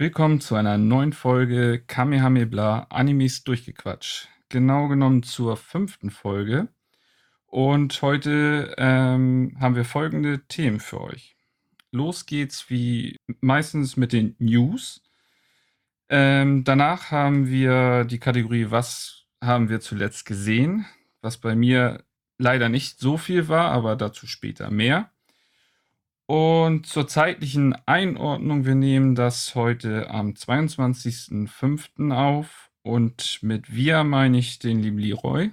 Willkommen zu einer neuen Folge Kamehameha Animes durchgequatscht. Genau genommen zur fünften Folge. Und heute ähm, haben wir folgende Themen für euch. Los geht's wie meistens mit den News. Ähm, danach haben wir die Kategorie Was haben wir zuletzt gesehen? Was bei mir leider nicht so viel war, aber dazu später mehr. Und zur zeitlichen Einordnung, wir nehmen das heute am 22.05. auf und mit wir meine ich den lieben Leroy.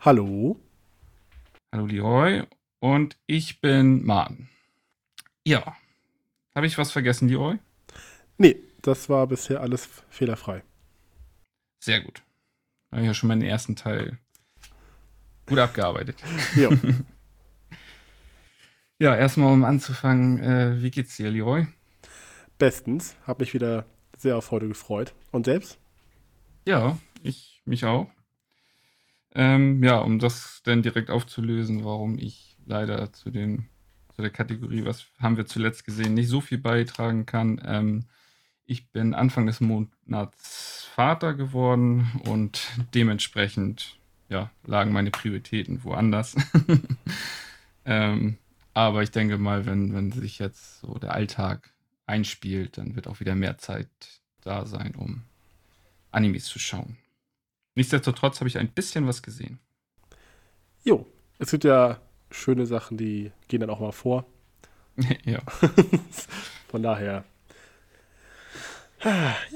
Hallo. Hallo Leroy und ich bin Martin. Ja. Habe ich was vergessen, Leroy? Nee, das war bisher alles fehlerfrei. Sehr gut. Habe ich ja schon meinen ersten Teil gut abgearbeitet. Ja. Ja, erstmal um anzufangen, äh, wie geht's dir, Leroy? Bestens. Hab mich wieder sehr auf heute gefreut. Und selbst? Ja, ich mich auch. Ähm, ja, um das dann direkt aufzulösen, warum ich leider zu den zu der Kategorie, was haben wir zuletzt gesehen, nicht so viel beitragen kann. Ähm, ich bin Anfang des Monats Vater geworden und dementsprechend ja, lagen meine Prioritäten woanders. ähm, aber ich denke mal, wenn, wenn sich jetzt so der Alltag einspielt, dann wird auch wieder mehr Zeit da sein, um Animes zu schauen. Nichtsdestotrotz habe ich ein bisschen was gesehen. Jo, es gibt ja schöne Sachen, die gehen dann auch mal vor. ja. Von daher.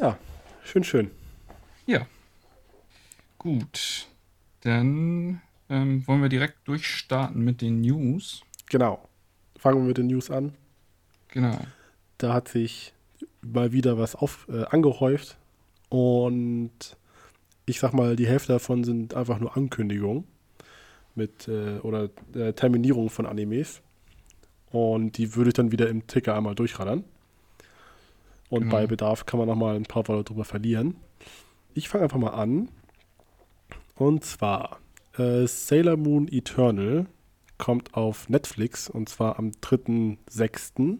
Ja, schön, schön. Ja. Gut. Dann ähm, wollen wir direkt durchstarten mit den News. Genau fangen wir mit den News an. Genau. Da hat sich mal wieder was auf, äh, angehäuft und ich sag mal, die Hälfte davon sind einfach nur Ankündigungen mit äh, oder äh, Terminierung von Animes. Und die würde ich dann wieder im Ticker einmal durchradern. Und genau. bei Bedarf kann man nochmal ein paar Worte drüber verlieren. Ich fange einfach mal an. Und zwar äh, Sailor Moon Eternal kommt auf Netflix und zwar am 3.6.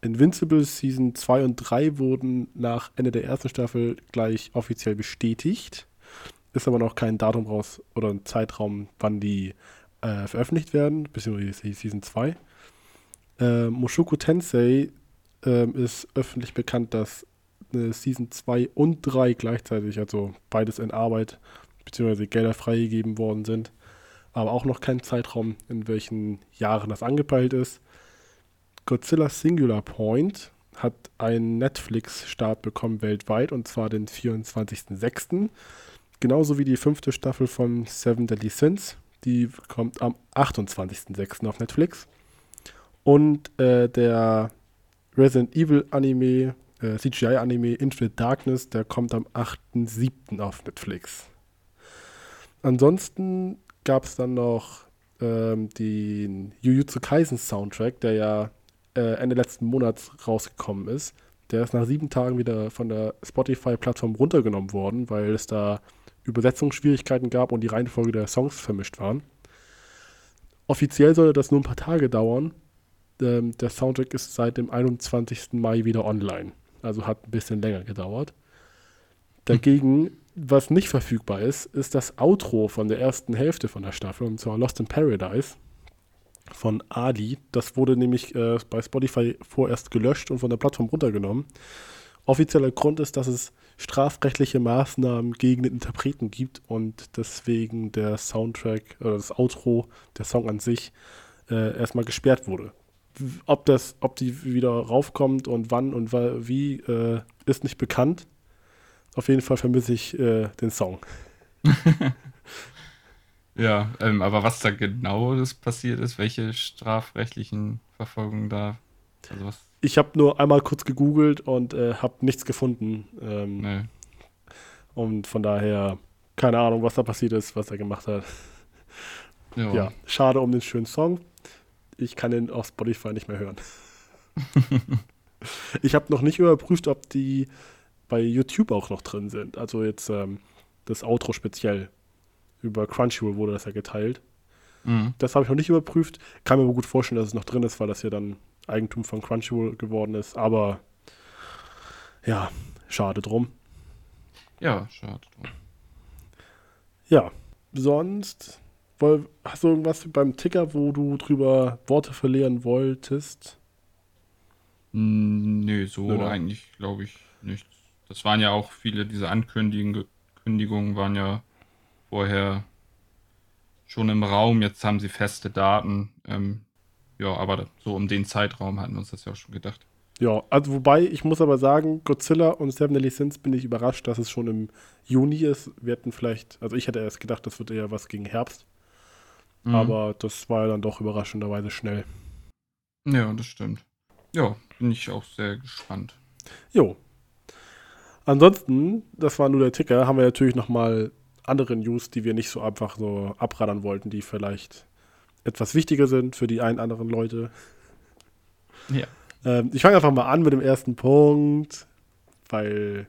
Invincible Season 2 und 3 wurden nach Ende der ersten Staffel gleich offiziell bestätigt. Ist aber noch kein Datum raus oder ein Zeitraum, wann die äh, veröffentlicht werden, beziehungsweise Season 2. Äh, Mushoku Tensei äh, ist öffentlich bekannt, dass Season 2 und 3 gleichzeitig, also beides in Arbeit, beziehungsweise Gelder freigegeben worden sind aber auch noch kein Zeitraum, in welchen Jahren das angepeilt ist. Godzilla Singular Point hat einen Netflix-Start bekommen weltweit und zwar den 24.06. Genauso wie die fünfte Staffel von Seven Deadly Sins. Die kommt am 28.06. auf Netflix. Und äh, der Resident Evil Anime, äh, CGI Anime Infinite Darkness, der kommt am 8.07. auf Netflix. Ansonsten gab es dann noch ähm, den Jujutsu Kaisen Soundtrack, der ja äh, Ende letzten Monats rausgekommen ist. Der ist nach sieben Tagen wieder von der Spotify-Plattform runtergenommen worden, weil es da Übersetzungsschwierigkeiten gab und die Reihenfolge der Songs vermischt waren. Offiziell sollte das nur ein paar Tage dauern. Ähm, der Soundtrack ist seit dem 21. Mai wieder online. Also hat ein bisschen länger gedauert. Dagegen was nicht verfügbar ist, ist das Outro von der ersten Hälfte von der Staffel, und zwar Lost in Paradise von Ali. Das wurde nämlich äh, bei Spotify vorerst gelöscht und von der Plattform runtergenommen. Offizieller Grund ist, dass es strafrechtliche Maßnahmen gegen den Interpreten gibt und deswegen der Soundtrack oder das Outro, der Song an sich, äh, erstmal gesperrt wurde. Ob das, ob die wieder raufkommt und wann und wie, äh, ist nicht bekannt. Auf jeden Fall vermisse ich äh, den Song. ja, ähm, aber was da genau das passiert ist, welche strafrechtlichen Verfolgungen da. Also was ich habe nur einmal kurz gegoogelt und äh, habe nichts gefunden. Ähm, nee. Und von daher, keine Ahnung, was da passiert ist, was er gemacht hat. Ja. ja, schade um den schönen Song. Ich kann den auf Spotify nicht mehr hören. ich habe noch nicht überprüft, ob die bei YouTube auch noch drin sind. Also jetzt ähm, das Outro speziell. Über Crunchyroll wurde das ja geteilt. Mhm. Das habe ich noch nicht überprüft. Kann mir aber gut vorstellen, dass es noch drin ist, weil das ja dann Eigentum von Crunchyroll geworden ist. Aber Ja, schade drum. Ja, schade drum. Ja, sonst hast du irgendwas beim Ticker, wo du drüber Worte verlieren wolltest? Nö, so Oder? eigentlich glaube ich nicht. Das waren ja auch viele dieser Ankündigungen waren ja vorher schon im Raum. Jetzt haben sie feste Daten. Ähm, ja, aber so um den Zeitraum hatten wir uns das ja auch schon gedacht. Ja, also wobei, ich muss aber sagen, Godzilla und Seven Deadly Sins bin ich überrascht, dass es schon im Juni ist. Wir hätten vielleicht, also ich hätte erst gedacht, das wird eher was gegen Herbst. Mhm. Aber das war ja dann doch überraschenderweise schnell. Ja, das stimmt. Ja, bin ich auch sehr gespannt. Jo. Ansonsten, das war nur der Ticker, haben wir natürlich nochmal andere News, die wir nicht so einfach so abradern wollten, die vielleicht etwas wichtiger sind für die ein anderen Leute. Ja. Ähm, ich fange einfach mal an mit dem ersten Punkt, weil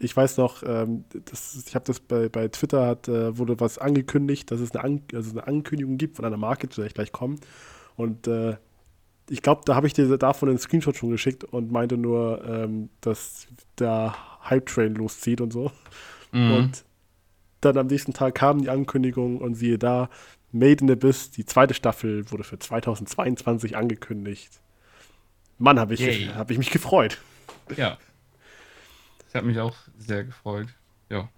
ich weiß noch, ähm, das, ich habe das bei, bei Twitter, hat, äh, wurde was angekündigt, dass es eine, An also eine Ankündigung gibt von einer Marke, zu der ich gleich komme. Und äh, ich glaube, da habe ich dir davon einen Screenshot schon geschickt und meinte nur, ähm, dass der Hype-Train loszieht und so. Mhm. Und dann am nächsten Tag kam die Ankündigung und siehe da, Made in Abyss, die zweite Staffel, wurde für 2022 angekündigt. Mann, habe ich, hab ich mich gefreut. Ja. Ich habe mich auch sehr gefreut. Ja.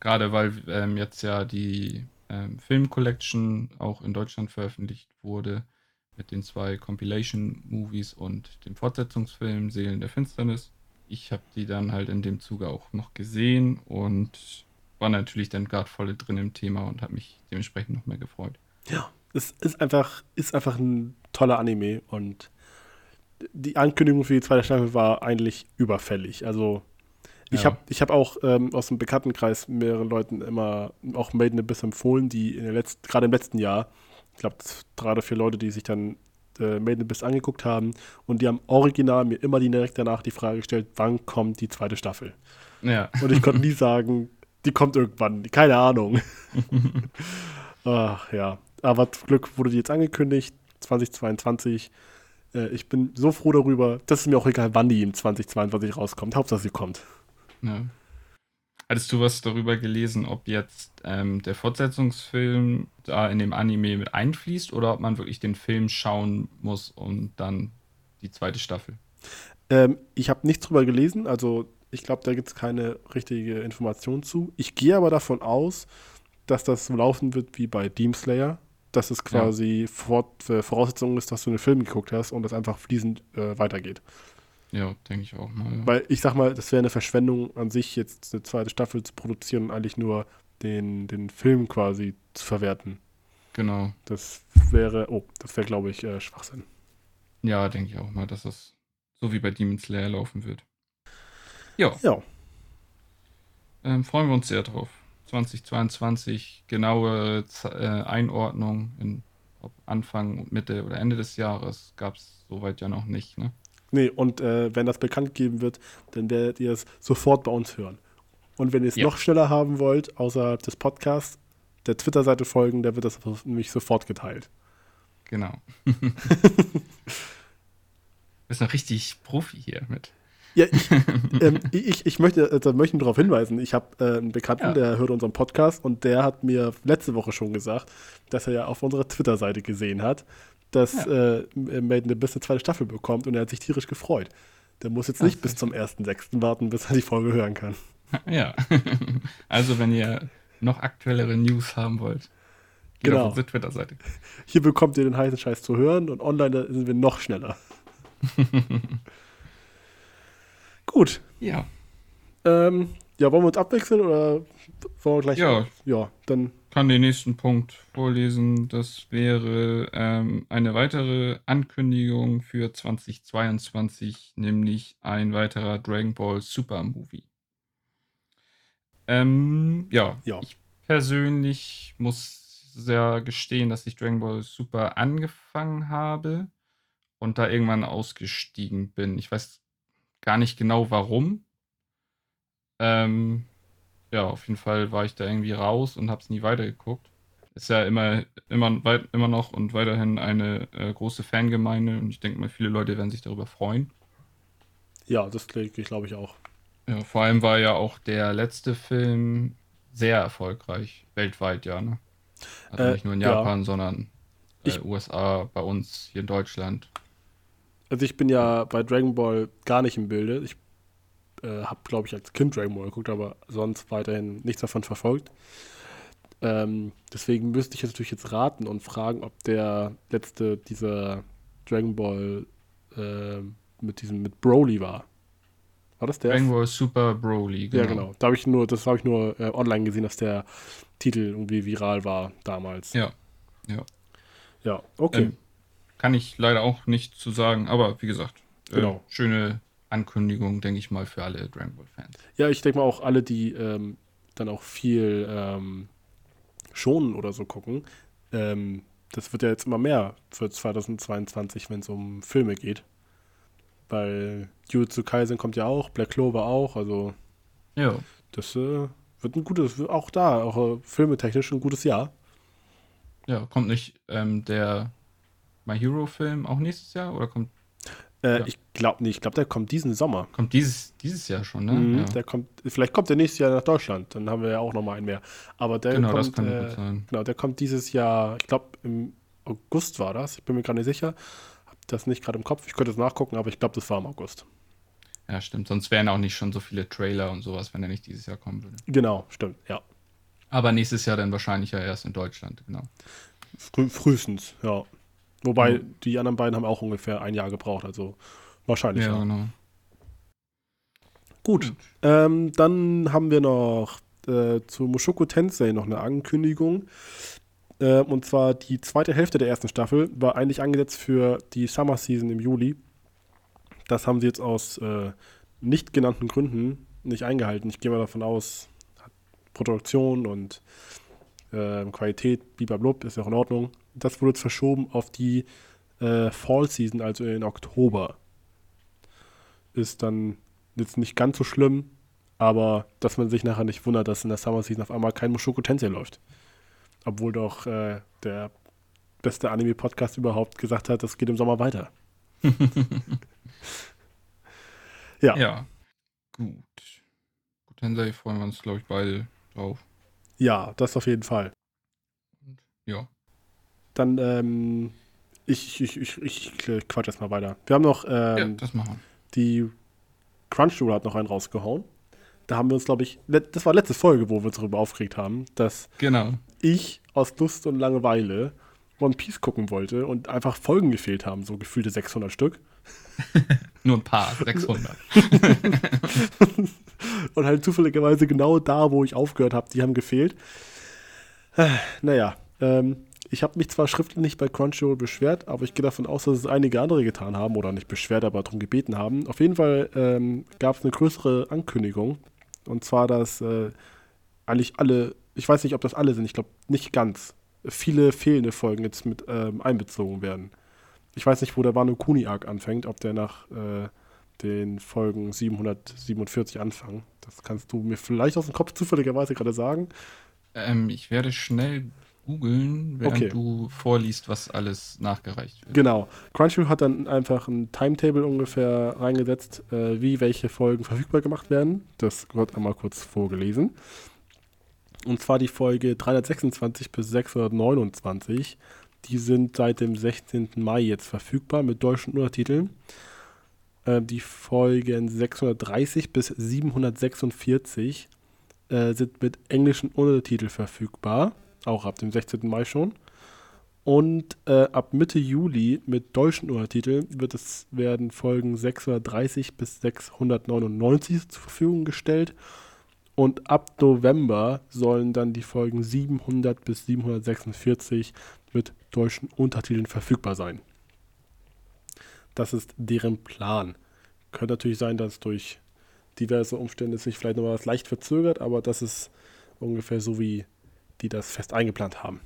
Gerade weil ähm, jetzt ja die ähm, Film Collection auch in Deutschland veröffentlicht wurde mit den zwei Compilation-Movies und dem Fortsetzungsfilm Seelen der Finsternis. Ich habe die dann halt in dem Zuge auch noch gesehen und war natürlich dann gerade voll drin im Thema und habe mich dementsprechend noch mehr gefreut. Ja, es ist einfach, ist einfach ein toller Anime und die Ankündigung für die zweite Staffel war eigentlich überfällig. Also ich ja. habe ich hab auch ähm, aus dem Bekanntenkreis mehreren Leuten immer auch Made in Abyss empfohlen, die in der letzten, gerade im letzten Jahr, ich glaube, drei oder vier Leute, die sich dann äh, Made in Abyss angeguckt haben und die haben original mir immer direkt danach die Frage gestellt, wann kommt die zweite Staffel? Ja. Und ich konnte nie sagen, die kommt irgendwann, keine Ahnung. Ach ja, aber zum Glück wurde die jetzt angekündigt, 2022. Äh, ich bin so froh darüber, dass es mir auch egal, wann die im 2022 rauskommt. Hauptsache sie kommt. Ja. Hattest du was darüber gelesen, ob jetzt ähm, der Fortsetzungsfilm da in dem Anime mit einfließt oder ob man wirklich den Film schauen muss und dann die zweite Staffel? Ähm, ich habe nichts drüber gelesen, also ich glaube, da gibt es keine richtige Information zu. Ich gehe aber davon aus, dass das so laufen wird wie bei Demon Slayer, dass es quasi ja. Fort, äh, Voraussetzung ist, dass du einen Film geguckt hast und das einfach fließend äh, weitergeht. Ja, denke ich auch mal. Ja. Weil ich sag mal, das wäre eine Verschwendung an sich, jetzt eine zweite Staffel zu produzieren und eigentlich nur den, den Film quasi zu verwerten. Genau. Das wäre, oh, das wäre, glaube ich, äh, Schwachsinn. Ja, denke ich auch mal, dass das so wie bei Demon Slayer laufen wird. Ja. Ja. Ähm, freuen wir uns sehr drauf. 2022, genaue Z äh, Einordnung in ob Anfang, Mitte oder Ende des Jahres gab es soweit ja noch nicht, ne? Nee, und äh, wenn das bekannt gegeben wird, dann werdet ihr es sofort bei uns hören. Und wenn ihr es ja. noch schneller haben wollt, außerhalb des Podcasts, der Twitter-Seite folgen, da wird das nämlich sofort geteilt. Genau. du bist noch richtig Profi hier mit. Ja, ich, ähm, ich, ich, möchte, also möchte darauf hinweisen, ich habe äh, einen Bekannten, ja. der hört unseren Podcast und der hat mir letzte Woche schon gesagt, dass er ja auf unserer Twitter-Seite gesehen hat, dass ja. äh, Made in Abyss eine zweite Staffel bekommt und er hat sich tierisch gefreut. Der muss jetzt nicht Ach, bis zum 1.6. warten, bis er die Folge hören kann. Ja, also wenn ihr noch aktuellere News haben wollt, geht genau. auf unsere Twitter-Seite. Hier bekommt ihr den heißen Scheiß zu hören und online sind wir noch schneller. Gut. Ja. Ähm, ja, wollen wir uns abwechseln oder wollen wir gleich? Ja. Ja, dann kann den nächsten Punkt vorlesen. Das wäre ähm, eine weitere Ankündigung für 2022, nämlich ein weiterer Dragon Ball Super Movie. Ähm, ja, ja, ich persönlich muss sehr gestehen, dass ich Dragon Ball Super angefangen habe und da irgendwann ausgestiegen bin. Ich weiß gar nicht genau warum. Ähm, ja, auf jeden Fall war ich da irgendwie raus und habe es nie weitergeguckt. Ist ja immer, immer, weit, immer noch und weiterhin eine äh, große Fangemeinde und ich denke mal, viele Leute werden sich darüber freuen. Ja, das glaube ich auch. Ja, vor allem war ja auch der letzte Film sehr erfolgreich, weltweit, ja. Ne? Also Äh, nicht nur in ja. Japan, sondern äh, Ich- USA, bei uns hier in Deutschland. Also ich bin ja bei Dragon Ball gar nicht im Bilde. Ich äh, habe, glaube ich, als Kind Dragon Ball geguckt, aber sonst weiterhin nichts davon verfolgt. Ähm, deswegen müsste ich jetzt natürlich jetzt raten und fragen, ob der letzte dieser Dragon Ball äh, mit diesem mit Broly war. War das der? Dragon Ball Super Broly, genau. Ja, genau. Da habe ich nur, das habe ich nur äh, online gesehen, dass der Titel irgendwie viral war damals. Ja, ja. Ja, okay. Ähm, kann ich leider auch nicht zu sagen, aber wie gesagt, äh, Genau. schöne Ankündigung, denke ich mal, für alle Dragon Ball Fans. Ja, ich denke mal auch alle, die ähm, dann auch viel ähm, schonen oder so gucken. Ähm, das wird ja jetzt immer mehr für 2022, wenn es um Filme geht. Weil Jujutsu Kaisen kommt ja auch, Black Clover auch, also Ja, das äh, wird ein gutes, auch da, auch äh, filmetechnisch ein gutes Jahr. ja, kommt nicht ähm, der My Hero Film auch nächstes Jahr oder kommt, Äh, Ja. Ich glaube nicht, ich glaube, der kommt diesen Sommer. kommt dieses, dieses Jahr schon, ne? Mhm, ja. Der kommt, vielleicht kommt der nächstes Jahr nach Deutschland, dann haben wir ja auch nochmal einen mehr. Aber der genau, das kommt, kann äh, sein. Genau, der kommt dieses Jahr, ich glaube im August war das, ich bin mir gerade nicht sicher, habe das nicht gerade im Kopf, ich könnte es nachgucken, aber ich glaube, das war im August. Ja, stimmt. Sonst wären auch nicht schon so viele Trailer und sowas, wenn er nicht dieses Jahr kommen würde. Genau, stimmt, ja. Aber nächstes Jahr dann wahrscheinlich ja erst in Deutschland, genau. Früh, frühestens, ja. Wobei Ja. die anderen beiden haben auch ungefähr ein Jahr gebraucht, also wahrscheinlich. Ja, Ja, genau. Gut, ähm, dann haben wir noch äh, zu Mushoku Tensei noch eine Ankündigung. Äh, und zwar die zweite Hälfte der ersten Staffel war eigentlich angesetzt für die Summer Season im Juli. Das haben sie jetzt aus äh, nicht genannten Gründen nicht eingehalten. Ich gehe mal davon aus, Produktion und äh, Qualität, blub, ist ja auch in Ordnung. Das wurde jetzt verschoben auf die äh, Fall Season, also in Oktober. Ist dann jetzt nicht ganz so schlimm, aber dass man sich nachher nicht wundert, dass in der Summer Season auf einmal kein Mushoku Tensei läuft. Obwohl doch äh, der beste Anime-Podcast überhaupt gesagt hat, das geht im Sommer weiter. Ja. Ja. Gut. Gut, Tensei freuen wir uns, glaube ich, beide drauf. Ja, das auf jeden Fall. Ja. Dann, ähm, ich, ich, ich, ich, quatsch erstmal weiter. Wir haben noch, ja, ähm, das machen die Crunchyroll hat noch einen rausgehauen. Da haben wir uns, glaube ich, das war letzte Folge, wo wir uns darüber aufgeregt haben, dass. Genau. ich aus Lust und Langeweile One Piece gucken wollte und einfach Folgen gefehlt haben, so gefühlte 600 Stück. Nur ein paar, 600. und halt zufälligerweise genau da, wo ich aufgehört habe, die haben gefehlt. Äh, Naja, ähm, ich habe mich zwar schriftlich nicht bei Crunchyroll beschwert, aber ich gehe davon aus, dass es einige andere getan haben oder nicht beschwert, aber darum gebeten haben. Auf jeden Fall ähm, gab es eine größere Ankündigung und zwar, dass äh, eigentlich alle, ich weiß nicht, ob das alle sind, ich glaube nicht ganz, viele fehlende Folgen jetzt mit ähm, einbezogen werden. Ich weiß nicht, wo der Wano Kuni Arc anfängt, ob der nach äh, den Folgen 747 anfangen. Das kannst du mir vielleicht aus dem Kopf zufälligerweise gerade sagen. ähm, ich werde schnell googeln, während Okay. du vorliest, was alles nachgereicht wird. Genau. Crunchyroll hat dann einfach ein Timetable ungefähr reingesetzt, äh, wie welche Folgen verfügbar gemacht werden. Das wird einmal kurz vorgelesen. Und zwar die Folge 326 bis 629. Die sind seit dem 16. Mai jetzt verfügbar mit deutschen Untertiteln. Äh, die Folgen 630 bis 746 äh, sind mit englischen Untertiteln verfügbar. Auch ab dem 16. Mai schon. Und äh, ab Mitte Juli mit deutschen Untertiteln wird es werden Folgen 630 bis 699 zur Verfügung gestellt. Und ab November sollen dann die Folgen 700 bis 746 mit deutschen Untertiteln verfügbar sein. Das ist deren Plan. Könnte natürlich sein, dass durch diverse Umstände sich vielleicht noch was leicht verzögert, aber das ist ungefähr so, wie die das fest eingeplant haben.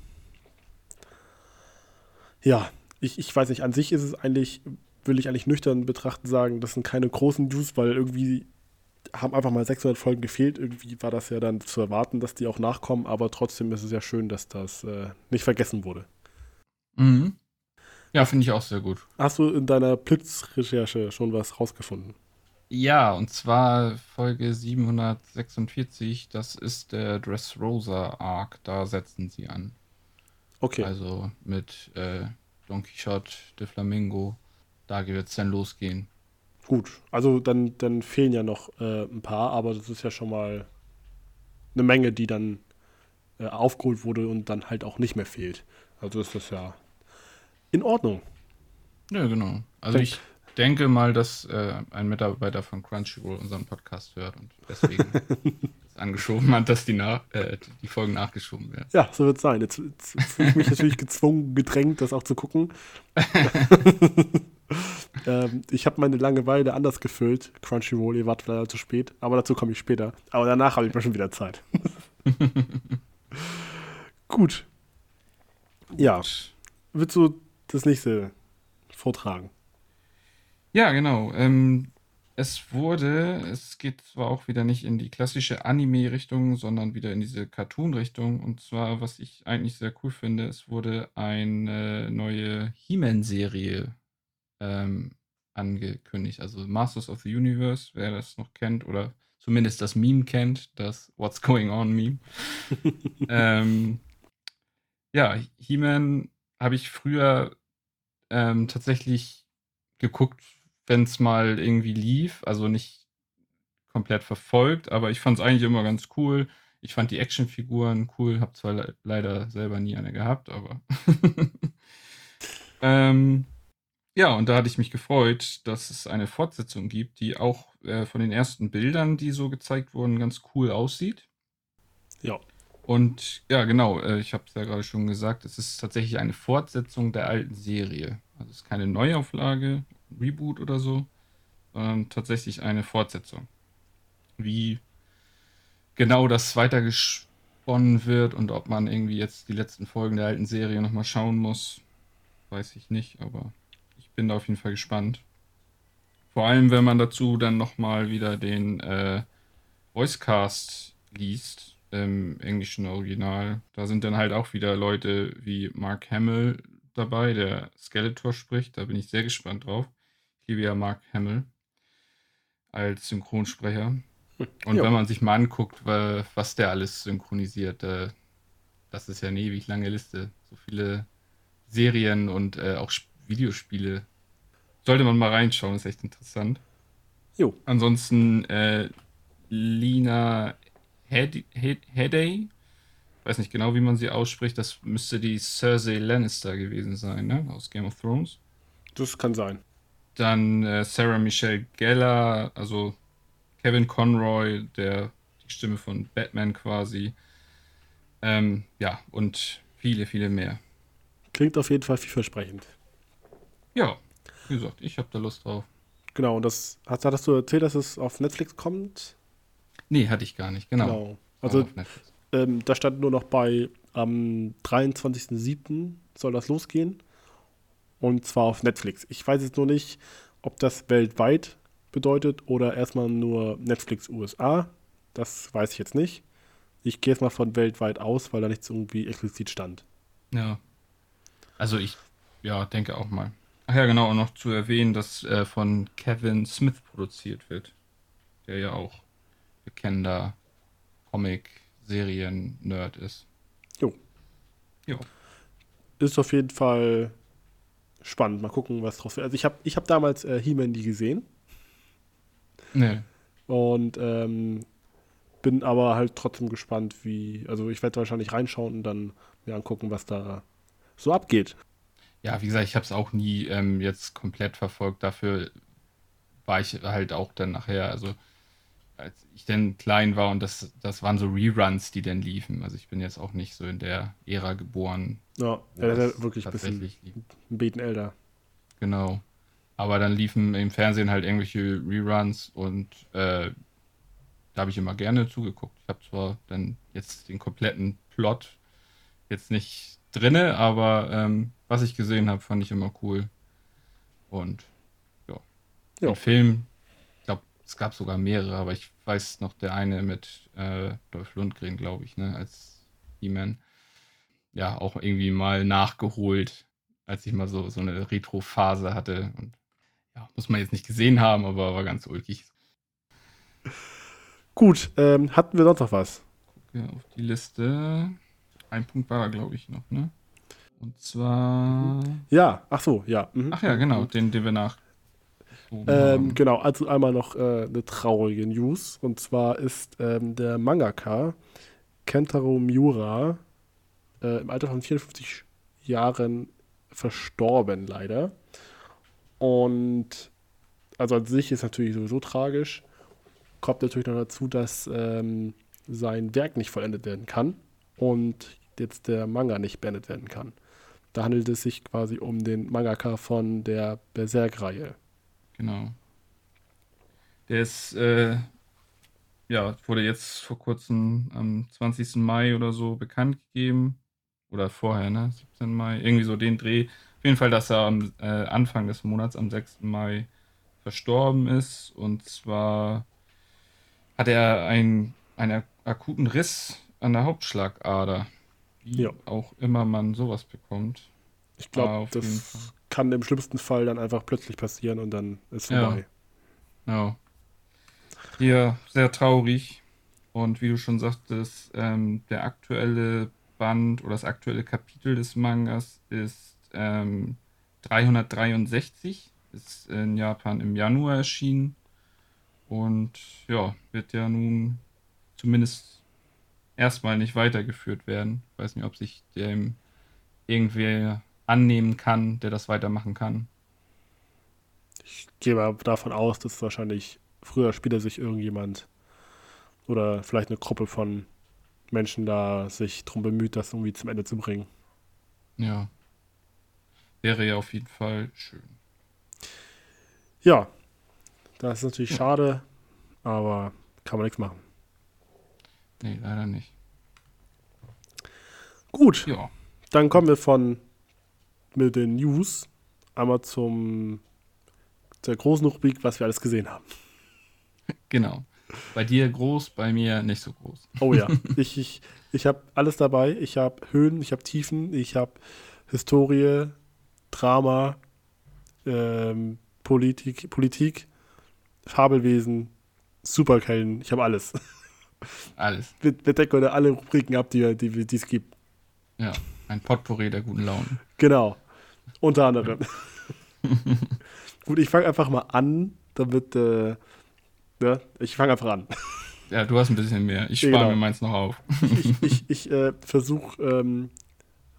Ja, ich, ich weiß nicht, an sich ist es eigentlich, will ich eigentlich nüchtern betrachten sagen, das sind keine großen News, weil irgendwie haben einfach mal 600 Folgen gefehlt. Irgendwie war das ja dann zu erwarten, dass die auch nachkommen, aber trotzdem ist es ja schön, dass das äh, nicht vergessen wurde. Mhm. Ja, finde ich auch sehr gut. Hast du in deiner Blitzrecherche schon was rausgefunden? Ja, und zwar Folge 746, das ist der Dressrosa Arc, da setzen sie an. Okay. Also mit äh, Don Quixote de Flamingo, da wird es dann losgehen. Gut, also dann, dann fehlen ja noch äh, ein paar, aber das ist ja schon mal eine Menge, die dann äh, aufgeholt wurde und dann halt auch nicht mehr fehlt. Also ist das ja in Ordnung. Ja, genau. Also Denk- ich denke mal, dass äh, ein Mitarbeiter von Crunchyroll unseren Podcast hört und deswegen es angeschoben hat, dass die, nach, äh, die Folgen nachgeschoben werden. Ja, so wird es sein. Jetzt, jetzt fühle ich mich natürlich gezwungen, gedrängt, das auch zu gucken. ähm, ich habe meine Langeweile anders gefüllt. Crunchyroll, ihr wart leider zu spät, aber dazu komme ich später. Aber danach habe ich mir schon wieder Zeit. Gut. Ja, willst du das nächste vortragen? Ja, genau. Ähm, es wurde, es geht zwar auch wieder nicht in die klassische Anime-Richtung, sondern wieder in diese Cartoon-Richtung. Und zwar, was ich eigentlich sehr cool finde, es wurde eine neue He-Man-Serie ähm, angekündigt. Also Masters of the Universe, wer das noch kennt oder zumindest das Meme kennt, das What's Going On Meme. ähm, ja, He-Man habe ich früher ähm, tatsächlich geguckt, wenn es mal irgendwie lief. Also nicht komplett verfolgt, aber ich fand es eigentlich immer ganz cool. Ich fand die Actionfiguren cool, habe zwar le leider selber nie eine gehabt, aber ähm, ja, und da hatte ich mich gefreut, dass es eine Fortsetzung gibt, die auch äh, von den ersten Bildern, die so gezeigt wurden, ganz cool aussieht. Ja. Und ja, genau, äh, ich habe es ja gerade schon gesagt, es ist tatsächlich eine Fortsetzung der alten Serie. Also es ist keine Neuauflage, Reboot oder so, sondern tatsächlich eine Fortsetzung. Wie genau das weitergesponnen wird und ob man irgendwie jetzt die letzten Folgen der alten Serie nochmal schauen muss, weiß ich nicht, aber ich bin da auf jeden Fall gespannt. Vor allem, wenn man dazu dann nochmal wieder den äh, Voicecast liest im englischen Original. Da sind dann halt auch wieder Leute wie Mark Hamill dabei, der Skeletor spricht. Da bin ich sehr gespannt drauf. Liebe ja Mark Hamill als Synchronsprecher. Und Ja. wenn man sich mal anguckt, wa- was der alles synchronisiert, äh, das ist ja eine ewig lange Liste. So viele Serien und äh, auch Sp- Videospiele. Sollte man mal reinschauen, ist echt interessant. Jo. Ansonsten äh, Lina Head- Head- Headey, weiß nicht genau, wie man sie ausspricht, das müsste die Cersei Lannister gewesen sein, ne? Aus Game of Thrones. Das kann sein. Dann äh, Sarah Michelle Gellar, also Kevin Conroy, der die Stimme von Batman quasi. Ähm, ja, und viele, viele mehr. Klingt auf jeden Fall vielversprechend. Ja, wie gesagt, ich habe da Lust drauf. Genau, und das hast, hattest du erzählt, dass es auf Netflix kommt? Nee, hatte ich gar nicht, genau. Also, Auf Netflix. ähm, da stand nur noch bei, am 23.07. soll das losgehen. Und zwar auf Netflix. Ich weiß jetzt nur nicht, ob das weltweit bedeutet oder erstmal nur Netflix USA. Das weiß ich jetzt nicht. Ich gehe jetzt mal von weltweit aus, weil da nichts irgendwie explizit stand. Ja. Also ich, ja, denke auch mal. Ach ja, genau, und noch zu erwähnen, dass äh, von Kevin Smith produziert wird. Der ja auch bekennender Comic-Serien-Nerd ist. Jo. Jo. Ist auf jeden Fall spannend. Mal gucken, was draus wird. Also ich habe ich hab damals äh, He-Man nie gesehen. Nee. Und ähm, bin aber halt trotzdem gespannt, wie. Also ich werde wahrscheinlich reinschauen und dann mir angucken, was da so abgeht. Ja, wie gesagt, ich habe es auch nie ähm, jetzt komplett verfolgt. Dafür war ich halt auch dann nachher, also als ich dann klein war und das, das waren so Reruns, die dann liefen. Also ich bin jetzt auch nicht so in der Ära geboren. Ja, wo er ist das ja wirklich ein bisschen tatsächlich lief. ein Beten älter. Genau. Aber dann liefen im Fernsehen halt irgendwelche Reruns und äh, da habe ich immer gerne zugeguckt. Ich habe zwar dann jetzt den kompletten Plot jetzt nicht drinne, aber ähm, was ich gesehen habe, fand ich immer cool. Und ja. Ja. Den Film, es gab sogar mehrere, aber ich weiß noch der eine mit äh, Dolph Lundgren, glaube ich, ne, als He-Man. Ja, auch irgendwie mal nachgeholt, als ich mal so, so eine Retro-Phase hatte. Und ja, muss man jetzt nicht gesehen haben, aber war ganz ulkig. Gut, ähm, hatten wir sonst noch was? Gucke auf die Liste. Ein Punkt war, glaube ich, noch, ne? Und zwar. Ja, ach so, ja. mhm. Ach ja, genau, den, den wir nach. Ähm, genau, also einmal noch äh, eine traurige News. Und zwar ist ähm, der Mangaka Kentaro Miura äh, im Alter von 54 Jahren verstorben, leider. Und also an sich ist natürlich sowieso tragisch. Kommt natürlich noch dazu, dass ähm, sein Werk nicht vollendet werden kann und jetzt der Manga nicht beendet werden kann. Da handelt es sich quasi um den Mangaka von der Berserk-Reihe. Genau. Der ist, äh, ja, wurde jetzt vor kurzem am 20. Mai oder so bekannt gegeben. Oder vorher, ne? 17. Mai, irgendwie so den Dreh. Auf jeden Fall, dass er am äh, Anfang des Monats, am 6. Mai, verstorben ist. Und zwar hat er ein, einen akuten Riss an der Hauptschlagader. Wie Ja. auch immer man sowas bekommt. Ich glaube, das. Kann im schlimmsten Fall dann einfach plötzlich passieren und dann ist Ja. vorbei. Ja. Hier sehr traurig. Und wie du schon sagtest, ähm, der aktuelle Band oder das aktuelle Kapitel des Mangas ist ähm, 363. Ist in Japan im Januar erschienen. Und ja, wird ja nun zumindest erstmal nicht weitergeführt werden. Ich weiß nicht, ob sich dem irgendwer annehmen kann, der das weitermachen kann. Ich gehe mal davon aus, dass wahrscheinlich früher oder später sich irgendjemand oder vielleicht eine Gruppe von Menschen da sich drum bemüht, das irgendwie zum Ende zu bringen. Ja. Wäre ja auf jeden Fall schön. Ja, das ist natürlich schade, aber kann man nichts machen. Nee, leider nicht. Gut, Ja. dann kommen wir von mit den News einmal zum zur großen Rubrik, was wir alles gesehen haben. Genau. Bei dir groß, bei mir nicht so groß. Oh ja, ich, ich, ich habe alles dabei. Ich habe Höhen, ich habe Tiefen, ich habe Historie, Drama, ähm, Politik, Politik, Fabelwesen, Superkelden. Ich habe alles. Alles. Wir, wir decken heute alle Rubriken ab, die, die, die es gibt. Ja. Ein Potpourri der guten Laune. Genau. Unter anderem. Gut, ich fange einfach mal an, damit, äh, ne, ich fange einfach an. Ja, du hast ein bisschen mehr. Ich spare Genau. mir meins noch auf. ich, ich, ich äh, versuche ähm,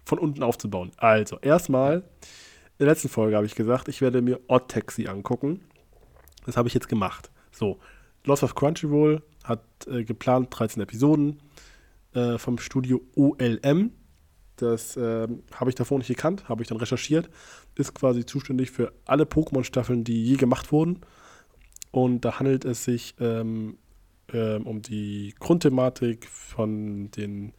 von unten aufzubauen. Also, erstmal, in der letzten Folge habe ich gesagt, ich werde mir Odd Taxi angucken. Das habe ich jetzt gemacht. So, Lost of Crunchyroll hat äh, geplant 13 Episoden äh, vom Studio OLM. Das ähm, habe ich davor nicht gekannt, habe ich dann recherchiert. Ist quasi zuständig für alle Pokémon-Staffeln, die je gemacht wurden. Und da handelt es sich ähm, ähm, um die Grundthematik von den.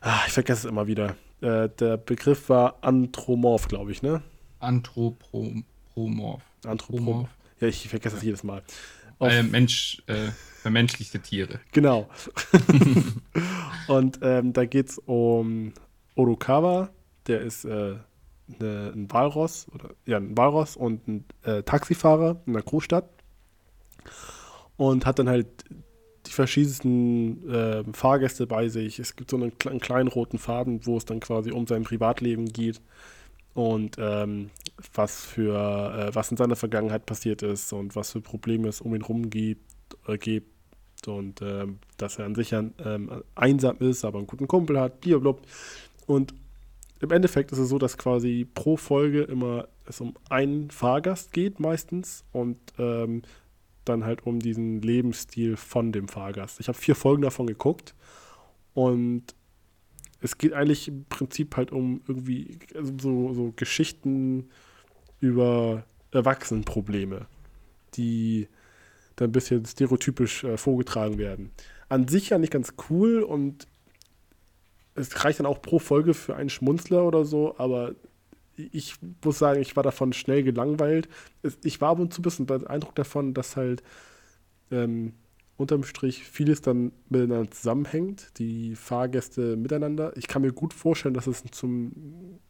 Ah, ich vergesse es immer wieder. Äh, der Begriff war Anthropomorph, glaube ich, ne? Anthropomorph. Anthropomorph. Ja, ich vergesse es jedes Mal. Äh, Mensch, äh, vermenschlichte Tiere. Genau. Und ähm, da geht es um Orokawa, der ist äh, ne, ein Walross, oder ja, ein Walross und ein äh, Taxifahrer in einer Großstadt. Und hat dann halt die verschiedensten äh, Fahrgäste bei sich. Es gibt so einen, einen kleinen roten Faden, wo es dann quasi um sein Privatleben geht und ähm, was für äh, was in seiner Vergangenheit passiert ist und was für Probleme es um ihn rum gibt, äh, gibt und ähm, dass er an sich ein, ähm, einsam ist, aber einen guten Kumpel hat, blablabla. Und im Endeffekt ist es so, dass quasi pro Folge immer es um einen Fahrgast geht meistens und ähm, dann halt um diesen Lebensstil von dem Fahrgast. Ich habe vier Folgen davon geguckt und es geht eigentlich im Prinzip halt um irgendwie also so, so Geschichten über Erwachsenenprobleme, die dann ein bisschen stereotypisch äh, vorgetragen werden. An sich ja nicht ganz cool und es reicht dann auch pro Folge für einen Schmunzler oder so, aber ich muss sagen, ich war davon schnell gelangweilt. Ich war ab und zu ein bisschen beeindruckt davon, dass halt ähm, unterm Strich vieles dann miteinander zusammenhängt, die Fahrgäste miteinander. Ich kann mir gut vorstellen, dass es zum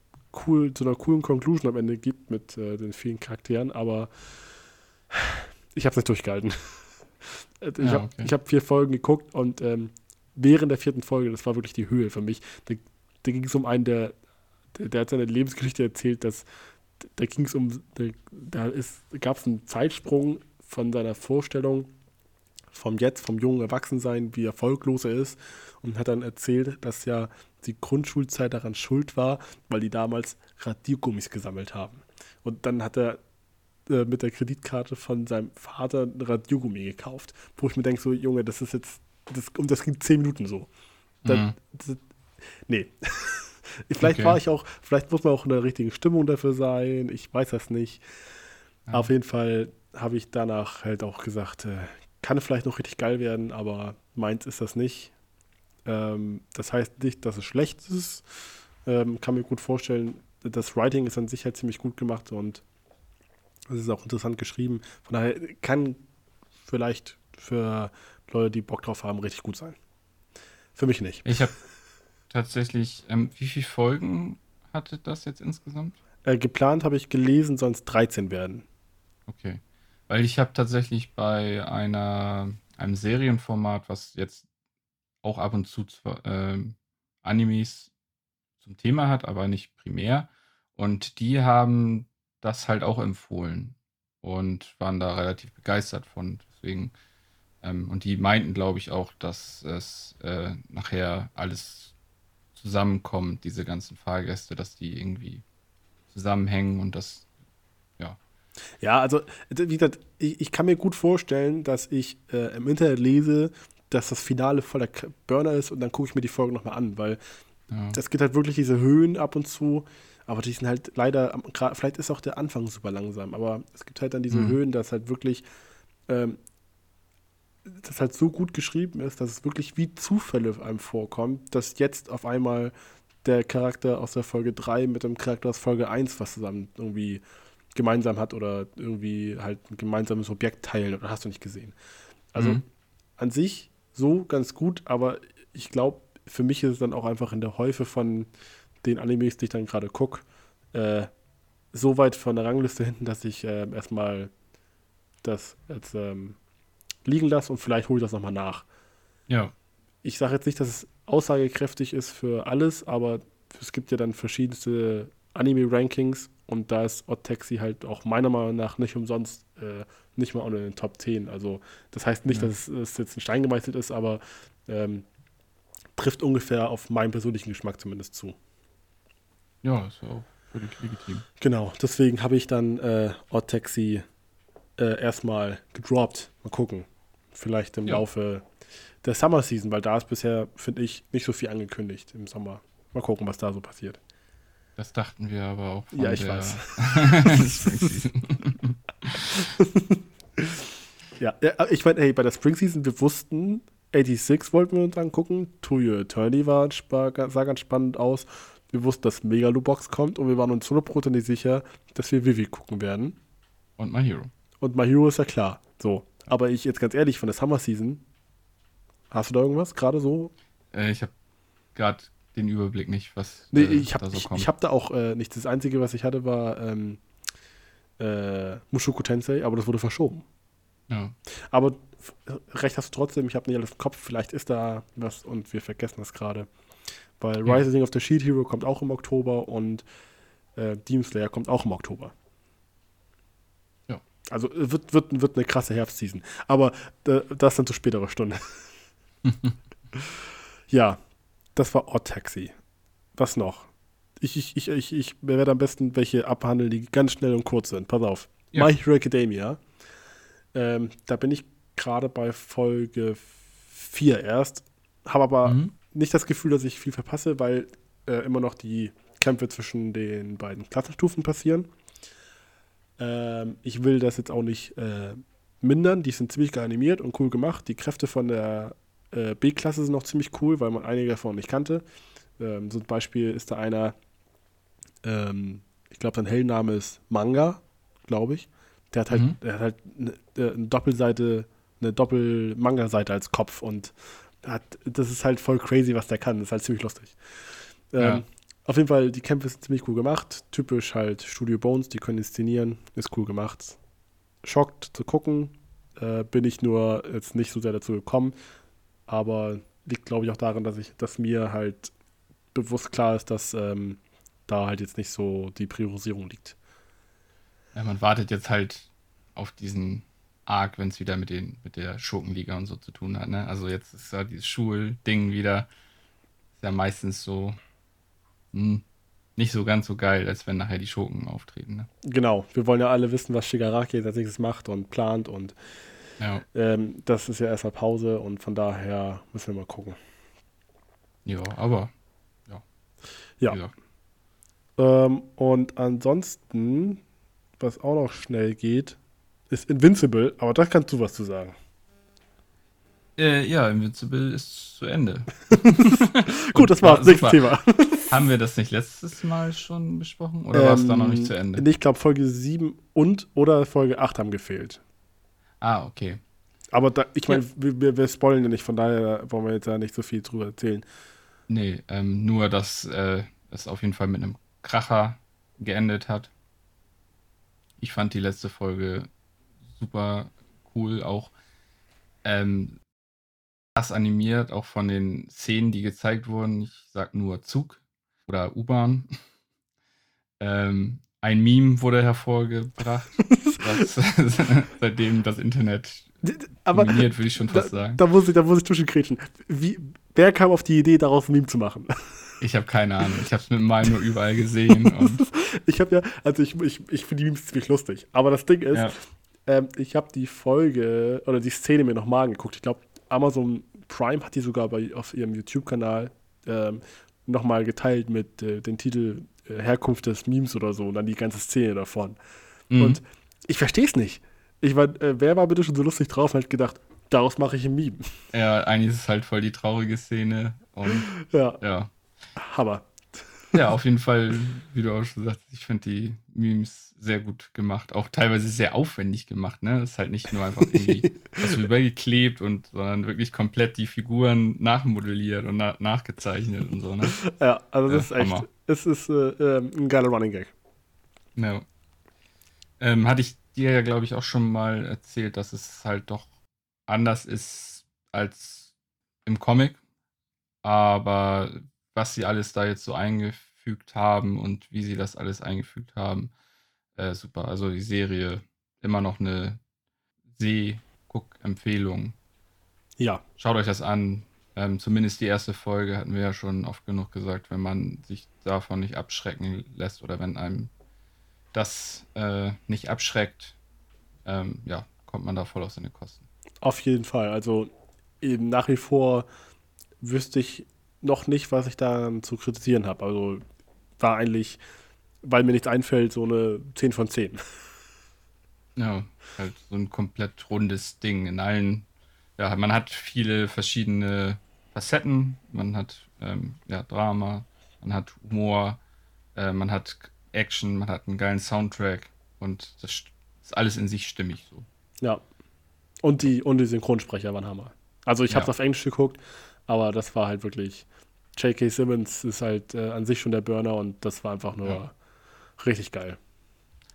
cool, zu einer coolen Conclusion am Ende gibt mit äh, den vielen Charakteren, aber ich habe es nicht durchgehalten. ich ja, habe okay. hab vier Folgen geguckt und ähm, während der vierten Folge, das war wirklich die Höhe für mich, da, da ging es um einen, der, der, der, hat seine Lebensgeschichte erzählt, dass da ging es um, da, da gab es einen Zeitsprung von seiner Vorstellung vom Jetzt, vom jungen Erwachsensein, wie erfolglos er ist und hat dann erzählt, dass ja die Grundschulzeit daran schuld war, weil die damals Radiergummis gesammelt haben. Und dann hat er äh, mit der Kreditkarte von seinem Vater ein Radiergummi gekauft, wo ich mir denke, so Junge, das ist jetzt, das, und das ging zehn Minuten so. Dann, mhm. das, nee. vielleicht okay. war ich auch, vielleicht muss man auch in der richtigen Stimmung dafür sein, ich weiß das nicht. Ja. Auf jeden Fall habe ich danach halt auch gesagt, äh, kann vielleicht noch richtig geil werden, aber meins ist das nicht. Ähm, das heißt nicht, dass es schlecht ist. Ähm, kann mir gut vorstellen, das Writing ist an sich halt ziemlich gut gemacht und es ist auch interessant geschrieben. Von daher kann vielleicht für Leute, die Bock drauf haben, richtig gut sein. Für mich nicht. Ich habe tatsächlich, ähm, wie viele Folgen hatte das jetzt insgesamt? Äh, geplant habe ich gelesen, sonst 13 werden. Okay. Weil ich habe tatsächlich bei einer, einem Serienformat, was jetzt auch ab und zu äh, Animes zum Thema hat, aber nicht primär. Und die haben das halt auch empfohlen und waren da relativ begeistert von. Deswegen, ähm, und die meinten, glaube ich, auch, dass es äh, nachher alles zusammenkommt, diese ganzen Fahrgäste, dass die irgendwie zusammenhängen und das, ja. Also, wie gesagt, ich, ich kann mir gut vorstellen, dass ich äh, im Internet lese, dass das Finale voller Burner ist und dann gucke ich mir die Folge nochmal an, weil ja. das geht halt wirklich diese Höhen ab und zu, aber die sind halt leider, vielleicht ist auch der Anfang super langsam, aber es gibt halt dann diese mhm. Höhen, dass halt wirklich ähm, das halt so gut geschrieben ist, dass es wirklich wie Zufälle einem vorkommt, dass jetzt auf einmal der Charakter aus der Folge 3 mit dem Charakter aus Folge 1 was zusammen irgendwie gemeinsam hat oder irgendwie halt ein gemeinsames Objekt teilen oder hast du nicht gesehen. Also mhm. an sich so ganz gut, aber ich glaube, für mich ist es dann auch einfach in der Häufe von den Animes, die ich dann gerade gucke, äh, so weit von der Rangliste hinten, dass ich äh, erstmal das jetzt ähm, liegen lasse und vielleicht hole ich das nochmal nach. Ja. Ich sage jetzt nicht, dass es aussagekräftig ist für alles, aber es gibt ja dann verschiedenste Anime-Rankings und da ist Odd Taxi halt auch meiner Meinung nach nicht umsonst äh, nicht mal unter den Top 10. Also das heißt nicht, ja. dass es, jetzt ein Stein gemeißelt ist, aber ähm, trifft ungefähr auf meinen persönlichen Geschmack zumindest zu. Ja, ist ja auch völlig legitim. Genau, deswegen habe ich dann äh, Odd Taxi äh, erstmal gedroppt. Mal gucken. Vielleicht im ja. Laufe der Summer Season, weil da ist bisher, finde ich, nicht so viel angekündigt im Sommer. Mal gucken, was da so passiert. Das dachten wir aber auch. ja, ich weiß. ja, ich meine, hey, bei der Spring Season, wir wussten, 86 wollten wir uns angucken. To Your Attorney war, sah ganz spannend aus. Wir wussten, dass Megalobox kommt und wir waren uns 100% sicher, dass wir Vivi gucken werden. Und My Hero. Und My Hero ist ja klar. So. Aber ich jetzt ganz ehrlich, von der Summer Season, hast du da irgendwas gerade so? Äh, ich habe gerade den Überblick nicht, was nee, äh, ich hab, da so kommt. Ich, ich habe da auch äh, nicht. Das Einzige, was ich hatte, war ähm, äh, Mushoku Tensei, aber das wurde verschoben. Ja. Aber recht hast du trotzdem, ich habe nicht alles im Kopf, vielleicht ist da was und wir vergessen das gerade. Weil ja. Rising of the Shield Hero kommt auch im Oktober und äh, Demon Slayer kommt auch im Oktober. Ja. Also wird, wird, wird eine krasse Herbstseason. Aber äh, das dann zu späterer Stunde. ja, das war Odd Taxi. Was noch? Ich, ich, ich, ich, ich werde am besten welche abhandeln, die ganz schnell und kurz sind. Pass auf. Ja. My Hero Academia. Ähm, da bin ich gerade bei Folge 4 erst. Habe aber mhm. nicht das Gefühl, dass ich viel verpasse, weil äh, immer noch die Kämpfe zwischen den beiden Klassenstufen passieren. Ähm, ich will das jetzt auch nicht äh, mindern. Die sind ziemlich geil animiert und cool gemacht. Die Kräfte von der äh, B-Klasse sind auch ziemlich cool, weil man einige davon nicht kannte. Ähm, so ein Beispiel ist da einer, ähm, ich glaube, sein Hellname ist Manga, glaube ich. Der hat halt, mhm. der hat halt eine, eine Doppelseite, eine Doppel-Manga-Seite als Kopf und hat, das ist halt voll crazy, was der kann. Das ist halt ziemlich lustig. Ähm, ja. Auf jeden Fall, die Kämpfe sind ziemlich cool gemacht. Typisch halt Studio Bones, die können inszenieren. Ist cool gemacht. Schockt zu gucken. Äh, bin ich nur jetzt nicht so sehr dazu gekommen. Aber liegt, glaube ich, auch daran, dass ich, dass mir halt bewusst klar ist, dass ähm, da halt jetzt nicht so die Priorisierung liegt. Ja, man wartet jetzt halt auf diesen Arc, wenn es wieder mit, den, mit der Schurkenliga und so zu tun hat. Ne? Also jetzt ist ja dieses Schulding wieder. Ist ja meistens so hm, nicht so ganz so geil, als wenn nachher die Schurken auftreten. Ne? Genau, wir wollen ja alle wissen, was Shigaraki als nächstes macht und plant und Ja. ähm, das ist ja erstmal Pause und von daher müssen wir mal gucken. ja, aber ja. Ja. Ähm, und ansonsten, was auch noch schnell geht, ist Invincible, aber da kannst du was zu sagen. Äh, ja, Invincible ist zu Ende. Gut, das war's. war Nächstes Thema. Haben wir das nicht letztes Mal schon besprochen? Oder war es da noch nicht zu Ende? Ähm, Ich glaube, Folge 7 und oder Folge 8 haben gefehlt. Ah, okay. Aber da, ich meine, wir, wir, wir spoilen ja nicht, von daher wollen wir jetzt ja nicht so viel drüber erzählen. Nee, ähm, nur, dass äh, es auf jeden Fall mit einem Kracher geendet hat. Ich fand die letzte Folge super cool, auch ähm, das animiert, auch von den Szenen, die gezeigt wurden. Ich sag nur Zug oder U-Bahn. ähm, ein Meme wurde hervorgebracht, seitdem das Internet Aber dominiert, würde ich schon da, fast sagen. da muss ich, da muss ich zwischenkrätschen. Wie, wer kam auf die Idee, daraus ein Meme zu machen? Ich habe keine Ahnung. Ich habe es mit mal nur überall gesehen. Und, Ich habe ja, also ich, ich, ich finde die Memes ziemlich lustig. Aber das Ding ist, ja. ähm, ich habe die Folge oder die Szene mir nochmal angeguckt. Ich glaube, Amazon Prime hat die sogar bei, auf ihrem YouTube-Kanal ähm, nochmal geteilt mit äh, dem Titel äh, Herkunft des Memes oder so und dann die ganze Szene davon. Mhm. Und ich verstehe es nicht. Ich war, äh, wer war bitte schon so lustig drauf und hat gedacht, daraus mache ich ein Meme. Ja, eigentlich ist es halt voll die traurige Szene. Und Ja, ja. Hammer. Ja, auf jeden Fall, wie du auch schon sagst, ich finde die Memes sehr gut gemacht. Auch teilweise sehr aufwendig gemacht, ne? Das ist halt nicht nur einfach irgendwie was übergeklebt und, sondern wirklich komplett die Figuren nachmodelliert und na nachgezeichnet und so, ne? Ja, also das Ja, ist echt, Hammer. es ist äh, ähm, ein geiler Running Gag. Ja. Ähm, hatte ich dir ja, glaube ich, auch schon mal erzählt, dass es halt doch anders ist als im Comic. Aber was sie alles da jetzt so eingefügt haben und wie sie das alles eingefügt haben, äh, super. Also die Serie immer noch eine Seh-Guck-Empfehlung. Ja, Schaut euch das an. Ähm, zumindest die erste Folge hatten wir ja schon oft genug gesagt, wenn man sich davon nicht abschrecken lässt oder wenn einem das äh, nicht abschreckt, ähm, ja, kommt man da voll auf seine Kosten. auf jeden Fall. Also eben nach wie vor wüsste ich noch nicht, was ich da zu kritisieren habe. Also war eigentlich, weil mir nichts einfällt, so eine 10 von 10. Ja, halt so ein komplett rundes Ding in allen. Ja, man hat viele verschiedene Facetten. Man hat ähm, ja, Drama, man hat Humor, äh, man hat Action, man hat einen geilen Soundtrack und das st- ist alles in sich stimmig so. Ja. Und die, und die Synchronsprecher waren Hammer. Also ich habe es auf Englisch geguckt, aber das war halt wirklich. J.K. Simmons ist halt äh, an sich schon der Burner und das war einfach nur Ja. richtig geil.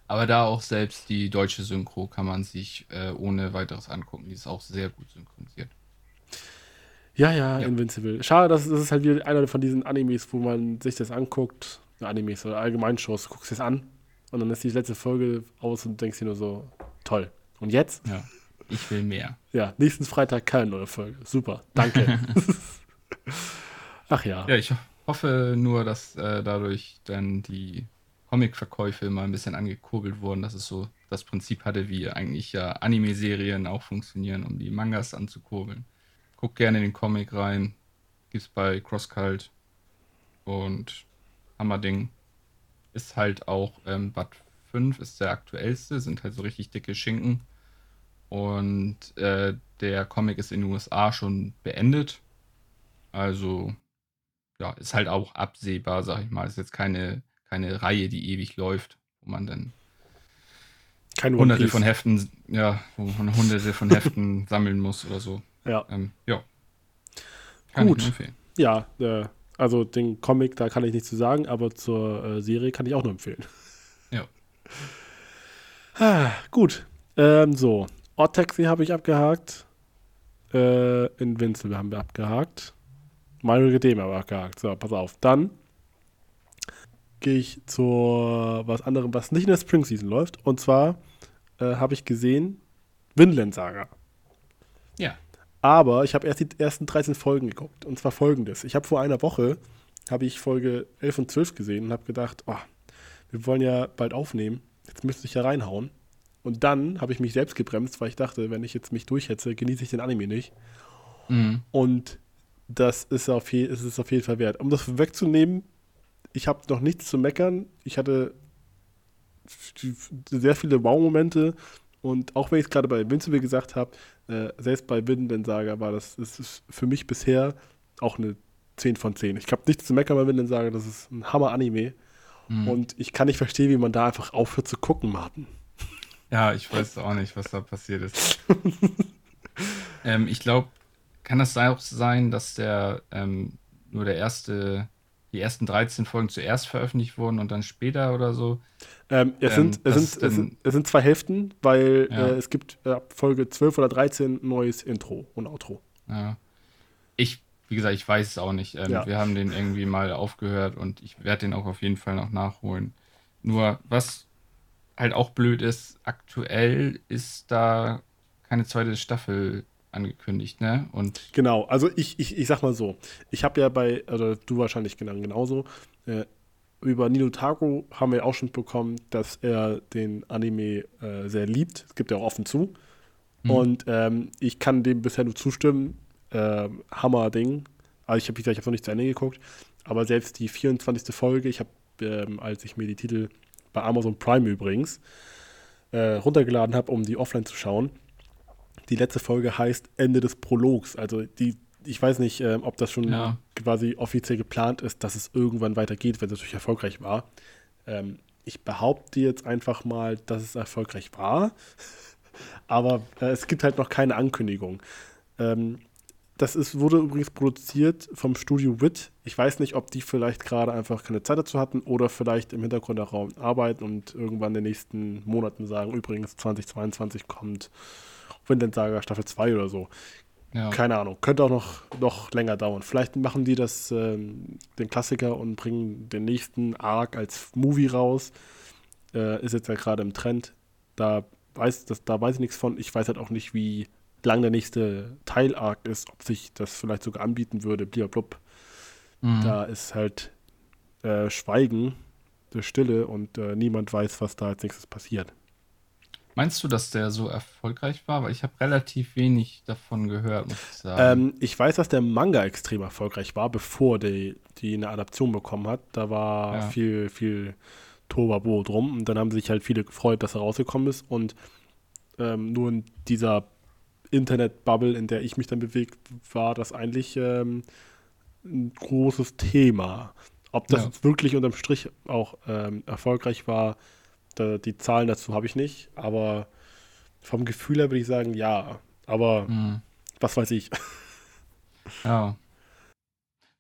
Aber da auch selbst die deutsche Synchro kann man sich äh, ohne weiteres angucken. Die ist auch sehr gut synchronisiert. Ja, ja, Ja. Invincible. Schade, das, das ist halt wieder einer von diesen Animes, wo man sich das anguckt. Animes oder allgemein Shows, du guckst es an und dann ist die letzte Folge aus und denkst dir nur so, toll. Und jetzt? Ja, ich will mehr. Ja, nächsten Freitag keine neue Folge. Super, danke. Ach ja. Ja, ich ho- hoffe nur, dass äh, dadurch dann die Comic-Verkäufe mal ein bisschen angekurbelt wurden, dass es so das Prinzip hatte, wie eigentlich ja Anime-Serien auch funktionieren, um die Mangas anzukurbeln. Guck gerne in den Comic rein. Gibt's bei CrossCult. Und Hammerding ist halt auch ähm, Bad 5 ist der aktuellste, sind halt so richtig dicke Schinken. Und äh, der Comic ist in den USA schon beendet. Also ja, ist halt auch absehbar, sag ich mal. Ist jetzt keine, keine Reihe, die ewig läuft, wo man dann hunderte von Heften, ja, wo man hunderte von Heften sammeln muss oder so. Ja, Ähm, ja. Kann Gut. ich empfehlen. ja äh, also den Comic, da kann ich nichts zu sagen, aber zur äh, Serie kann ich auch nur empfehlen. Ja. Ah, gut. Ähm, so. Odd Taxi habe ich abgehakt. Äh, Invincible haben wir abgehakt. Mario Academia haben wir abgehakt. So, pass auf. Dann gehe ich zu was anderem, was nicht in der Spring Season läuft. Und zwar äh, habe ich gesehen Vinland Saga. Ja. Aber ich habe erst die ersten 13 Folgen geguckt. Und zwar folgendes. Ich habe vor einer Woche, habe ich Folge 11 und 12 gesehen und habe gedacht, oh, wir wollen ja bald aufnehmen. Jetzt müsste ich ja reinhauen. Und dann habe ich mich selbst gebremst, weil ich dachte, wenn ich jetzt mich durchhetze, genieße ich den Anime nicht. Mhm. Und das ist auf, je ist es auf jeden Fall wert. Um das wegzunehmen, ich habe noch nichts zu meckern. Ich hatte sehr viele Wow-Momente. Und auch wenn ich es gerade bei Invincible gesagt habe, äh, selbst bei Vinland Saga war das, das ist für mich bisher auch eine 10 von 10. Ich habe nichts zu meckern bei Vinland Saga, das ist ein Hammer-Anime. Mhm. Und ich kann nicht verstehen, wie man da einfach aufhört zu gucken, Martin. Ja, ich weiß auch nicht, was da passiert ist. ähm, ich glaube, kann das auch sein, dass der ähm, nur der erste, die ersten 13 Folgen zuerst veröffentlicht wurden und dann später oder so? Ähm, es, Ähm, sind, es, sind, es, sind, es sind zwei Hälften, weil Ja. äh, es gibt äh, ab Folge 12 oder 13 neues Intro und Outro. Ja. Ich, wie gesagt, ich weiß es auch nicht. Ähm, Ja. Wir haben den irgendwie mal aufgehört und ich werde den auch auf jeden Fall noch nachholen. Nur, was halt auch blöd ist, aktuell ist da keine zweite Staffel angekündigt, ne? Und Genau, also ich, ich, ich sag mal so, ich habe ja bei, oder du wahrscheinlich genau, genauso, äh, über Nino Taco haben wir auch schon bekommen, dass er den Anime äh, sehr liebt. Es gibt ja auch offen zu. Mhm. Und ähm, ich kann dem bisher nur zustimmen. Ähm, Hammer-Ding. Also ich habe, wie gesagt, ich habe noch nicht zu Ende geguckt. Aber selbst die 24. Folge, ich habe, ähm, als ich mir die Titel bei Amazon Prime übrigens äh, runtergeladen habe, um die offline zu schauen, die letzte Folge heißt Ende des Prologs. Also die, ich weiß nicht, ähm, ob das schon Ja. quasi offiziell geplant ist, dass es irgendwann weitergeht, wenn es natürlich erfolgreich war. Ähm, ich behaupte jetzt einfach mal, dass es erfolgreich war. Aber äh, es gibt halt noch keine Ankündigung. Ähm, das ist, wurde übrigens produziert vom Studio Wit. Ich weiß nicht, ob die vielleicht gerade einfach keine Zeit dazu hatten oder vielleicht im Hintergrund auch arbeiten und irgendwann in den nächsten Monaten sagen, übrigens 2022 kommt Vinland Saga Staffel 2 oder so. ja. Keine Ahnung, könnte auch noch, noch länger dauern. Vielleicht machen die das, ähm, den Klassiker und bringen den nächsten Arc als Movie raus. Äh, ist jetzt ja gerade im Trend. Da weiß, das, da weiß ich nichts von. Ich weiß halt auch nicht, wie lang der nächste Teil-Arc ist, ob sich das vielleicht sogar anbieten würde. Blablabla. Mhm. Da ist halt äh, Schweigen, der Stille und äh, niemand weiß, was da als nächstes passiert. Meinst du, dass der so erfolgreich war? Weil ich habe relativ wenig davon gehört, muss ich sagen. Ähm, ich weiß, dass der Manga extrem erfolgreich war, bevor die, die eine Adaption bekommen hat. Da war Ja. viel, viel Tobabo drum. Und dann haben sich halt viele gefreut, dass er rausgekommen ist. Und ähm, nur in dieser Internet-Bubble, in der ich mich dann bewegt, war das eigentlich ähm, ein großes Thema. Ob das Ja. jetzt wirklich unterm Strich auch ähm, erfolgreich war, da, die Zahlen dazu habe ich nicht. Aber vom Gefühl her würde ich sagen, ja. Aber Mhm. was weiß ich. Ja.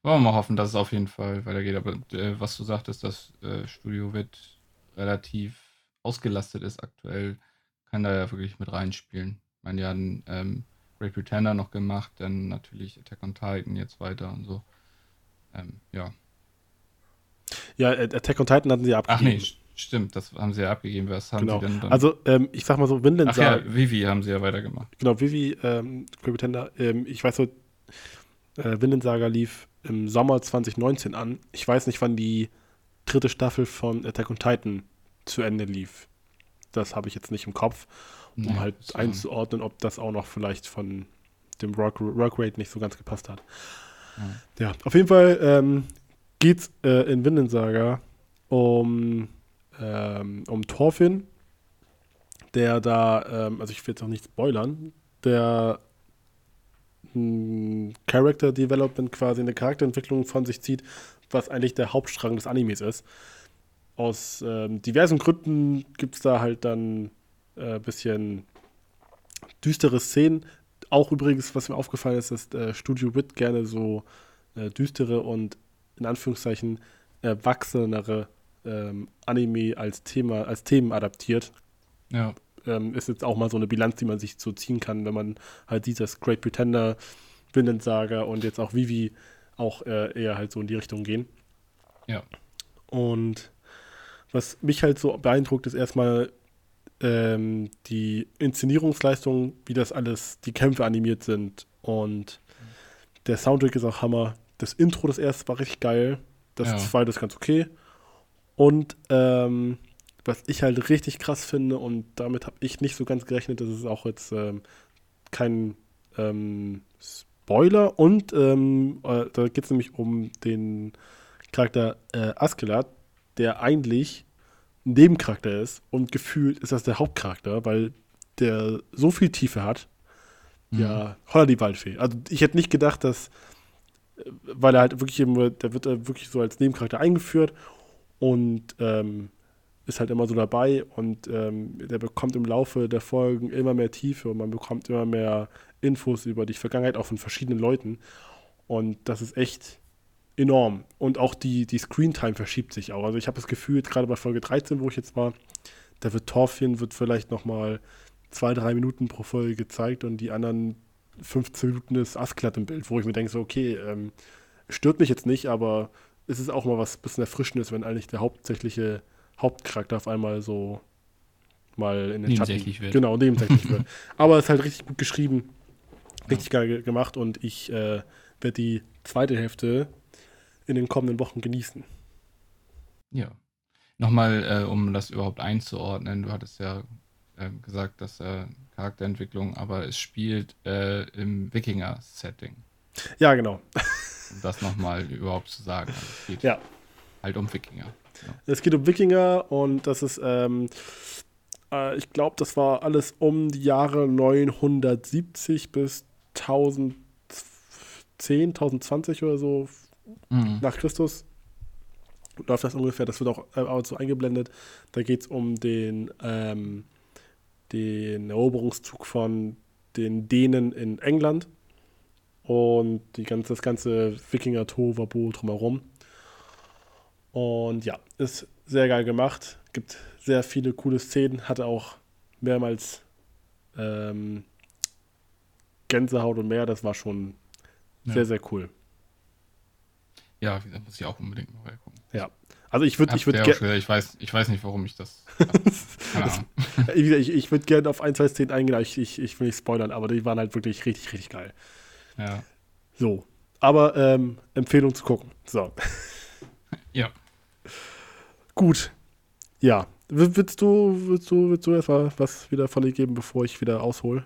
Wollen wir mal hoffen, dass es auf jeden Fall weitergeht. Aber äh, was du sagtest, das äh, Studio wird relativ ausgelastet ist aktuell, kann da ja wirklich mit reinspielen. Ich meine, die hatten ähm, Great Pretender noch gemacht, dann natürlich Attack on Titan jetzt weiter und so. Ähm, ja. Ja, Attack on Titan hatten sie Ach abgegeben. nee, st- stimmt, das haben sie ja abgegeben. Was haben genau. sie denn dann? Also, ähm, ich sag mal so, Vinland Ach ja, Saga, Vivi haben sie ja weitergemacht. genau, Vivi, ähm, Pretender, ähm, ich weiß so, äh, Vinland Saga lief im Sommer 2019 an. Ich weiß nicht, wann die dritte Staffel von Attack on Titan zu Ende lief. Das habe ich jetzt nicht im Kopf, um Nee, halt ähm, einzuordnen, ob das auch noch vielleicht von dem Work, Workrate nicht so ganz gepasst hat. Ja. Ja, auf jeden Fall ähm, geht es äh, in Vinland Saga um, ähm, um Thorfinn, der da, ähm, also ich will jetzt auch nicht spoilern, der Character Development quasi eine Charakterentwicklung von sich zieht, was eigentlich der Hauptstrang des Animes ist. Aus ähm, diversen Gründen gibt es da halt dann ein äh, bisschen düstere Szenen. Auch übrigens, was mir aufgefallen ist, dass äh, Studio Wit gerne so äh, düstere und in Anführungszeichen erwachsenere ähm, Anime als Thema, als Themen adaptiert. Ja. ähm, ist jetzt auch mal so eine Bilanz, die man sich so ziehen kann, wenn man halt sieht, dass Great Pretender, Vinland Saga und jetzt auch Vivi auch äh, eher halt so in die Richtung gehen. Ja. Und was mich halt so beeindruckt, ist erstmal ähm, die Inszenierungsleistung, wie das alles, die Kämpfe animiert sind und der Soundtrack ist auch Hammer. Das Intro, das erste war richtig geil. Das Ja. zweite ist ganz okay. Und ähm, was ich halt richtig krass finde, und damit habe ich nicht so ganz gerechnet, das ist auch jetzt ähm, kein ähm, Spoiler. Und ähm, äh, da geht es nämlich um den Charakter äh, Askeladd, der eigentlich ein Nebencharakter ist. Und gefühlt ist das der Hauptcharakter, weil der so viel Tiefe hat. Mhm. Ja, Holla die Waldfee. Also ich hätte nicht gedacht, dass, äh, weil er halt wirklich eben, der wird äh, wirklich so als Nebencharakter eingeführt und ähm, ist halt immer so dabei und ähm, der bekommt im Laufe der Folgen immer mehr Tiefe und man bekommt immer mehr Infos über die Vergangenheit auch von verschiedenen Leuten und das ist echt enorm und auch die, die Screentime verschiebt sich auch. Also ich habe das Gefühl, gerade bei Folge 13, wo ich jetzt war, da wird Thorfinn wird vielleicht noch mal zwei, drei Minuten pro Folge gezeigt und die anderen 15 Minuten ist Askeladd im Bild, wo ich mir denke, so, okay, ähm, stört mich jetzt nicht, aber es ist auch mal was bisschen Erfrischendes, wenn eigentlich der hauptsächliche Hauptcharakter auf einmal so mal in den Nebensächlich Schatten wird. Genau, nebensächlich wird. Aber es ist halt richtig gut geschrieben, richtig geil ge- gemacht und ich äh, werde die zweite Hälfte in den kommenden Wochen genießen. Ja. Nochmal, äh, um das überhaupt einzuordnen, du hattest ja äh, gesagt, dass äh, Charakterentwicklung, aber es spielt äh, im Wikinger-Setting. Ja, genau. Um das nochmal überhaupt zu sagen. Also es geht Ja. halt um Wikinger. Ja. Es geht um Wikinger und das ist, ähm, äh, ich glaube, das war alles um die Jahre 970 bis 1010, 1020 oder so Mhm. nach Christus. Läuft das ungefähr, das wird auch äh, so eingeblendet. Da geht es um den, ähm, den Eroberungszug von den Dänen in England und die ganze, das ganze Wikinger-Tovabo drumherum. Und ja, ist sehr geil gemacht. Gibt sehr viele coole Szenen. Hatte auch mehrmals ähm, Gänsehaut und mehr. Das war schon Ja. sehr, sehr cool. Ja, da muss ich auch unbedingt mal gucken. Ja. Also ich würde ich würd ja ge- auch schon gesagt, ich weiß, ich weiß nicht, warum ich das. Ich, ich würde gerne auf ein, zwei Szenen eingehen, ich, ich, ich will nicht spoilern, aber die waren halt wirklich richtig, richtig geil. Ja. So. Aber ähm, Empfehlung zu gucken. So. Ja. Gut. Ja. Willst du, willst du, willst du erstmal was wieder von dir geben, bevor ich wieder aushole?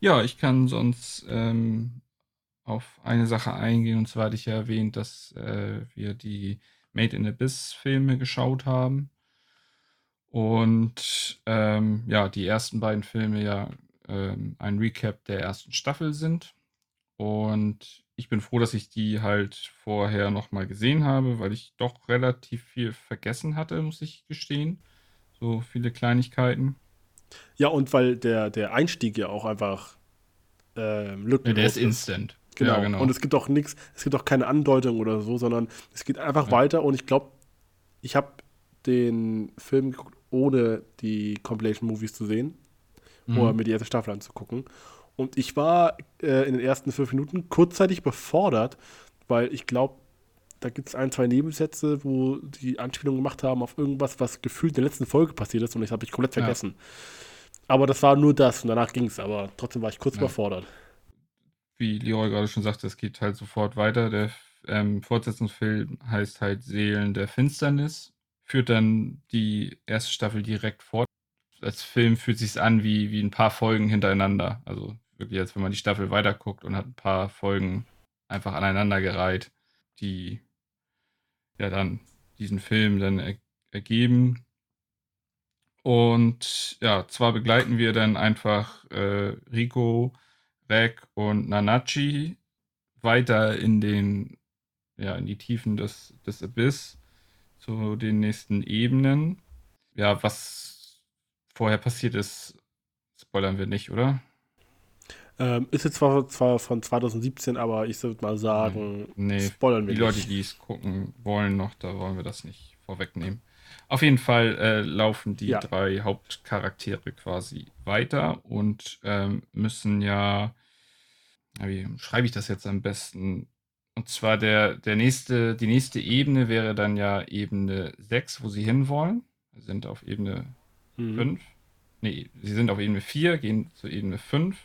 Ja, ich kann sonst ähm, auf eine Sache eingehen. Und zwar hatte ich ja erwähnt, dass äh, wir die Made in Abyss-Filme geschaut haben. Und ähm, ja, die ersten beiden Filme ja ähm, ein Recap der ersten Staffel sind. Und ich bin froh, dass ich die halt vorher nochmal gesehen habe, weil ich doch relativ viel vergessen hatte, muss ich gestehen. So viele Kleinigkeiten. Ja, und weil der, der Einstieg ja auch einfach Ja, lückenlos der ist instant. Genau. Ja, genau. Und es gibt auch nichts, es gibt auch keine Andeutung oder so, sondern es geht einfach Ja. weiter und ich glaube, ich habe den Film geguckt, ohne die Compilation-Movies zu sehen Mhm. oder mir die erste Staffel anzugucken. Und ich war äh, in den ersten fünf Minuten kurzzeitig befordert, weil ich glaube, da gibt es ein, zwei Nebensätze, wo die Anspielung gemacht haben auf irgendwas, was gefühlt in der letzten Folge passiert ist und das habe ich komplett Ja. vergessen. Aber das war nur das und danach ging es, aber trotzdem war ich kurz Ja. überfordert. wie Leroy gerade schon sagte, es geht halt sofort weiter. Der ähm, Fortsetzungsfilm heißt halt Seelen der Finsternis, führt dann die erste Staffel direkt fort. Als Film fühlt sich an wie, wie ein paar Folgen hintereinander. Also wirklich, als wenn man die Staffel weiterguckt und hat ein paar Folgen einfach aneinandergereiht, die ja dann diesen Film dann er ergeben. Und ja, zwar begleiten wir dann einfach äh, Rico, Rek und Nanachi weiter in den, ja, in die Tiefen des, des Abyss zu den nächsten Ebenen. Ja, was vorher passiert ist, spoilern wir nicht, oder? Ähm, ist jetzt zwar, zwar von 2017, aber ich würde mal sagen, Nee, spoilern wir die Leute, nicht. die es gucken wollen noch, da wollen wir das nicht vorwegnehmen. Auf jeden Fall äh, laufen die Ja. drei Hauptcharaktere quasi weiter und ähm, müssen ja, wie schreibe ich das jetzt am besten? Und zwar der, der nächste, die nächste Ebene wäre dann ja Ebene 6, wo sie hinwollen. Sie sind auf Ebene Mhm. 5. Nee, sie sind auf Ebene 4, gehen zur Ebene 5.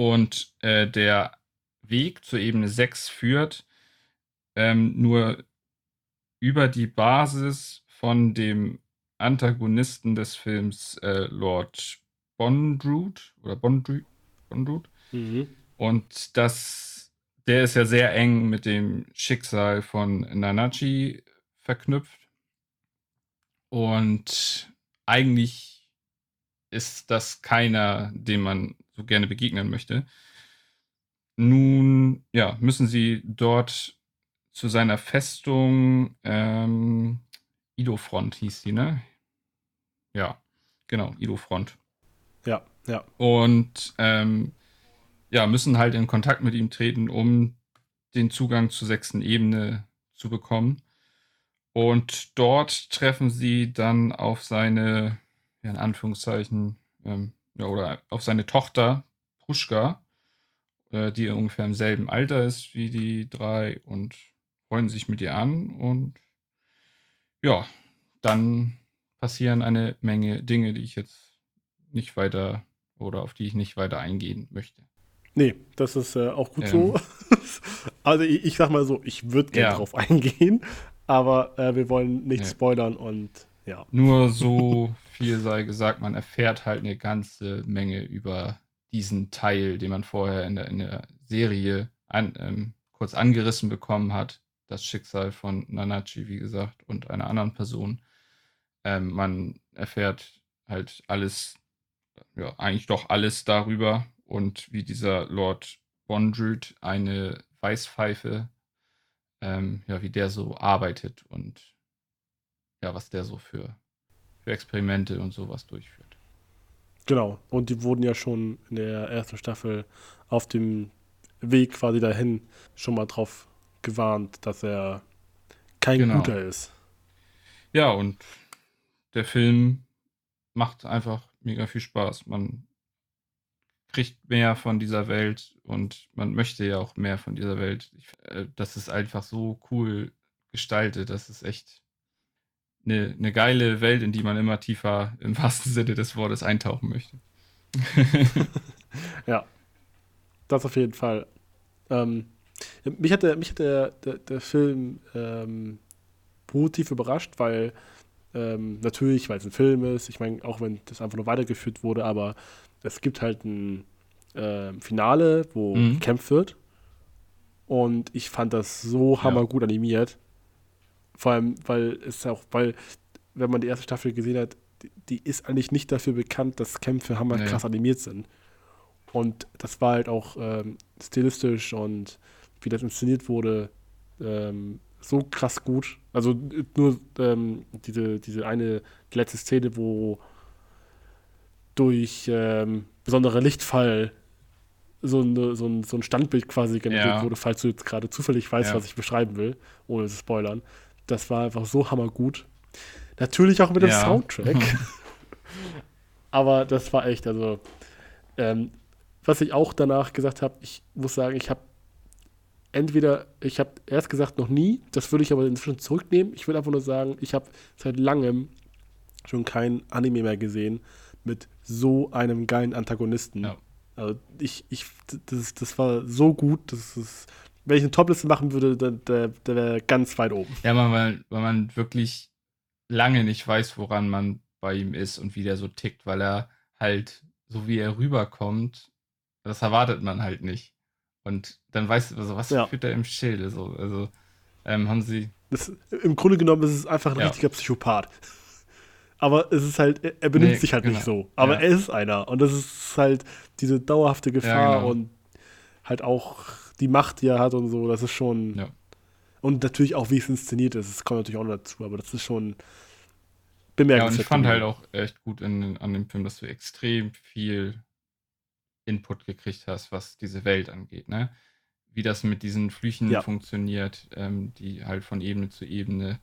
Und äh, der Weg zur Ebene 6 führt ähm, nur über die Basis von dem Antagonisten des Films äh, Lord Bondrute oder Bondrute, Bondrute. Mhm. Und das, der ist ja sehr eng mit dem Schicksal von Nanachi verknüpft. Und eigentlich ist das keiner, dem man so gerne begegnen möchte. Nun, ja, müssen sie dort zu seiner Festung, ähm, Ido-Front hieß die, ne? Ja, genau, Ido-Front. Ja, ja. Und ähm, ja, müssen halt in Kontakt mit ihm treten, um den Zugang zur sechsten Ebene zu bekommen. Und dort treffen sie dann auf seine, ja, in Anführungszeichen, ähm, ja, oder auf seine Tochter Pruschka, äh, die ungefähr im selben Alter ist wie die drei und freuen sich mit ihr an. Und ja, dann passieren eine Menge Dinge, die ich jetzt nicht weiter oder auf die ich nicht weiter eingehen möchte. Nee, das ist äh, auch gut Ähm. so. also ich, ich sag mal so, ich würde gerne Ja. drauf eingehen, aber äh, wir wollen nicht Ja. spoilern und ja. Nur so viel sei gesagt, man erfährt halt eine ganze Menge über diesen Teil, den man vorher in der, in der Serie an, ähm, kurz angerissen bekommen hat. Das Schicksal von Nanachi, wie gesagt, und einer anderen Person. Ähm, man erfährt halt alles, ja, eigentlich doch alles darüber und wie dieser Lord Bondrute eine Weißpfeife, ähm, ja, wie der so arbeitet und ja, was der so für, für Experimente und sowas durchführt. Genau. Und die wurden ja schon in der ersten Staffel auf dem Weg quasi dahin schon mal drauf gewarnt, dass er kein Genau. guter ist. Ja, und der Film macht einfach mega viel Spaß. Man kriegt mehr von dieser Welt und man möchte ja auch mehr von dieser Welt. Ich, äh, das ist einfach so cool gestaltet. Das ist echt eine, eine geile Welt, in die man immer tiefer im wahrsten Sinne des Wortes eintauchen möchte. Ja, das auf jeden Fall. Ähm, mich hat der, mich hat der, der, der Film ähm, positiv überrascht, weil ähm, natürlich, weil es ein Film ist, ich meine, auch wenn das einfach nur weitergeführt wurde, aber es gibt halt ein ähm, Finale, wo Mhm. gekämpft wird. Und ich fand das so hammergut animiert. Vor allem, weil es auch, weil, wenn man die erste Staffel gesehen hat, die, die ist eigentlich nicht dafür bekannt, dass Kämpfe hammer Nee. krass animiert sind. Und das war halt auch ähm, stilistisch und wie das inszeniert wurde, ähm, so krass gut. Also nur ähm, diese, diese eine letzte Szene, wo durch ähm, besondere Lichtfall so, eine, so, ein, so ein Standbild quasi generiert Ja. wurde, falls du jetzt gerade zufällig weißt, Ja. was ich beschreiben will, ohne zu spoilern. Das war einfach so hammergut. Natürlich auch mit dem Ja. Soundtrack. Aber das war echt, also, ähm, was ich auch danach gesagt habe, ich muss sagen, ich habe entweder, ich habe erst gesagt noch nie, das würde ich aber inzwischen zurücknehmen. Ich will einfach nur sagen, ich habe seit langem schon kein Anime mehr gesehen mit so einem geilen Antagonisten. Ja. Also ich, ich, das, das war so gut, das ist, wenn ich eine Topliste machen würde, dann der, der wäre ganz weit oben. Ja, weil man, weil man wirklich lange nicht weiß, woran man bei ihm ist und wie der so tickt, weil er halt, so wie er rüberkommt, das erwartet man halt nicht. Und dann weißt du, also, was Ja. führt er im Schilde? So, also ähm, haben sie. Das, Im Grunde genommen ist es einfach ein Ja. richtiger Psychopath. Aber es ist halt, er, benimmt Nee, sich halt nicht genau. so. Aber Ja. er ist einer. Und das ist halt diese dauerhafte Gefahr genau. und halt auch die Macht, die er hat und so. Das ist schon. Ja. Und natürlich auch, wie es inszeniert ist. Das kommt natürlich auch noch dazu. Aber das ist schon Ja, und bemerkenswert. ich fand halt auch echt gut in, an dem Film, dass du extrem viel Input gekriegt hast, was diese Welt angeht, ne? Wie das mit diesen Flüchen Ja. funktioniert, ähm, die halt von Ebene zu Ebene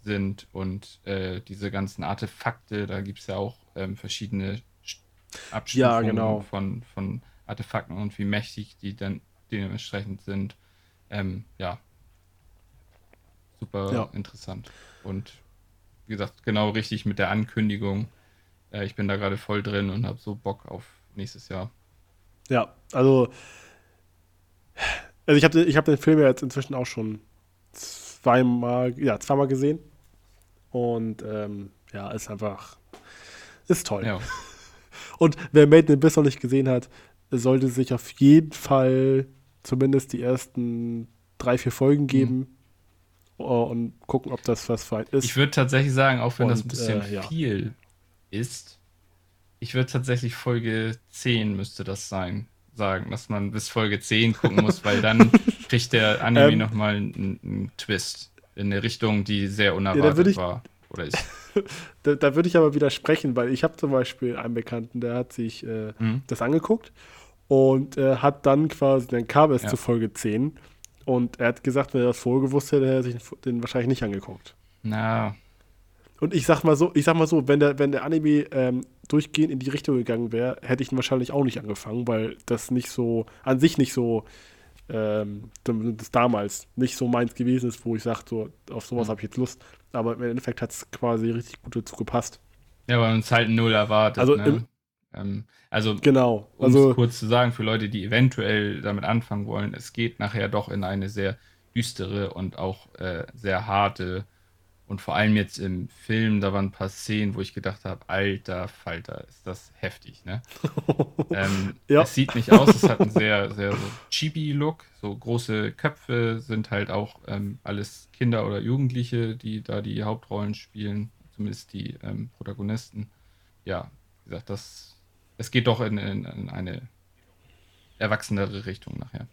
sind und äh, diese ganzen Artefakte, da gibt es ja auch ähm, verschiedene Abstufungen Ja, genau. von, von Artefakten und wie mächtig die dann dementsprechend sind. Ähm, ja, super Ja. interessant. Und wie gesagt, genau richtig mit der Ankündigung. Äh, ich bin da gerade voll drin und habe so Bock auf nächstes Jahr. Ja, also, also ich habe ich hab den Film ja jetzt inzwischen auch schon zweimal, ja, zweimal gesehen. Und ähm, ja, ist einfach, ist toll. Ja, Und wer Made in Abyss noch nicht gesehen hat, sollte sich auf jeden Fall zumindest die ersten drei, vier Folgen geben oh, und gucken, ob das was für ein ist. ich würde tatsächlich sagen, auch wenn das ein Und, bisschen äh, ja. viel ist, ich würde tatsächlich Folge 10 müsste das sein, sagen, dass man bis Folge 10 gucken muss, weil dann kriegt der Anime Ähm, nochmal einen, einen Twist in eine Richtung, die sehr unerwartet ich- war. Oder ist. Da, da würde ich aber widersprechen, weil ich habe zum Beispiel einen Bekannten, der hat sich äh, Mhm. das angeguckt und äh, hat dann quasi, dann kam es Ja. zu Folge 10 und er hat gesagt, wenn er das vorher gewusst hätte, hätte er sich den wahrscheinlich nicht angeguckt. Na, Und ich sag mal so, ich sag mal so, wenn der, wenn der Anime ähm, durchgehend in die Richtung gegangen wäre, hätte ich ihn wahrscheinlich auch nicht angefangen, weil das nicht so, an sich nicht so, ähm, das damals nicht so meins gewesen ist, wo ich sage, so, auf sowas Mhm. habe ich jetzt Lust. Aber im Endeffekt hat es quasi richtig gut dazu gepasst. ja, weil uns halt null erwartet. Also ne? im- also Genau. um es Also, kurz zu sagen, für Leute, die eventuell damit anfangen wollen, es geht nachher doch in eine sehr düstere und auch äh, sehr harte und vor allem jetzt im Film, da waren ein paar Szenen, wo ich gedacht habe, alter Falter, ist das heftig, ne? ähm, Ja. Es sieht nicht aus, es hat einen sehr, sehr so chibi-Look, so große Köpfe sind halt auch ähm, alles Kinder oder Jugendliche, die da die Hauptrollen spielen, zumindest die ähm, Protagonisten. Ja, wie gesagt, das, es geht doch in, in, in eine erwachsenere Richtung nachher.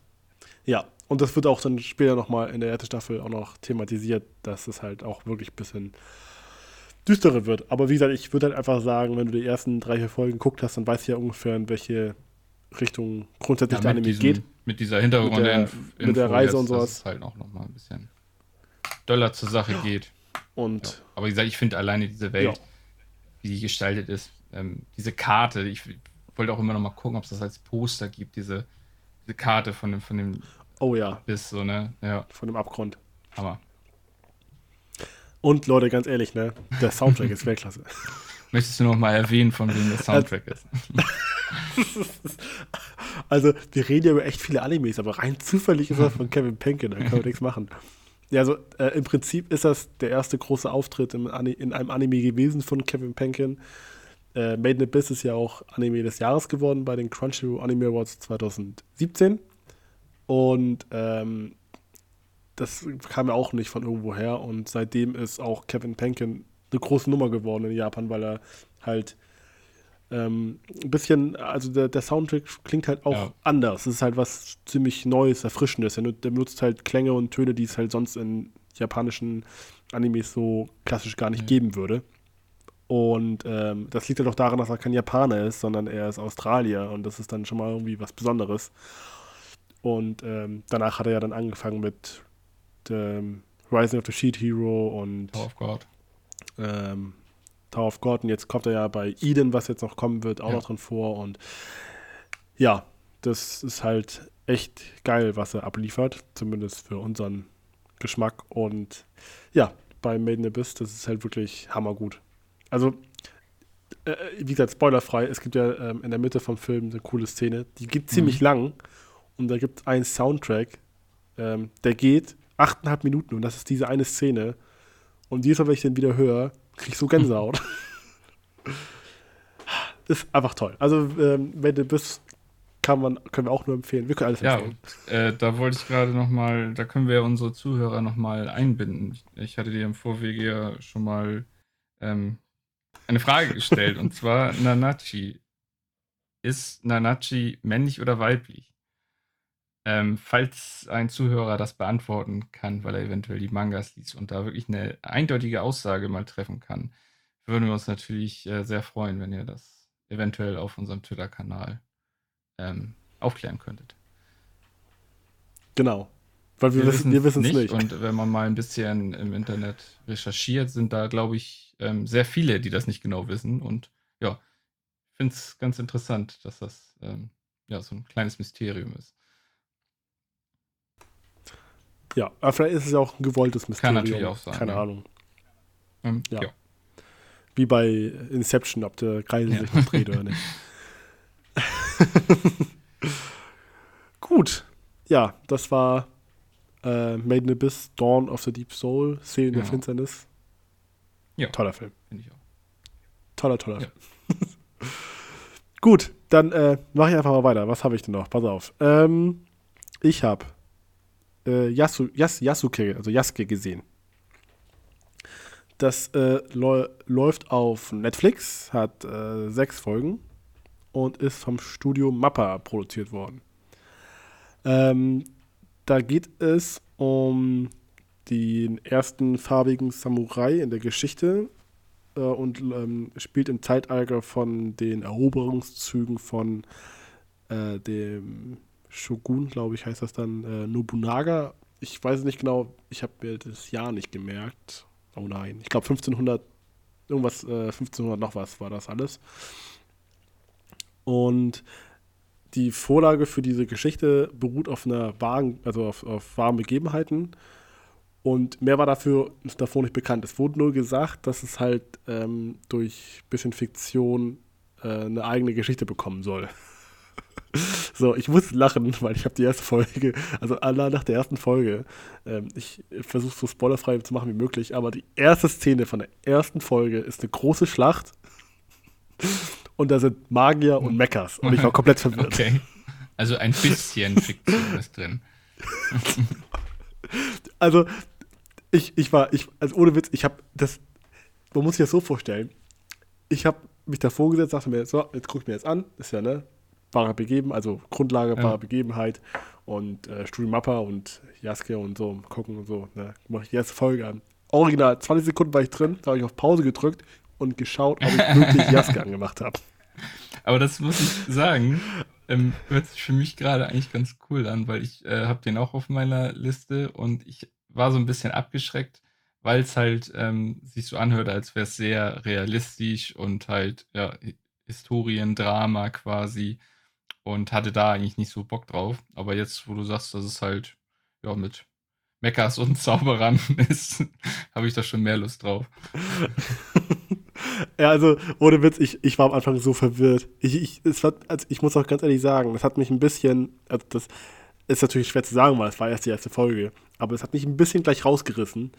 ja. Und das wird auch dann später nochmal in der ersten Staffel auch noch thematisiert, dass es halt auch wirklich ein bisschen düsterer wird. Aber wie gesagt, ich würde halt einfach sagen, wenn du die ersten drei, vier Folgen geguckt hast, dann weißt du ja ungefähr, in welche Richtung grundsätzlich der mit, Anime diesem, geht. mit dieser Hintergrund Mit der- mit der Reise und dass sowas. es halt auch nochmal ein bisschen doller zur Sache geht. Ja. Und Aber wie gesagt, ich finde alleine diese Welt, Ja. wie die gestaltet ist, ähm, diese Karte, ich wollte auch immer noch mal gucken, ob es das als Poster gibt, diese, diese Karte von dem, von dem oh ja, Biss, so, ne? Ja, von dem Abgrund. Hammer. Und Leute, ganz ehrlich, ne, der Soundtrack ist Weltklasse. Möchtest du noch mal erwähnen, von wem der Soundtrack ist? Also, wir reden ja über echt viele Animes, aber rein zufällig ist das von Kevin Penkin, da können wir nichts machen. Ja, also äh, im Prinzip ist das der erste große Auftritt im in einem Anime gewesen von Kevin Penkin. Äh, Made in Abyss ist ja auch Anime des Jahres geworden bei den Crunchyroll Anime Awards 2017. Und ähm, das kam ja auch nicht von irgendwo her. Und seitdem ist auch Kevin Penkin eine große Nummer geworden in Japan, weil er halt ähm, ein bisschen, also der, der Soundtrack klingt halt auch Ja. anders. Es ist halt was ziemlich Neues, Erfrischendes. Er, der benutzt halt Klänge und Töne, die es halt sonst in japanischen Animes so klassisch gar nicht Ja. geben würde. Und ähm, das liegt halt auch daran, dass er kein Japaner ist, sondern er ist Australier und das ist dann schon mal irgendwie was Besonderes. Und ähm, danach hat er ja dann angefangen mit ähm, Rising of the Sheet Hero und Tower of God. ähm, Tower of God. Und jetzt kommt er ja bei Eden, was jetzt noch kommen wird, auch Ja. noch drin vor. Und ja, das ist halt echt geil, was er abliefert, zumindest für unseren Geschmack. Und ja, bei Made in Abyss, das ist halt wirklich hammergut. Also, äh, wie gesagt, spoilerfrei, es gibt ja ähm, in der Mitte vom Film eine coole Szene, die geht ziemlich lang und da gibt es einen Soundtrack, ähm, der geht achteinhalb Minuten und das ist diese eine Szene. Und jedes Mal, wenn ich den wieder höre, krieg ich so Gänsehaut. das ist einfach toll. Also, ähm, wenn du bist, kann man, können wir auch nur empfehlen. Wir können alles Ja, empfehlen. und, äh, da wollte ich gerade noch mal, da können wir ja unsere Zuhörer noch mal einbinden. Ich, ich hatte dir im Vorwege ja schon mal ähm, eine Frage gestellt und zwar Nanachi. Ist Nanachi männlich oder weiblich? Ähm, falls ein Zuhörer das beantworten kann, weil er eventuell die Mangas liest und da wirklich eine eindeutige Aussage mal treffen kann, würden wir uns natürlich äh, sehr freuen, wenn ihr das eventuell auf unserem Twitter-Kanal ähm, aufklären könntet. Genau. Weil wir, wir wissen es nicht. nicht. Und wenn man mal ein bisschen im Internet recherchiert, sind da, glaube ich, ähm, sehr viele, die das nicht genau wissen. Und ja, ich finde es ganz interessant, dass das ähm, ja so ein kleines Mysterium ist. Ja, aber vielleicht ist es ja auch ein gewolltes Mysterium. Kann natürlich auch sein. Keine ja. Ahnung. Ähm, ja. ja. Wie bei Inception, ob der Kreisel ja. sich noch dreht oder nicht. Gut. Ja, das war äh, Made in Abyss, Dawn of the Deep Soul, Seelen der Finsternis. Ja. Toller Film. Finde ich auch. Toller, toller Film. Gut, dann äh, mache ich einfach mal weiter. Was habe ich denn noch? Pass auf. Ähm, ich habe äh, Yasu, Yas, Yasuke, also Yasuke gesehen. Das äh, läuft auf Netflix, hat äh, sechs Folgen und ist vom Studio Mappa produziert worden. Ähm, da geht es um den ersten farbigen Samurai in der Geschichte äh, und ähm, spielt im Zeitalter von den Eroberungszügen von äh, dem Shogun, glaube ich, heißt das dann, äh, Nobunaga. Ich weiß nicht genau, ich habe mir das Jahr nicht gemerkt. Oh nein, ich glaube 1500, irgendwas, 1500 äh, noch was war das alles. Und die Vorlage für diese Geschichte beruht auf einer wahren, also auf, auf wahren Begebenheiten. Und mehr war dafür davor nicht bekannt. Es wurde nur gesagt, dass es halt ähm, durch bisschen Fiktion äh, eine eigene Geschichte bekommen soll. so, ich muss lachen, weil ich habe die erste Folge, also nach der ersten Folge, ähm, ich versuche so spoilerfrei zu machen wie möglich, aber die erste Szene von der ersten Folge ist eine große Schlacht und da sind Magier und Mechas. Und ich war komplett verwirrt. Okay. Also ein bisschen Fiktion ist drin. also, ich, ich war, ich, also ohne Witz, ich habe das, man muss sich das so vorstellen. Ich habe mich davor gesetzt, dachte mir, so, jetzt guck ich mir jetzt an, ist ja, ne, wahre Begeben, also Grundlage, wahre ja. Begebenheit und äh, Studio Mappa und Jaske und so, gucken und so, ne, mache ich die erste Folge an. Original, 20 Sekunden war ich drin, da habe ich auf Pause gedrückt und geschaut, ob ich wirklich Jaske angemacht habe. Aber das muss ich sagen, ähm, hört sich für mich gerade eigentlich ganz cool an, weil ich äh, habe den auch auf meiner Liste und ich war so ein bisschen abgeschreckt, weil es halt ähm, sich so anhört, als wäre es sehr realistisch und halt ja, Historiendrama quasi und hatte da eigentlich nicht so Bock drauf. Aber jetzt, wo du sagst, dass es halt ja mit Meckers und Zauberern ist, habe ich da schon mehr Lust drauf. ja, also ohne Witz, ich, ich war am Anfang so verwirrt. Ich, ich, es war, also ich muss auch ganz ehrlich sagen, das hat mich ein bisschen, also das ist natürlich schwer zu sagen, weil es war erst die erste Folge, aber es hat mich ein bisschen gleich rausgerissen.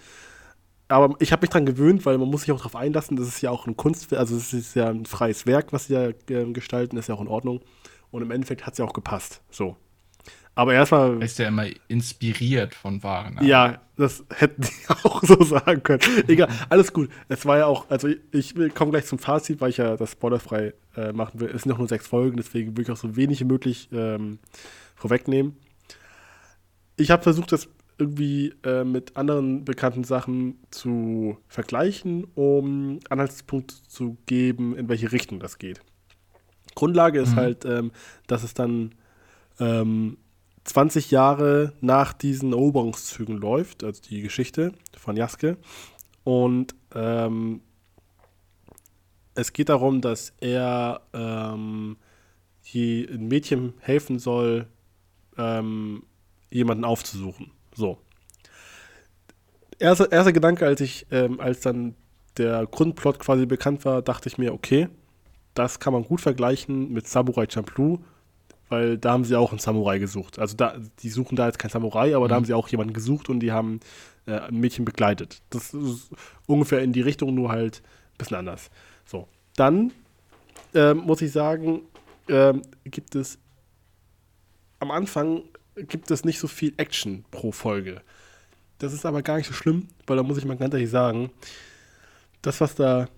Aber ich habe mich daran gewöhnt, weil man muss sich auch darauf einlassen, das ist ja auch ein Kunstwerk, also es ist ja ein freies Werk, was sie ja äh, gestalten, ist ja auch in Ordnung. Und im Endeffekt hat es ja auch gepasst. So. Aber erstmal. Ist ja immer inspiriert von Waren. Ja, das hätten die auch so sagen können. Egal, alles gut. Es war ja auch, also ich, ich komme gleich zum Fazit, weil ich ja das spoilerfrei äh, machen will. Es sind noch nur sechs Folgen, deswegen will ich auch so wenig wie möglich ähm, vorwegnehmen. Ich habe versucht, das irgendwie äh, mit anderen bekannten Sachen zu vergleichen, um Anhaltspunkte zu geben, in welche Richtung das geht. Grundlage ist mhm. halt, ähm, dass es dann ähm, 20 Jahre nach diesen Eroberungszügen läuft, also die Geschichte von Jaske. Und ähm, es geht darum, dass er ähm, die, ein Mädchen helfen soll, ähm, jemanden aufzusuchen. So. Erster, erster Gedanke, als ich, ähm, als dann der Grundplot quasi bekannt war, dachte ich mir, okay, das kann man gut vergleichen mit Samurai Champloo, weil da haben sie auch einen Samurai gesucht. Also da, die suchen da jetzt keinen Samurai, aber mhm. da haben sie auch jemanden gesucht und die haben äh, ein Mädchen begleitet. Das ist ungefähr in die Richtung, nur halt ein bisschen anders. So, dann äh, muss ich sagen, äh, gibt es am Anfang gibt es nicht so viel Action pro Folge. Das ist aber gar nicht so schlimm, weil da muss ich mal ganz ehrlich sagen, das, was da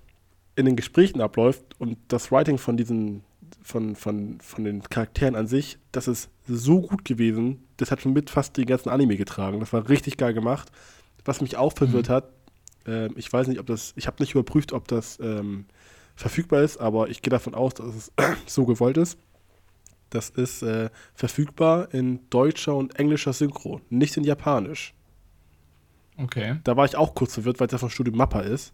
in den Gesprächen abläuft und das Writing von diesen von, von, von den Charakteren an sich, das ist so gut gewesen. Das hat schon mit fast den ganzen Anime getragen. Das war richtig geil gemacht. Was mich auch verwirrt mhm. hat, äh, ich weiß nicht, ob das, ich habe nicht überprüft, ob das ähm, verfügbar ist, aber ich gehe davon aus, dass es so gewollt ist. Das ist äh, verfügbar in deutscher und englischer Synchro, nicht in japanisch. Okay. Da war ich auch kurz verwirrt, weil es ja von Studio Mappa ist.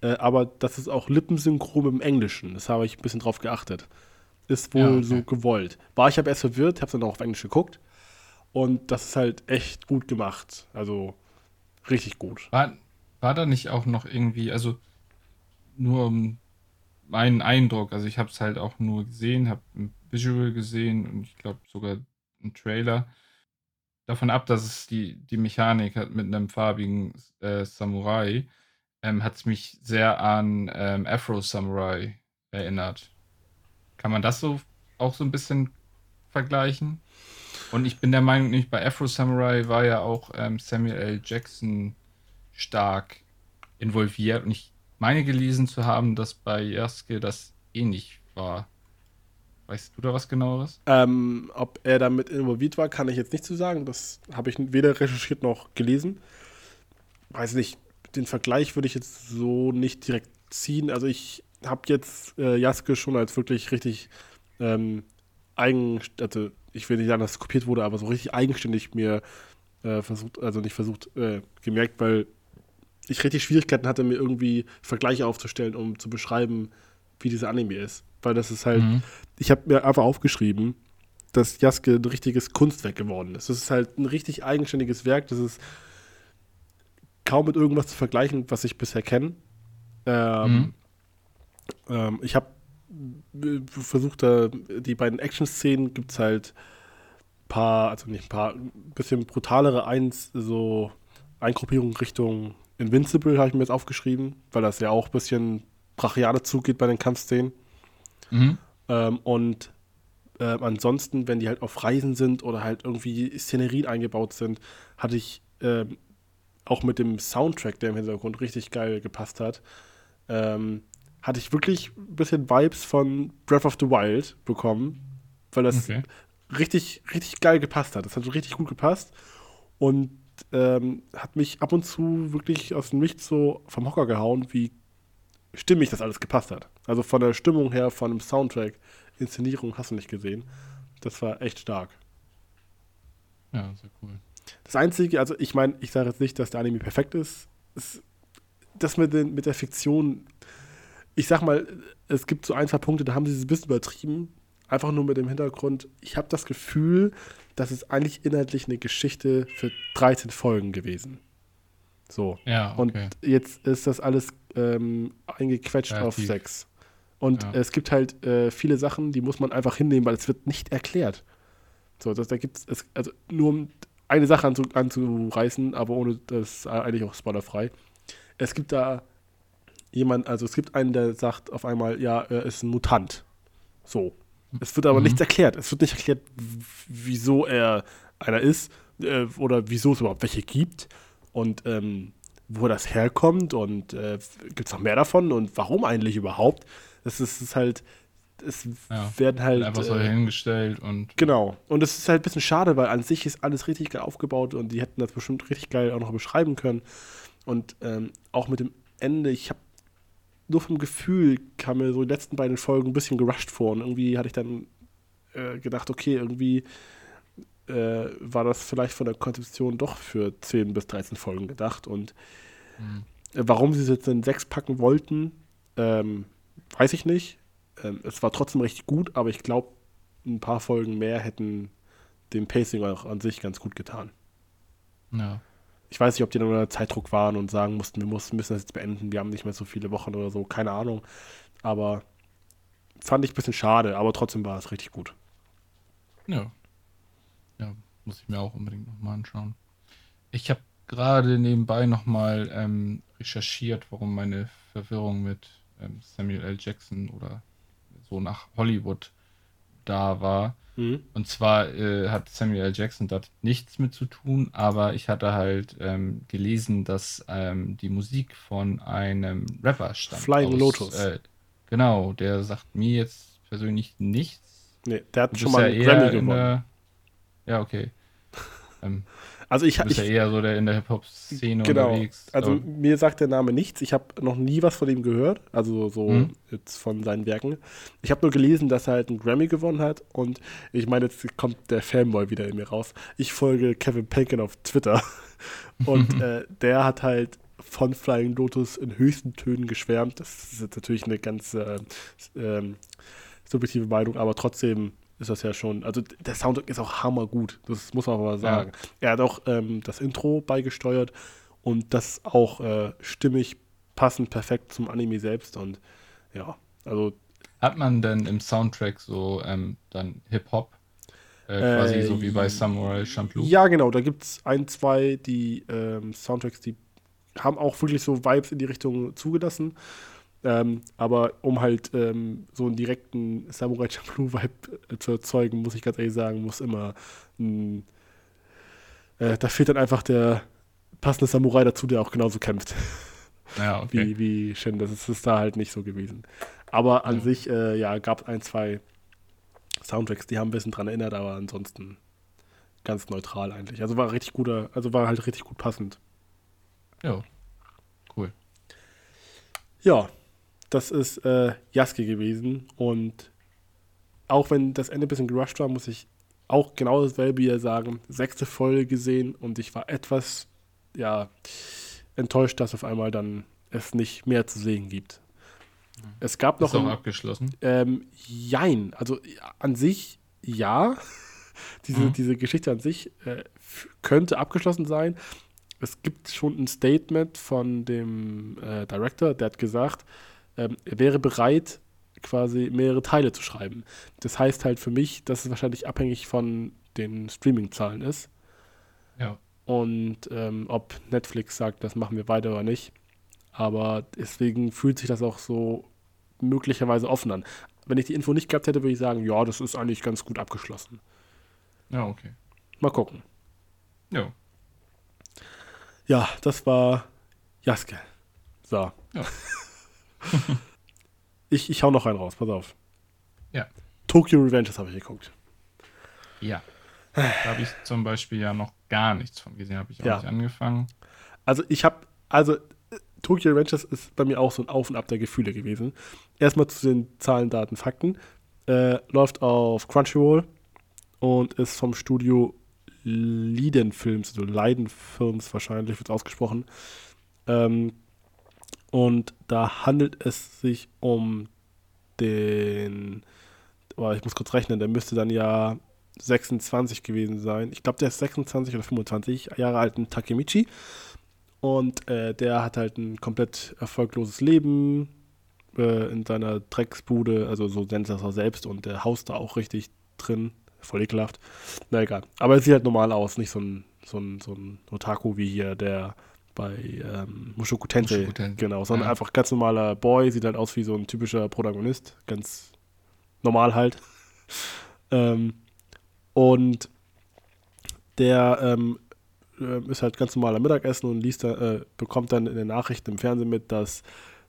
Äh, aber das ist auch lippensynchron im Englischen. Das habe ich ein bisschen drauf geachtet. Ist wohl Ja, okay. so gewollt. War ich aber erst verwirrt, habe dann auch auf Englisch geguckt. Und das ist halt echt gut gemacht. Also richtig gut. War, war da nicht auch noch irgendwie, also nur um meinen Eindruck, also ich habe es halt auch nur gesehen, habe ein Visual gesehen und ich glaube sogar einen Trailer. Davon ab, dass es die, die Mechanik hat mit einem farbigen äh, Samurai, ähm, hat es mich sehr an ähm, Afro Samurai erinnert. Kann man das so auch so ein bisschen vergleichen? Und ich bin der Meinung, nicht bei Afro Samurai war ja auch ähm, Samuel L. Jackson stark involviert. Und ich meine gelesen zu haben, dass bei Yasuke das ähnlich war. Weißt du da was genaueres? Ähm, ob er damit involviert war, kann ich jetzt nicht zu sagen. Das habe ich weder recherchiert noch gelesen. Weiß nicht, den Vergleich würde ich jetzt so nicht direkt ziehen. Also ich habe jetzt äh, Jaske schon als wirklich richtig ähm, eigen, also ich will nicht sagen, dass es kopiert wurde, aber so richtig eigenständig mir äh, versucht, also nicht versucht, äh, gemerkt, weil ich richtig Schwierigkeiten hatte, mir irgendwie Vergleiche aufzustellen, um zu beschreiben, wie dieser Anime ist. Weil das ist halt, Mhm. ich habe mir einfach aufgeschrieben, dass Jaske ein richtiges Kunstwerk geworden ist. Das ist halt ein richtig eigenständiges Werk. Das ist kaum mit irgendwas zu vergleichen, was ich bisher kenne. Ähm, Mhm. ähm, ich habe versucht, da die beiden Action-Szenen gibt es halt ein paar, also nicht ein paar, ein bisschen brutalere Eins, so Eingruppierung Richtung Invincible habe ich mir jetzt aufgeschrieben, weil das ja auch ein bisschen brachialer zugeht bei den Kampfszenen. Mhm. Ähm, und ähm, ansonsten, wenn die halt auf Reisen sind oder halt irgendwie Szenerien eingebaut sind, hatte ich ähm, auch mit dem Soundtrack, der im Hintergrund richtig geil gepasst hat, ähm, hatte ich wirklich ein bisschen Vibes von Breath of the Wild bekommen, weil das Okay. richtig, richtig geil gepasst hat. Das hat richtig gut gepasst und ähm, hat mich ab und zu wirklich aus dem Nichts so vom Hocker gehauen, wie stimmig das alles gepasst hat. Also von der Stimmung her, von dem Soundtrack, Inszenierung hast du nicht gesehen. Das war echt stark. Ja, sehr cool. Das Einzige, also ich meine, ich sage jetzt nicht, dass der Anime perfekt ist. ist das mit, den, mit der Fiktion, ich sag mal, es gibt so ein, zwei Punkte, da haben sie es ein bisschen übertrieben. Einfach nur mit dem Hintergrund, ich habe das Gefühl, dass es eigentlich inhaltlich eine Geschichte für 13 Folgen gewesen. So. Ja, okay. Und jetzt ist das alles ähm, eingequetscht Relativ. auf 6. Und Ja. es gibt halt äh, viele Sachen, die muss man einfach hinnehmen, weil es wird nicht erklärt. So, das, da gibt es, also nur um eine Sache anzu, anzureißen, aber ohne das äh, eigentlich auch spoilerfrei. Es gibt da jemand, also es gibt einen, der sagt auf einmal, ja, er ist ein Mutant. So. Es wird aber Mhm. nichts erklärt. Es wird nicht erklärt, wieso er einer ist äh, oder wieso es überhaupt welche gibt und ähm, wo das herkommt und äh, gibt es noch mehr davon und warum eigentlich überhaupt. Das ist, ist halt, es Ja. werden halt. Einfach so äh, hingestellt und Genau. Und es ist halt ein bisschen schade, weil an sich ist alles richtig geil aufgebaut und die hätten das bestimmt richtig geil auch noch beschreiben können. Und ähm, auch mit dem Ende, ich habe nur vom Gefühl, kam mir so die letzten beiden Folgen ein bisschen gerusht vor und irgendwie hatte ich dann äh, gedacht, okay, irgendwie äh, war das vielleicht von der Konzeption doch für 10 bis 13 Folgen gedacht und Mhm. warum sie es jetzt in sechs packen wollten, ähm, weiß ich nicht. Ähm, es war trotzdem recht gut, aber ich glaube, ein paar Folgen mehr hätten dem Pacing auch an sich ganz gut getan. ja. Ich weiß nicht, ob die dann unter Zeitdruck waren und sagen mussten, wir mussten, müssen das jetzt beenden, wir haben nicht mehr so viele Wochen oder so, keine Ahnung. Aber fand ich ein bisschen schade, aber trotzdem war es richtig gut. Ja. Ja, muss ich mir auch unbedingt nochmal anschauen. Ich habe gerade nebenbei nochmal ähm, recherchiert, warum meine Verwirrung mit Samuel L. Jackson oder so nach Hollywood da war. Mhm. Und zwar äh, hat Samuel L. Jackson dort nichts mit zu tun, aber ich hatte halt ähm, gelesen, dass ähm, die Musik von einem Rapper stammt. Flying Lotus. Äh, genau, der sagt mir jetzt persönlich nichts. Nee, der hat schon mal einen Grammy gewonnen. der- Ja, okay. Ähm, Also ich, du bist ich ja eher so der in der Hip-Hop-Szene genau. unterwegs. Also aber- mir sagt der Name nichts. Ich habe noch nie was von ihm gehört, also so Mhm. jetzt von seinen Werken. Ich habe nur gelesen, dass er halt einen Grammy gewonnen hat und ich meine, jetzt kommt der Fanboy wieder in mir raus. Ich folge Kevin Bacon auf Twitter und äh, der hat halt von Flying Lotus in höchsten Tönen geschwärmt. Das ist jetzt natürlich eine ganz äh, ähm, subjektive Meinung, aber trotzdem ist das ja schon, also der Soundtrack ist auch hammergut, das muss man aber sagen. Er hat auch ähm, das Intro beigesteuert und das auch äh, stimmig, passend, perfekt zum Anime selbst und ja, also Hat man denn im Soundtrack so ähm, dann Hip-Hop? Äh, quasi Äh, so wie bei Samurai Champloo? ja genau, da gibt es ein, zwei, die ähm, Soundtracks, die haben auch wirklich so Vibes in die Richtung zugelassen. Ähm, aber um halt ähm, so einen direkten Samurai Champloo-Vibe äh, zu erzeugen, muss ich ganz ehrlich sagen, muss immer ein, äh, da fehlt dann einfach der passende Samurai dazu, der auch genauso kämpft. Ja, okay. wie, wie Shin. Das ist, ist da halt nicht so gewesen. Aber an Ja. sich, äh, ja, gab es ein, zwei Soundtracks, die haben ein bisschen dran erinnert, aber ansonsten ganz neutral eigentlich. Also war richtig guter, also war halt richtig gut passend. Ja. Cool. Ja, das ist äh, Yasuke gewesen und auch wenn das Ende ein bisschen gerusht war, muss ich auch genau dasselbe hier sagen. Sechste Folge gesehen und ich war etwas, ja, enttäuscht, dass auf einmal dann es nicht mehr zu sehen gibt. Es gab noch Ist auch ein, abgeschlossen. Ähm, jein. Also an sich ja. diese, Mhm. diese Geschichte an sich äh, könnte abgeschlossen sein. Es gibt schon ein Statement von dem äh, Director, der hat gesagt, ähm, er wäre bereit, quasi mehrere Teile zu schreiben. Das heißt halt für mich, dass es wahrscheinlich abhängig von den Streaming-Zahlen ist. Ja. Und ähm, ob Netflix sagt, das machen wir weiter oder nicht. Aber deswegen fühlt sich das auch so möglicherweise offen an. Wenn ich die Info nicht gehabt hätte, würde ich sagen, ja, das ist eigentlich ganz gut abgeschlossen. Ja, okay. Mal gucken. Ja. Ja, das war Jaske. So. Ja. ich, ich hau noch einen raus, pass auf. Ja. Tokyo Revengers habe ich geguckt. Ja. Da habe ich zum Beispiel ja noch gar nichts von gesehen, habe ich auch Ja. nicht angefangen. Also ich habe, also Tokyo Revengers ist bei mir auch so ein Auf und Ab der Gefühle gewesen. Erstmal zu den Zahlen, Daten, Fakten. Äh, läuft auf Crunchyroll und ist vom Studio Leiden Films, oder Leiden Films wahrscheinlich wird ausgesprochen. Ähm, und da handelt es sich um den, oh, ich muss kurz rechnen, der müsste dann ja 26 gewesen sein. Ich glaube, der ist 26 oder 25 Jahre alten Takemichi. Und äh, der hat halt ein komplett erfolgloses Leben äh, in seiner Drecksbude, also so nennt er es auch selbst und der haust da auch richtig drin. Voll ekelhaft. Na egal. Aber er sieht halt normal aus, nicht so ein, so ein, so ein Otaku wie hier der bei ähm, Mushoku Tensei. Mushoku Tensei, Genau, sondern ja. einfach ganz normaler Boy, sieht halt aus wie so ein typischer Protagonist. Ganz normal halt. ähm, und der ähm, äh, ist halt ganz normaler Mittagessen und liest da, äh, bekommt dann in den Nachrichten im Fernsehen mit, dass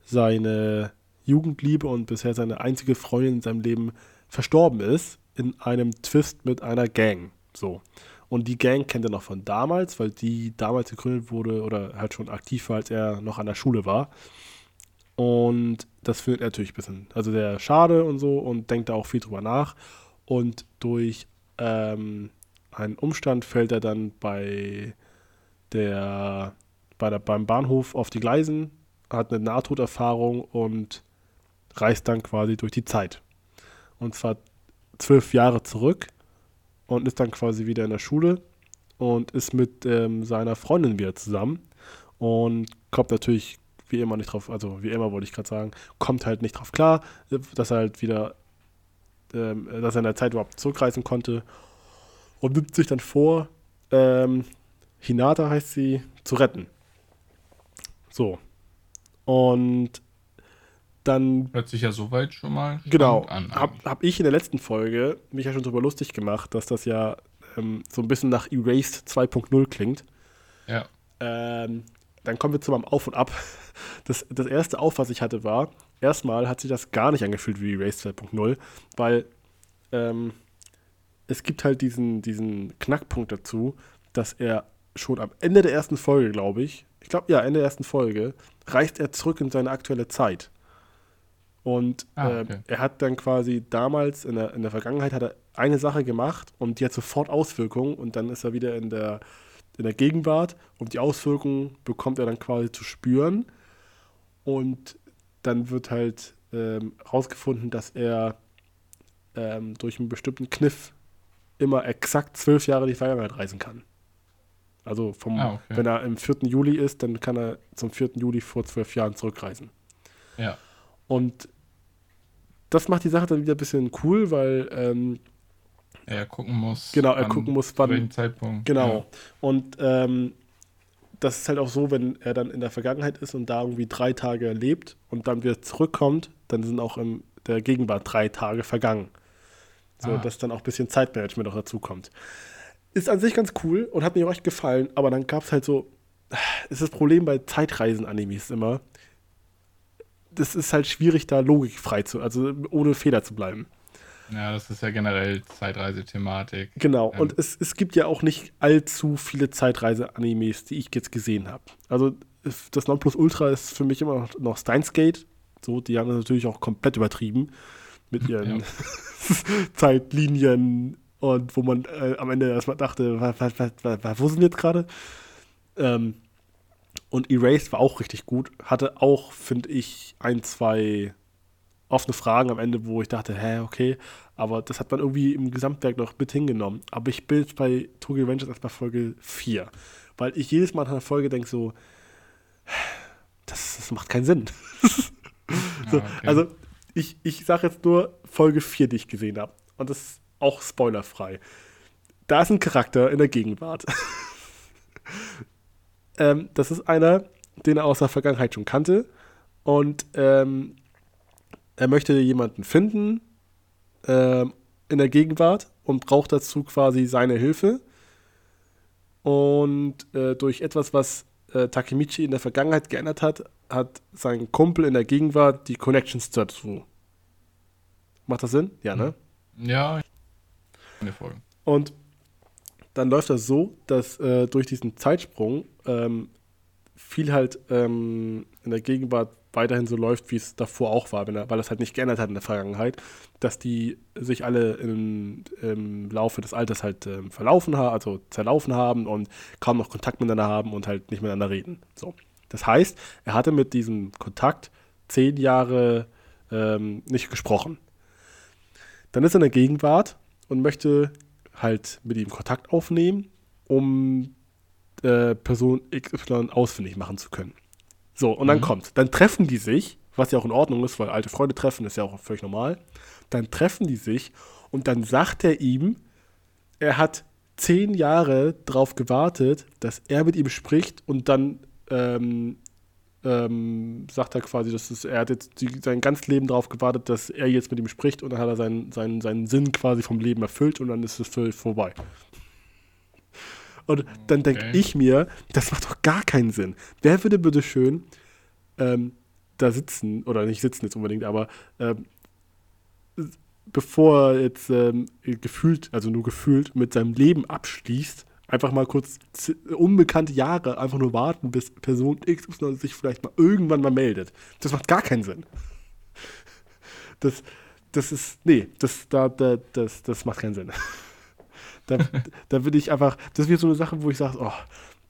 seine Jugendliebe und bisher seine einzige Freundin in seinem Leben verstorben ist in einem Twist mit einer Gang. So. Und die Gang kennt er noch von damals, weil die damals gegründet wurde oder halt schon aktiv war, als er noch an der Schule war. Und das findet er natürlich ein bisschen, also der schade und so und denkt da auch viel drüber nach. Und durch ähm, einen Umstand fällt er dann bei der, bei der beim Bahnhof auf die Gleisen, hat eine Nahtoderfahrung und reist dann quasi durch die Zeit. Und zwar zwölf Jahre zurück und ist dann quasi wieder in der Schule und ist mit ähm, seiner Freundin wieder zusammen und kommt natürlich wie immer nicht drauf, also wie immer wollte ich gerade sagen, kommt halt nicht drauf klar, dass er halt wieder, ähm, dass er in der Zeit überhaupt zurückreisen konnte und nimmt sich dann vor, ähm, Hinata heißt sie, zu retten. So. Und dann Hört sich ja soweit schon mal Genau. an. Habe eigentlich. hab ich in der letzten Folge mich ja schon drüber lustig gemacht, dass das ja ähm, so ein bisschen nach Erased 2.0 klingt. Ja. Ähm, dann kommen wir zu meinem Auf und Ab. Das, das erste Auf, was ich hatte, war, erstmal hat sich das gar nicht angefühlt wie Erased 2.0, weil ähm, es gibt halt diesen, diesen Knackpunkt dazu, dass er schon am Ende der ersten Folge, glaube ich, ich glaube ja, Ende der ersten Folge, reist er zurück in seine aktuelle Zeit. Und Ah, äh, okay. er hat dann quasi damals, in der, in der Vergangenheit, hat er eine Sache gemacht und die hat sofort Auswirkungen und dann ist er wieder in der, in der Gegenwart und die Auswirkungen bekommt er dann quasi zu spüren. Und dann wird halt ähm, rausgefunden, dass er ähm, durch einen bestimmten Kniff immer exakt zwölf Jahre in die Vergangenheit reisen kann. Also vom, Ah, okay. wenn er im 4. Juli ist, dann kann er zum 4. Juli vor zwölf Jahren zurückreisen. Ja. Und das macht die Sache dann wieder ein bisschen cool, weil ähm, Er gucken muss. Genau, er wann- gucken muss, zu wann- welchem Zeitpunkt. Genau. Und ähm, das ist halt auch so, wenn er dann in der Vergangenheit ist und da irgendwie drei Tage lebt und dann wieder zurückkommt, dann sind auch in der Gegenwart drei Tage vergangen. So, Ah. dass dann auch ein bisschen Zeitmanagement auch dazu kommt. Ist an sich ganz cool und hat mir auch echt gefallen, aber dann gab es halt so, ist das Problem bei Zeitreisen-Animes immer, das ist halt schwierig, da logikfrei zu, also ohne Fehler zu bleiben. Ja. ja, das ist ja generell Zeitreisethematik. Genau, Ähm. und es, es gibt ja auch nicht allzu viele Zeitreise-Animes, die ich jetzt gesehen habe. Also das Nonplusultra ist für mich immer noch, noch Steins Gate. So, die haben das natürlich auch komplett übertrieben mit ihren Zeitlinien und wo man äh, am Ende erstmal dachte, was, was, was, was, wo sind wir jetzt gerade? Ähm, und Erased war auch richtig gut. Hatte auch, finde ich, ein, zwei offene Fragen am Ende, wo ich dachte, hä, okay. Aber das hat man irgendwie im Gesamtwerk noch mit hingenommen. Aber ich bin jetzt bei Tokyo Revengers erstmal Folge 4. Weil ich jedes Mal nach einer Folge denke so, das, das macht keinen Sinn. so, Ah, okay. Also ich, ich sage jetzt nur Folge 4, die ich gesehen habe. Und das ist auch spoilerfrei. Da ist ein Charakter in der Gegenwart. ähm, das ist einer, den er aus der Vergangenheit schon kannte. Und ähm, er möchte jemanden finden ähm, in der Gegenwart und braucht dazu quasi seine Hilfe. Und äh, durch etwas, was äh, Takemichi in der Vergangenheit geändert hat, hat sein Kumpel in der Gegenwart die Connections dazu. Macht das Sinn? Ja, ne? ja, eine Folge. Und dann läuft das so, dass äh, durch diesen Zeitsprung ähm, viel halt ähm, in der Gegenwart weiterhin so läuft, wie es davor auch war, er, weil das halt nicht geändert hat in der Vergangenheit, dass die sich alle im, im Laufe des Alters halt ähm, verlaufen haben, also zerlaufen haben und kaum noch Kontakt miteinander haben und halt nicht miteinander reden. So. Das heißt, er hatte mit diesem Kontakt zehn Jahre ähm, nicht gesprochen. Dann ist er in der Gegenwart und möchte halt mit ihm Kontakt aufnehmen, um äh, Person XY ausfindig machen zu können. So, und dann Mhm. kommt, dann treffen die sich, was ja auch in Ordnung ist, weil alte Freunde treffen, ist ja auch völlig normal. Dann treffen die sich und dann sagt er ihm, er hat zehn Jahre darauf gewartet, dass er mit ihm spricht und dann ähm, ähm, sagt er quasi, dass es, er hat jetzt die, sein ganzes Leben darauf gewartet, dass er jetzt mit ihm spricht und dann hat er seinen, seinen, seinen Sinn quasi vom Leben erfüllt und dann ist es völlig vorbei. Und dann denke Okay. ich mir, das macht doch gar keinen Sinn. Wer würde bitte schön ähm, da sitzen, oder nicht sitzen jetzt unbedingt, aber ähm, bevor er jetzt ähm, gefühlt, also nur gefühlt, mit seinem Leben abschließt, einfach mal kurz unbekannte Jahre einfach nur warten, bis Person XY sich vielleicht mal irgendwann mal meldet. Das macht gar keinen Sinn. Das, das ist, nee, das, da, da, das, das macht keinen Sinn. Da, da würde ich einfach, das ist wieder so eine Sache, wo ich sage, oh,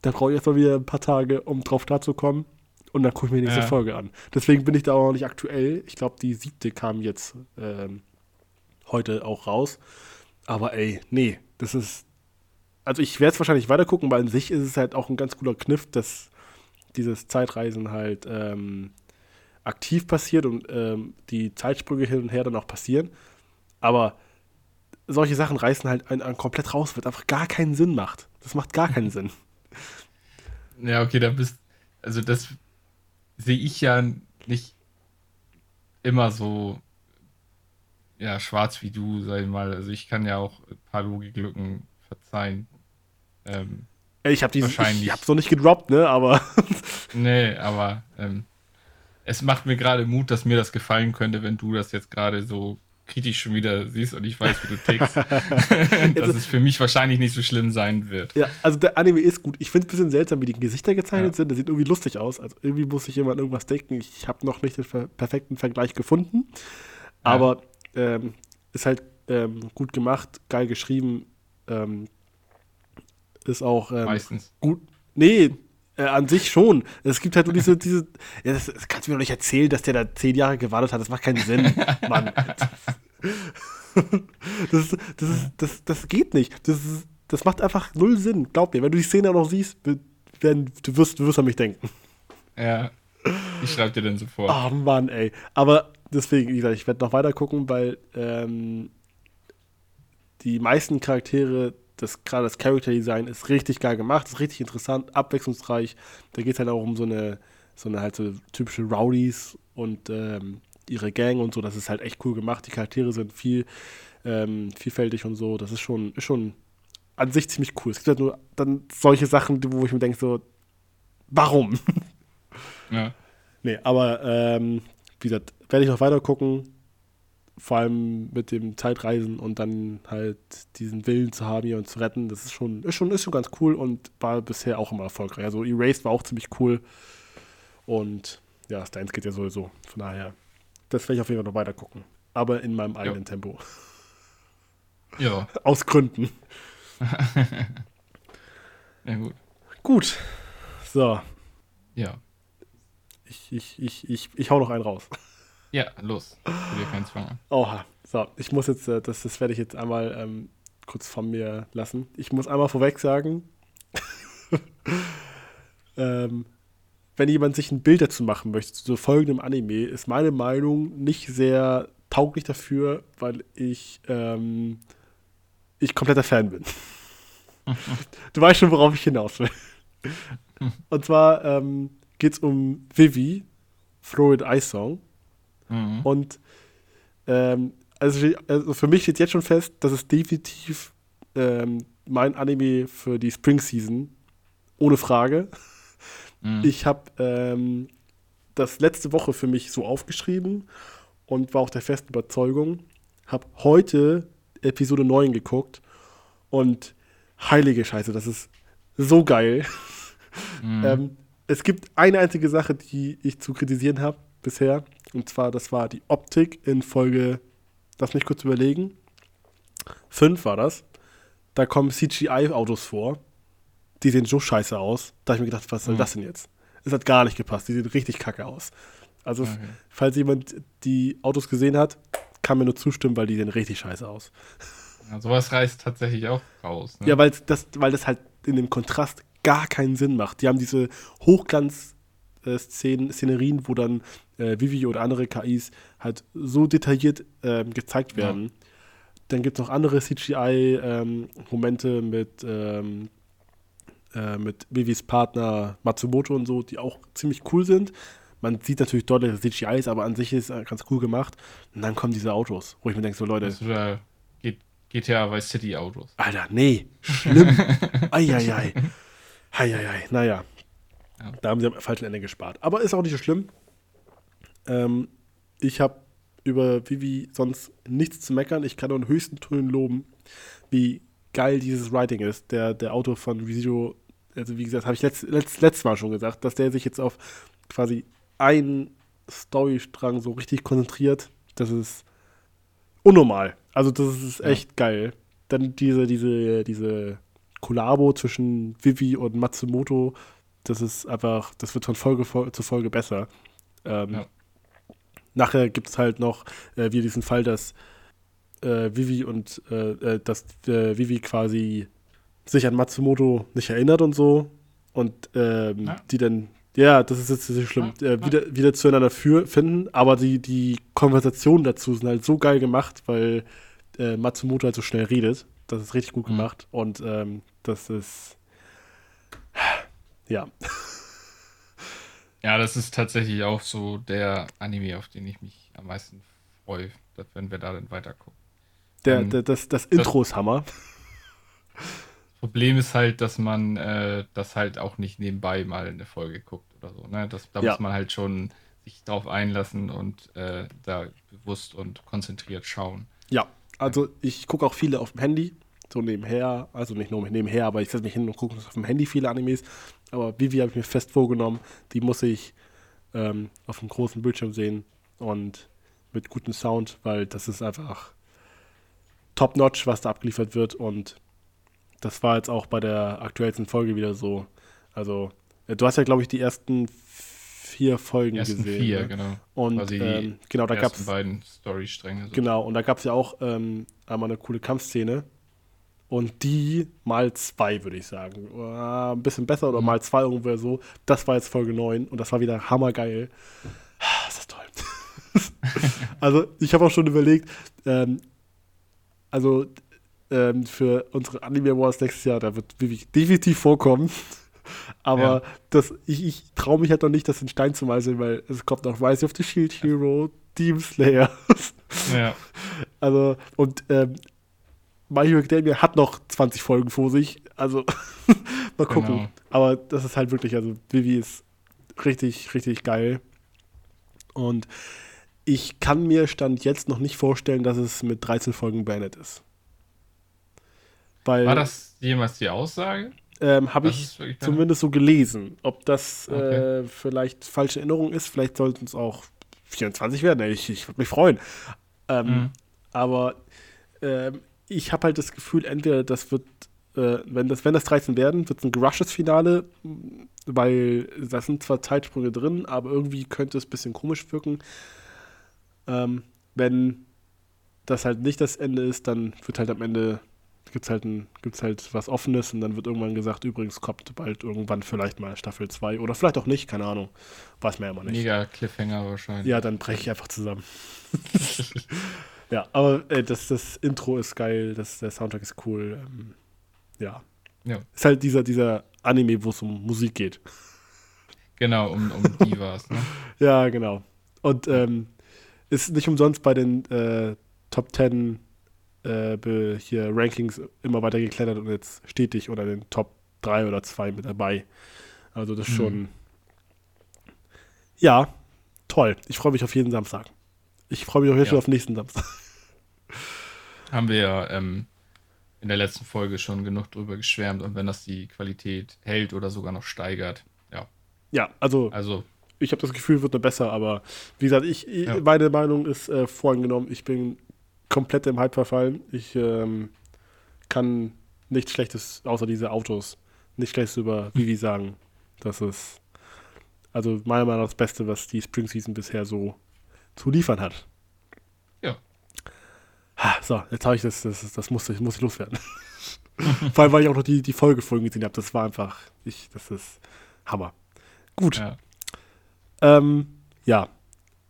da brauche ich erstmal wieder ein paar Tage, um drauf klarzukommen. Und dann gucke ich mir die nächste Ja. Folge an. Deswegen bin ich da auch noch nicht aktuell. Ich glaube, die siebte kam jetzt ähm, heute auch raus. Aber ey, nee, das ist. Also ich werde es wahrscheinlich weiter gucken, weil an sich ist es halt auch ein ganz cooler Kniff, dass dieses Zeitreisen halt ähm, aktiv passiert und ähm, die Zeitsprünge hin und her dann auch passieren. Aber solche Sachen reißen halt einen, einen komplett raus, was einfach gar keinen Sinn macht. Das macht gar keinen Sinn. Ja, okay, da bist. Also, das sehe ich ja nicht immer so ja, schwarz wie du, sag ich mal. Also, ich kann ja auch ein paar Logiklücken verzeihen. Ähm, Ich habe die, ich, Wahrscheinlich. ich hab's noch nicht gedroppt, ne? Aber nee, aber ähm, es macht mir gerade Mut, dass mir das gefallen könnte, wenn du das jetzt gerade so kritisch schon wieder siehst und ich weiß, wie du tickst, dass es für mich wahrscheinlich nicht so schlimm sein wird. Ja, also der Anime ist gut. Ich finde es ein bisschen seltsam, wie die Gesichter gezeichnet ja. sind. Das sieht irgendwie lustig aus. Also irgendwie muss sich jemand irgendwas denken. Ich habe noch nicht den perfekten Vergleich gefunden. Aber ja. ähm, ist halt ähm, gut gemacht, geil geschrieben. Ähm, ist auch ähm, meistens gut. Nee, äh, an sich schon. Es gibt halt nur diese, diese. Ja, das, das, kannst du mir doch nicht erzählen, dass der da zehn Jahre gewartet hat. Das macht keinen Sinn, Mann. Das, das, ist, das, das geht nicht. Das, ist, das macht einfach null Sinn. Glaub mir, wenn du die Szene noch siehst, werden, du, wirst, du wirst an mich denken. Ja. Ich schreibe dir dann so vor. Oh Mann, ey. Aber deswegen, wie gesagt, ich werde noch weiter gucken, weil ähm, die meisten Charaktere das gerade das Character Design ist richtig geil gemacht, ist richtig interessant, abwechslungsreich. Da geht es halt auch um so eine, so eine halt so typische Rowdies und ähm, ihre Gang und so. Das ist halt echt cool gemacht. Die Charaktere sind viel ähm, vielfältig und so. Das ist schon, ist schon an sich ziemlich cool. Es gibt halt nur dann solche Sachen, wo ich mir denke, so, warum? Ja. Nee, aber ähm, wie gesagt, werde ich noch weiter gucken vor allem mit dem Zeitreisen und dann halt diesen Willen zu haben, hier und zu retten, das ist schon, ist schon, ist schon ganz cool und war bisher auch immer erfolgreich. Also Erased war auch ziemlich cool und ja, Steins geht ja sowieso. Von daher, das werde ich auf jeden Fall noch weiter gucken. Aber in meinem eigenen ja. Tempo. Ja. Aus Gründen. ja, gut. Gut. So. Ja. Ich, ich, ich, ich, ich hau noch einen raus. Ja, los. Will keinen Zwang Oha. So, ich muss jetzt, äh, das, das werde ich jetzt einmal ähm, kurz von mir lassen. Ich muss einmal vorweg sagen, ähm, wenn jemand sich ein Bild dazu machen möchte, zu folgendem Anime, ist meine Meinung nicht sehr tauglich dafür, weil ich, ähm, ich kompletter Fan bin. du weißt schon, worauf ich hinaus will. Und zwar ähm, geht es um Vivi, Throw It Ice Song. Mhm. Und ähm, also, also, für mich steht jetzt schon fest, dass es definitiv ähm, mein Anime für die Spring Season, ohne Frage. Mhm. Ich habe ähm, das letzte Woche für mich so aufgeschrieben und war auch der festen Überzeugung. Habe heute Episode 9 geguckt und heilige Scheiße, das ist so geil. Mhm. ähm, es gibt eine einzige Sache, die ich zu kritisieren habe bisher. Und zwar, das war die Optik in Folge, lass mich kurz überlegen, 5 war das. Da kommen CGI-Autos vor. Die sehen so scheiße aus. Da habe ich mir gedacht, was soll mhm. das denn jetzt? Es hat gar nicht gepasst. Die sehen richtig kacke aus. Also, okay. falls jemand die Autos gesehen hat, kann mir nur zustimmen, weil die sehen richtig scheiße aus. Ja, sowas reißt tatsächlich auch raus. Ne? Ja, weil das, weil das halt in dem Kontrast gar keinen Sinn macht. Die haben diese Hochglanz-Szenerien, wo dann äh, Vivi oder andere KIs halt so detailliert ähm, gezeigt werden. Ja. Dann gibt es noch andere CGI-Momente ähm, mit, ähm, äh, mit Vivis Partner Matsumoto und so, die auch ziemlich cool sind. Man sieht natürlich deutlich, dass CGI ist, aber an sich ist es ganz cool gemacht. Und dann kommen diese Autos, wo ich mir denke, so Leute. Das ist, äh, GTA Vice City Autos. Alter, nee, schlimm. Eieiei. Eieiei, naja. Ja. Da haben sie am falschen Ende gespart. Aber ist auch nicht so schlimm. Ähm, ich habe über Vivi sonst nichts zu meckern. Ich kann nur in höchsten Tönen loben, wie geil dieses Writing ist. Der, der Autor von Visio, also wie gesagt, habe ich letzt, letzt, letztes Mal schon gesagt, dass der sich jetzt auf quasi einen Storystrang so richtig konzentriert. Das ist unnormal. Also das ist echt ja. geil. Dann diese, diese, diese Kollabo zwischen Vivi und Matsumoto, das ist einfach, das wird von Folge zu Folge besser. Ähm, ja nachher gibt es halt noch äh, wie diesen Fall, dass äh, Vivi und äh, äh dass äh, Vivi quasi sich an Matsumoto nicht erinnert und so und ähm, ja. die dann ja, das ist jetzt nicht schlimm, ja, äh, wieder, wieder zueinander für, finden, aber die, die Konversationen dazu sind halt so geil gemacht, weil Matsumoto halt so schnell redet. Das ist richtig gut mhm. gemacht und ähm, das ist ja. Ja, das ist tatsächlich auch so der Anime, auf den ich mich am meisten freue, wenn wir da dann weiter gucken. Der, ähm, der, das, das Intro ist Hammer. Problem ist halt, dass man äh, das halt auch nicht nebenbei mal in der Folge guckt oder so. Ne? Das, da ja. muss man halt schon sich darauf einlassen und äh, da bewusst und konzentriert schauen. Ja, also ich gucke auch viele auf dem Handy, so nebenher, also nicht nur nebenher, aber ich setze mich hin und gucke auf dem Handy viele Animes. Aber Vivi habe ich mir fest vorgenommen, die muss ich ähm, auf dem großen Bildschirm sehen und mit gutem Sound, weil das ist einfach top-notch, was da abgeliefert wird und das war jetzt auch bei der aktuellsten Folge wieder so. Also, äh, du hast ja, glaube ich, die ersten vier Folgen ersten gesehen. Vier, ne? genau. Und die ähm, genau, da gab es beiden Storystränge. So. Genau, und da gab es ja auch ähm, einmal eine coole Kampfszene. Und die mal zwei, würde ich sagen. Oder ein bisschen besser oder Mhm. mal zwei ungefähr so. Das war jetzt Folge 9 und das war wieder hammergeil. Das ist toll. also, ich habe auch schon überlegt, ähm, also ähm, für unsere Anime Awards nächstes Jahr, da wird Vivi definitiv vorkommen. Aber Ja. das, ich, ich traue mich halt noch nicht, das in Stein zu meißeln, weil es kommt noch Rise of the Shield Hero, Demon Slayer. Ja, Also, und ähm, My Hero Academia hat noch 20 Folgen vor sich. Also, mal gucken. Genau. Aber das ist halt wirklich, also, Vivi ist richtig, richtig geil. Und ich kann mir Stand jetzt noch nicht vorstellen, dass es mit 13 Folgen beendet ist. Weil, war das jemals die Aussage? ähm, habe ich zumindest so gelesen. Ob das Okay. äh, vielleicht falsche Erinnerung ist, vielleicht sollten es auch 24 werden. Ich, ich würde mich freuen. Ähm, Mhm. Aber ähm, ich habe halt das Gefühl, entweder das wird, äh, wenn, das, wenn das 13 werden, wird es ein gerushes Finale, weil da sind zwar Zeitsprünge drin, aber irgendwie könnte es ein bisschen komisch wirken. Ähm, wenn das halt nicht das Ende ist, dann wird halt am Ende gibt's halt, ein, gibt's halt was Offenes und dann wird irgendwann gesagt, übrigens kommt bald irgendwann vielleicht mal Staffel 2 oder vielleicht auch nicht, keine Ahnung. Weiß man ja immer nicht. Mega Cliffhanger wahrscheinlich. Ja, dann breche ich einfach zusammen. ja, aber äh, das, das Intro ist geil, das, der Soundtrack ist cool. Ähm, ja. Ja. Ist halt dieser, dieser Anime, wo es um Musik geht. Genau, um, um es. Ne? Ja, genau. Und ähm, ist nicht umsonst bei den äh, Top 10 äh, hier Rankings immer weiter geklettert und jetzt stetig unter den Top 3 oder 2 mit dabei. Also das ist Mhm. schon. Ja, toll. Ich freue mich auf jeden Samstag. Ich freue mich auch jetzt Ja. schon auf nächsten Samstag. Haben wir ja ähm, in der letzten Folge schon genug drüber geschwärmt und wenn das die Qualität hält oder sogar noch steigert. Ja, Ja, also also ich habe das Gefühl, wird noch besser, aber wie gesagt, ich, Ja. meine Meinung ist äh, voreingenommen. Ich bin komplett im Hype verfallen. Ich ähm, kann nichts Schlechtes, außer diese Autos, nichts Schlechtes über Vivi sagen. Das ist also meiner Meinung nach das Beste, was die Spring Season bisher so zu liefern hat. Ja. Ha, So, jetzt habe ich das, das, das muss, ich, muss ich loswerden. Vor allem, weil ich auch noch die, die Folge vorhin gesehen habe. Das war einfach, ich, das ist Hammer. Gut. ja. Ähm, ja.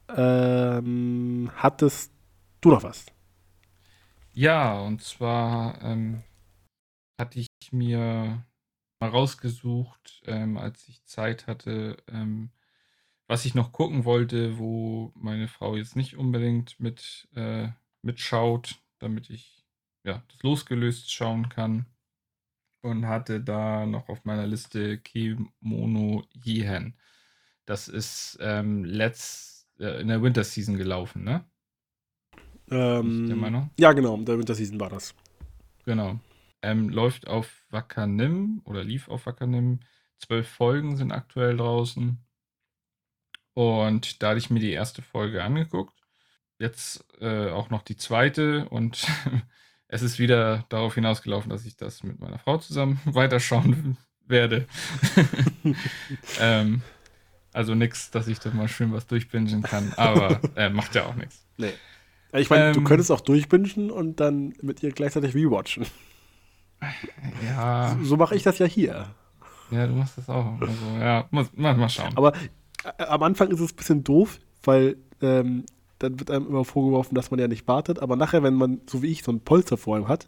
Ähm, hattest du noch was? Ja, und zwar ähm, hatte ich mir mal rausgesucht, ähm, als ich Zeit hatte, ähm, was ich noch gucken wollte, wo meine Frau jetzt nicht unbedingt mit äh, mitschaut, damit ich ja das losgelöst schauen kann. Und hatte da noch auf meiner Liste Kimono Jihen. Das ist ähm, letzt, äh, in der Winter Season gelaufen, ne? Ähm, der Meinung? Ja, genau, der Winter Season war das. Genau. Ähm, läuft auf Wakanim oder lief auf Wakanim. Zwölf Folgen sind aktuell draußen. Und da hatte ich mir die erste Folge angeguckt. Jetzt äh, auch noch die zweite. Und es ist wieder darauf hinausgelaufen, dass ich das mit meiner Frau zusammen weiterschauen werde. ähm, also nichts, dass ich da mal schön was durchbingen kann. Aber äh, macht ja auch nichts. Nee. Ich meine, du Ähm, könntest auch durchbingen und dann mit ihr gleichzeitig rewatchen. Ja, So mache ich das ja hier. ja, du machst das auch. Also, ja, muss, mal, mal schauen. Aber am Anfang ist es ein bisschen doof, weil ähm, dann wird einem immer vorgeworfen, dass man ja nicht wartet. Aber nachher, wenn man, so wie ich, so ein Polster vor ihm hat,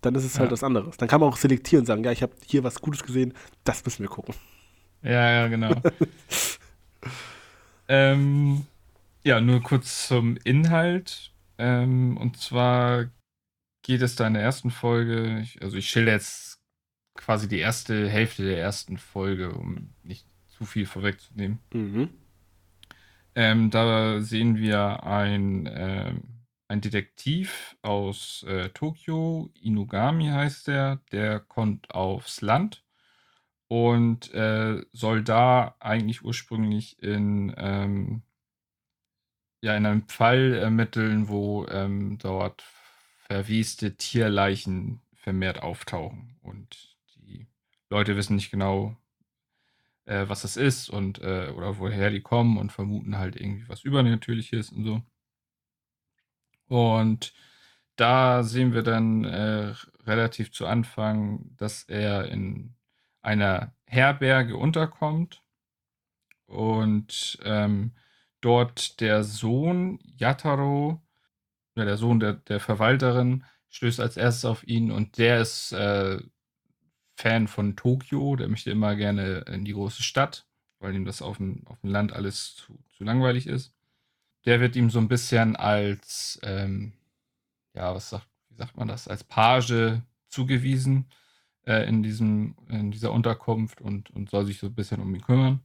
dann ist es halt Ja. was anderes. Dann kann man auch selektieren und sagen, ja, ich habe hier was Gutes gesehen, das müssen wir gucken. Ja, ja, genau. ähm, ja, nur kurz zum Inhalt. Ähm, und zwar geht es da in der ersten Folge, also ich schilder jetzt quasi die erste Hälfte der ersten Folge, um nicht zu viel vorwegzunehmen. Mhm. Ähm, da sehen wir ein, ähm, ein Detektiv aus äh, Tokio, Inugami heißt der, der kommt aufs Land und äh, soll da eigentlich ursprünglich in, ähm, ja, in einem Fall ermitteln, wo ähm, dort verweste Tierleichen vermehrt auftauchen. Und die Leute wissen nicht genau, äh, was das ist und äh, oder woher die kommen und vermuten halt irgendwie was Übernatürliches und so. Und da sehen wir dann äh, relativ zu Anfang, dass er in einer Herberge unterkommt und ähm, dort der Sohn Yataro, ja, der Sohn der, der Verwalterin, stößt als erstes auf ihn und der ist äh, Fan von Tokio, der möchte immer gerne in die große Stadt, weil ihm das auf dem, auf dem Land alles zu, zu langweilig ist. Der wird ihm so ein bisschen als, ähm, ja, was sagt, wie sagt man das, als Page zugewiesen äh, in, diesem, in dieser Unterkunft und, und soll sich so ein bisschen um ihn kümmern.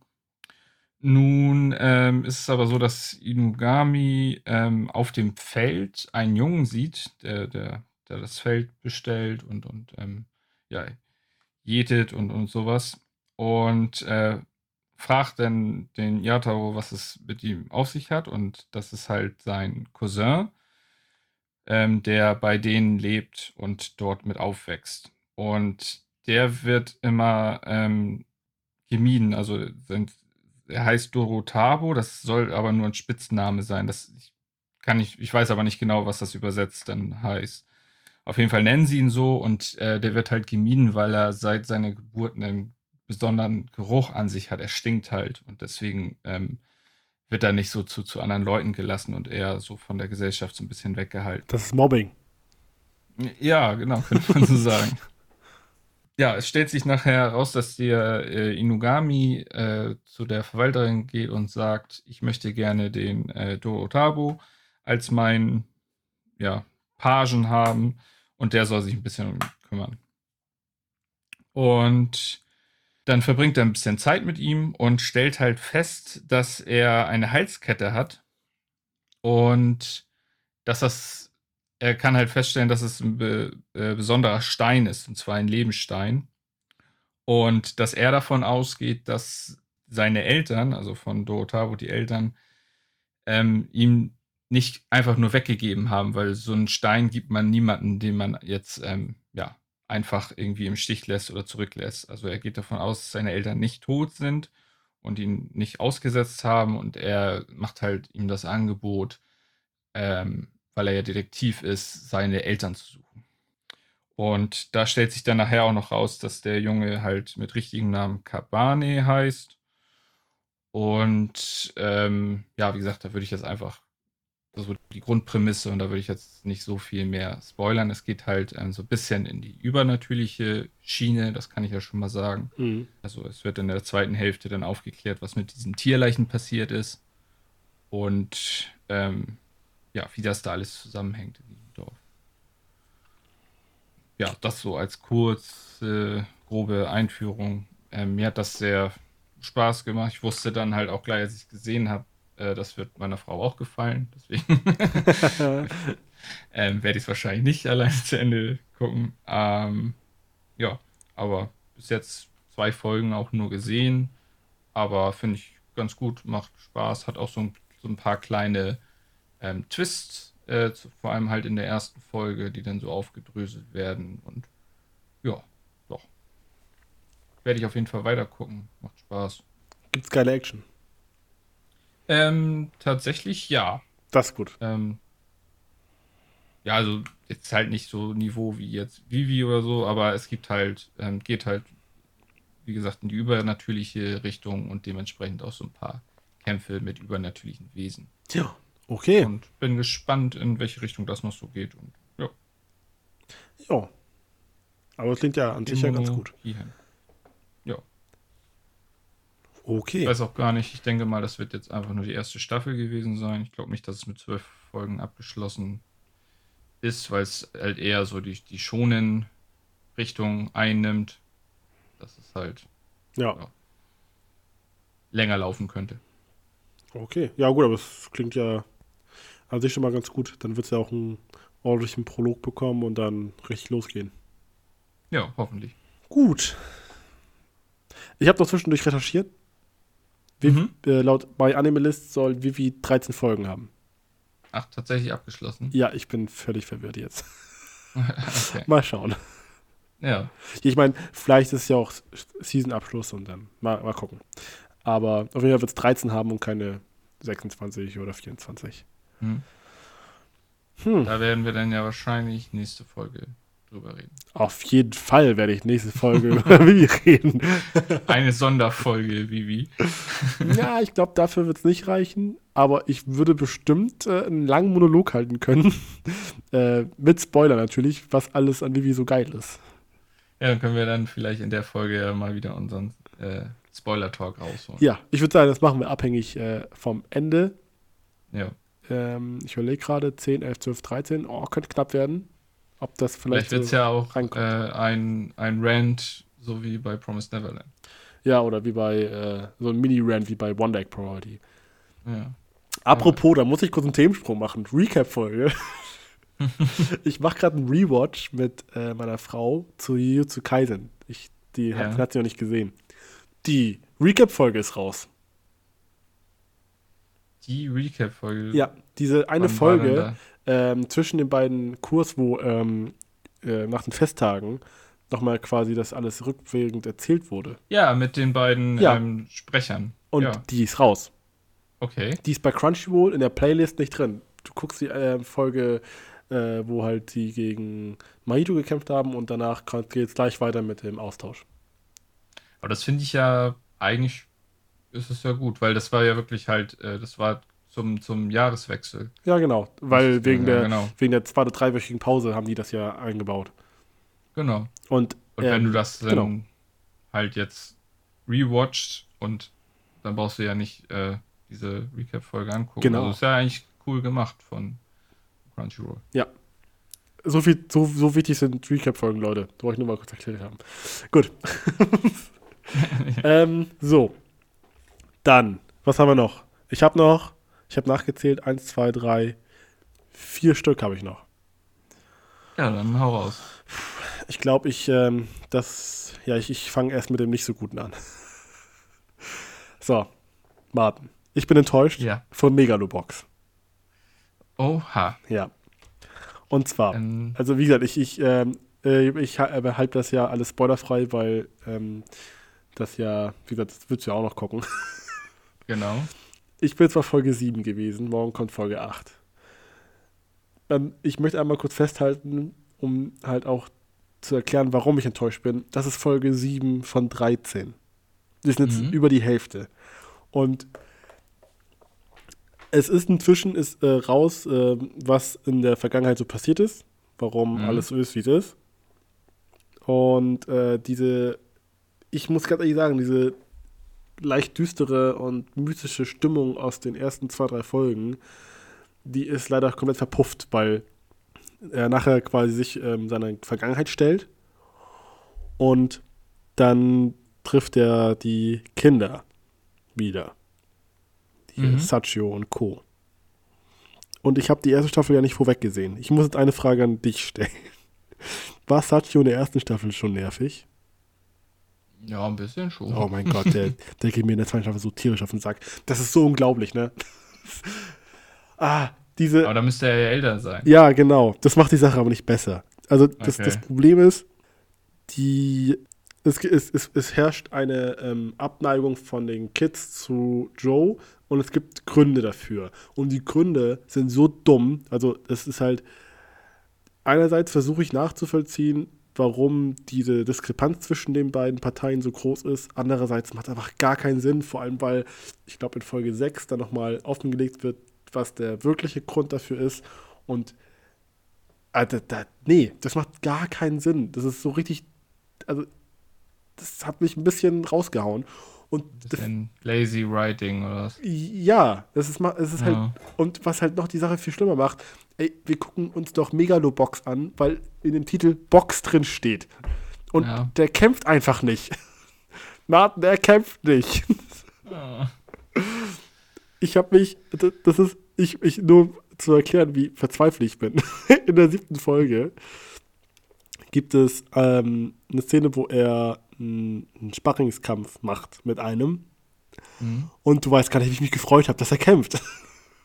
Nun ähm, ist es aber so, dass Inugami ähm, auf dem Feld einen Jungen sieht, der, der, der das Feld bestellt und, und ähm, ja, jetet und, und sowas. Und äh, fragt dann den Yataro, was es mit ihm auf sich hat. Und das ist halt sein Cousin, ähm, der bei denen lebt und dort mit aufwächst. Und der wird immer ähm, gemieden. Also sind, er heißt Dorotabo, das soll aber nur ein Spitzname sein. Das ich, kann ich, ich weiß aber nicht genau, was das übersetzt dann heißt. Auf jeden Fall nennen sie ihn so und äh, der wird halt gemieden, weil er seit seiner Geburt einen besonderen Geruch an sich hat. Er stinkt halt und deswegen ähm, wird er nicht so zu, zu anderen Leuten gelassen und eher so von der Gesellschaft so ein bisschen weggehalten. Das ist Mobbing. Ja, genau, könnte man so sagen. Ja, es stellt sich nachher heraus, dass der äh, Inugami äh, zu der Verwalterin geht und sagt, ich möchte gerne den äh, Dorotabo als meinen ja, Pagen haben und der soll sich ein bisschen um kümmern. Und dann verbringt er ein bisschen Zeit mit ihm und stellt halt fest, dass er eine Halskette hat und dass das, er kann halt feststellen, dass es ein be, äh, besonderer Stein ist, und zwar ein Lebensstein. Und dass er davon ausgeht, dass seine Eltern, also von Dorotaro die Eltern, ähm, ihm nicht einfach nur weggegeben haben, weil so einen Stein gibt man niemanden, den man jetzt ähm, ja einfach irgendwie im Stich lässt oder zurücklässt. Also er geht davon aus, dass seine Eltern nicht tot sind und ihn nicht ausgesetzt haben und er macht halt ihm das Angebot, ähm, weil er ja Detektiv ist, seine Eltern zu suchen. Und da stellt sich dann nachher auch noch raus, dass der Junge halt mit richtigen Namen Kabane heißt. Und ähm, ja, wie gesagt, da würde ich jetzt einfach so die Grundprämisse und da würde ich jetzt nicht so viel mehr spoilern. Es geht halt ähm, so ein bisschen in die übernatürliche Schiene, das kann ich ja schon mal sagen. Mhm. Also es wird in der zweiten Hälfte dann aufgeklärt, was mit diesen Tierleichen passiert ist und ähm, ja, wie das da alles zusammenhängt in diesem Dorf. Ja, das so als kurze, grobe Einführung. Ähm, mir hat das sehr Spaß gemacht. Ich wusste dann halt auch gleich, als ich es gesehen habe, äh, das wird meiner Frau auch gefallen. Deswegen ähm, werde ich es wahrscheinlich nicht alleine zu Ende gucken. Ähm, ja, aber bis jetzt zwei Folgen auch nur gesehen. Aber finde ich ganz gut, macht Spaß, hat auch so ein, so ein paar kleine ähm, Twists, äh, zu, vor allem halt in der ersten Folge, die dann so aufgedröselt werden. Und ja, doch. Werde ich auf jeden Fall weiter gucken. Macht Spaß. Gibt's geile Action? Ähm, tatsächlich ja. Das ist gut. Ähm, ja, also jetzt halt nicht so Niveau wie jetzt Vivi oder so, aber es gibt halt, ähm, geht halt, wie gesagt, in die übernatürliche Richtung und dementsprechend auch so ein paar Kämpfe mit übernatürlichen Wesen. Ja, okay. Und bin gespannt, in welche Richtung das noch so geht. Und ja. Ja. Aber es klingt ja an sich ja ganz gut. Hierhin. Okay. Ich weiß auch gar nicht. Ich denke mal, das wird jetzt einfach nur die erste Staffel gewesen sein. Ich glaube nicht, dass es mit zwölf Folgen abgeschlossen ist, weil es halt eher so die, die schonen Richtung einnimmt. Dass es halt ja. ja. länger laufen könnte. Okay, ja gut, aber es klingt ja an sich schon mal ganz gut. Dann wird es ja auch einen ordentlichen Prolog bekommen und dann richtig losgehen. Ja, hoffentlich. Gut. Ich habe noch zwischendurch recherchiert. Mhm. äh, laut bei Animalist soll Vivi 13 Folgen haben. Ach, tatsächlich abgeschlossen. Ja, ich bin völlig verwirrt jetzt. okay. Mal schauen. Ja. Ich meine, vielleicht ist es ja auch Season-Abschluss und dann mal, mal gucken. Aber auf jeden Fall wird es 13 haben und keine 26 oder 24. Hm. Hm. Da werden wir dann ja wahrscheinlich nächste Folge drüber reden. Auf jeden Fall werde ich nächste Folge über Vivi reden. Eine Sonderfolge, Vivi. Ja, ich glaube, dafür wird es nicht reichen. Aber ich würde bestimmt äh, einen langen Monolog halten können. äh, mit Spoiler natürlich, was alles an Vivi so geil ist. Ja, dann können wir dann vielleicht in der Folge mal wieder unseren äh, Spoiler-Talk rausholen. Ja, ich würde sagen, das machen wir abhängig äh, vom Ende. Ja. Ähm, ich überlege gerade, 10, 11, 12, 13. Oh, könnte knapp werden. Ob das vielleicht. Vielleicht wird es so, ja auch äh, ein, ein Rant, so wie bei Promised Neverland. ja, oder wie bei äh, so ein Mini-Rant wie bei One Deck Priority. Ja. Apropos, da muss ich kurz einen Themensprung machen. Recap-Folge. ich mache gerade einen Rewatch mit äh, meiner Frau zu Jujutsu Kaisen. Ich, die hat, Ja. hat sie noch nicht gesehen. Die Recap-Folge ist raus. Die Recap-Folge. Ja, diese eine wann Folge ähm, zwischen den beiden Kurs, wo ähm, äh, nach den Festtagen nochmal quasi das alles rückwirkend erzählt wurde. Ja, mit den beiden Ja. ähm, Sprechern. Und ja, die ist raus. okay. Die ist bei Crunchyroll in der Playlist nicht drin. Du guckst die äh, Folge, äh, wo halt die gegen Mahito gekämpft haben und danach geht es gleich weiter mit dem Austausch. Aber das finde ich ja eigentlich ist es ja gut, weil das war ja wirklich halt, äh, das war zum, zum Jahreswechsel. Ja, genau. Weil wegen, ja, der, Genau, wegen der zwei- oder dreiwöchigen Pause haben die das ja eingebaut. genau. Und, Und ähm, wenn du das dann genau. halt jetzt rewatcht und dann brauchst du ja nicht äh, diese Recap-Folge angucken. Genau. Also ist ja eigentlich cool gemacht von Crunchyroll. so, viel, so, so wichtig sind Recap-Folgen, Leute. Das wollte ich nur mal kurz erklärt haben. Gut. ähm, so. Dann, was haben wir noch? Ich habe noch, ich habe nachgezählt, eins, zwei, drei, vier Stück habe ich noch. Ja, dann hau raus. Ich glaube, ich, ähm, das, ja, ich, ich fange erst mit dem nicht so guten an. so, Martin. Ich bin enttäuscht Ja. von Megalobox. Oha. Ja. Und zwar, Ähm, also wie gesagt, ich, ich, ähm, äh, ich ha- äh, halte das ja alles spoilerfrei, weil ähm, das ja, wie gesagt, das würdest du ja auch noch gucken. genau. Ich bin zwar Folge 7 gewesen, morgen kommt Folge 8. Ähm, ich möchte einmal kurz festhalten, um halt auch zu erklären, warum ich enttäuscht bin. Das ist Folge 7 von 13. Das ist jetzt Mhm. über die Hälfte. Und es ist inzwischen ist, äh, raus, äh, was in der Vergangenheit so passiert ist, warum Mhm. alles so ist, wie es ist. Und äh, diese, ich muss ganz ehrlich sagen, diese leicht düstere und mystische Stimmung aus den ersten zwei, drei Folgen, die ist leider komplett verpufft, weil er nachher quasi sich ähm, seiner Vergangenheit stellt und dann trifft er die Kinder wieder. Die Mhm. Sachio und Co. Und ich habe die erste Staffel ja nicht vorweg gesehen. Ich muss jetzt eine Frage an dich stellen. War Sachio in der ersten Staffel schon nervig? Ja, ein bisschen schon. Oh mein Gott, der, der geht mir in der zweiten Staffel so tierisch auf den Sack. Das ist so unglaublich, ne? ah, diese. Aber da müsste er ja älter sein. Ja, genau. Das macht die Sache aber nicht besser. Also das, Okay. das Problem ist, die, es, es, es, es herrscht eine ähm, Abneigung von den Kids zu Joe und es gibt Gründe dafür. Und die Gründe sind so dumm. Also es ist halt, einerseits versuche ich nachzuvollziehen, warum diese Diskrepanz zwischen den beiden Parteien so groß ist. Andererseits macht es einfach gar keinen Sinn, vor allem weil, ich glaube, in Folge 6 dann nochmal offengelegt wird, was der wirkliche Grund dafür ist. Und äh, da, nee, das macht gar keinen Sinn. Das ist so richtig, also das hat mich ein bisschen rausgehauen. Und Bisschen lazy writing oder was. ja, das ist, es ist halt, Ja. und was halt noch die Sache viel schlimmer macht, ey, wir gucken uns doch Megalobox an, weil in dem Titel Box drin steht. Und Ja. der kämpft einfach nicht. Martin, der kämpft nicht. Ah. ich habe mich, das ist, ich, ich, nur zu erklären, wie verzweifelt ich bin. In der siebten Folge gibt es ähm, eine Szene, wo er einen Sparringskampf macht mit einem. Mhm. Und du weißt gar nicht, wie ich mich gefreut habe, dass er kämpft.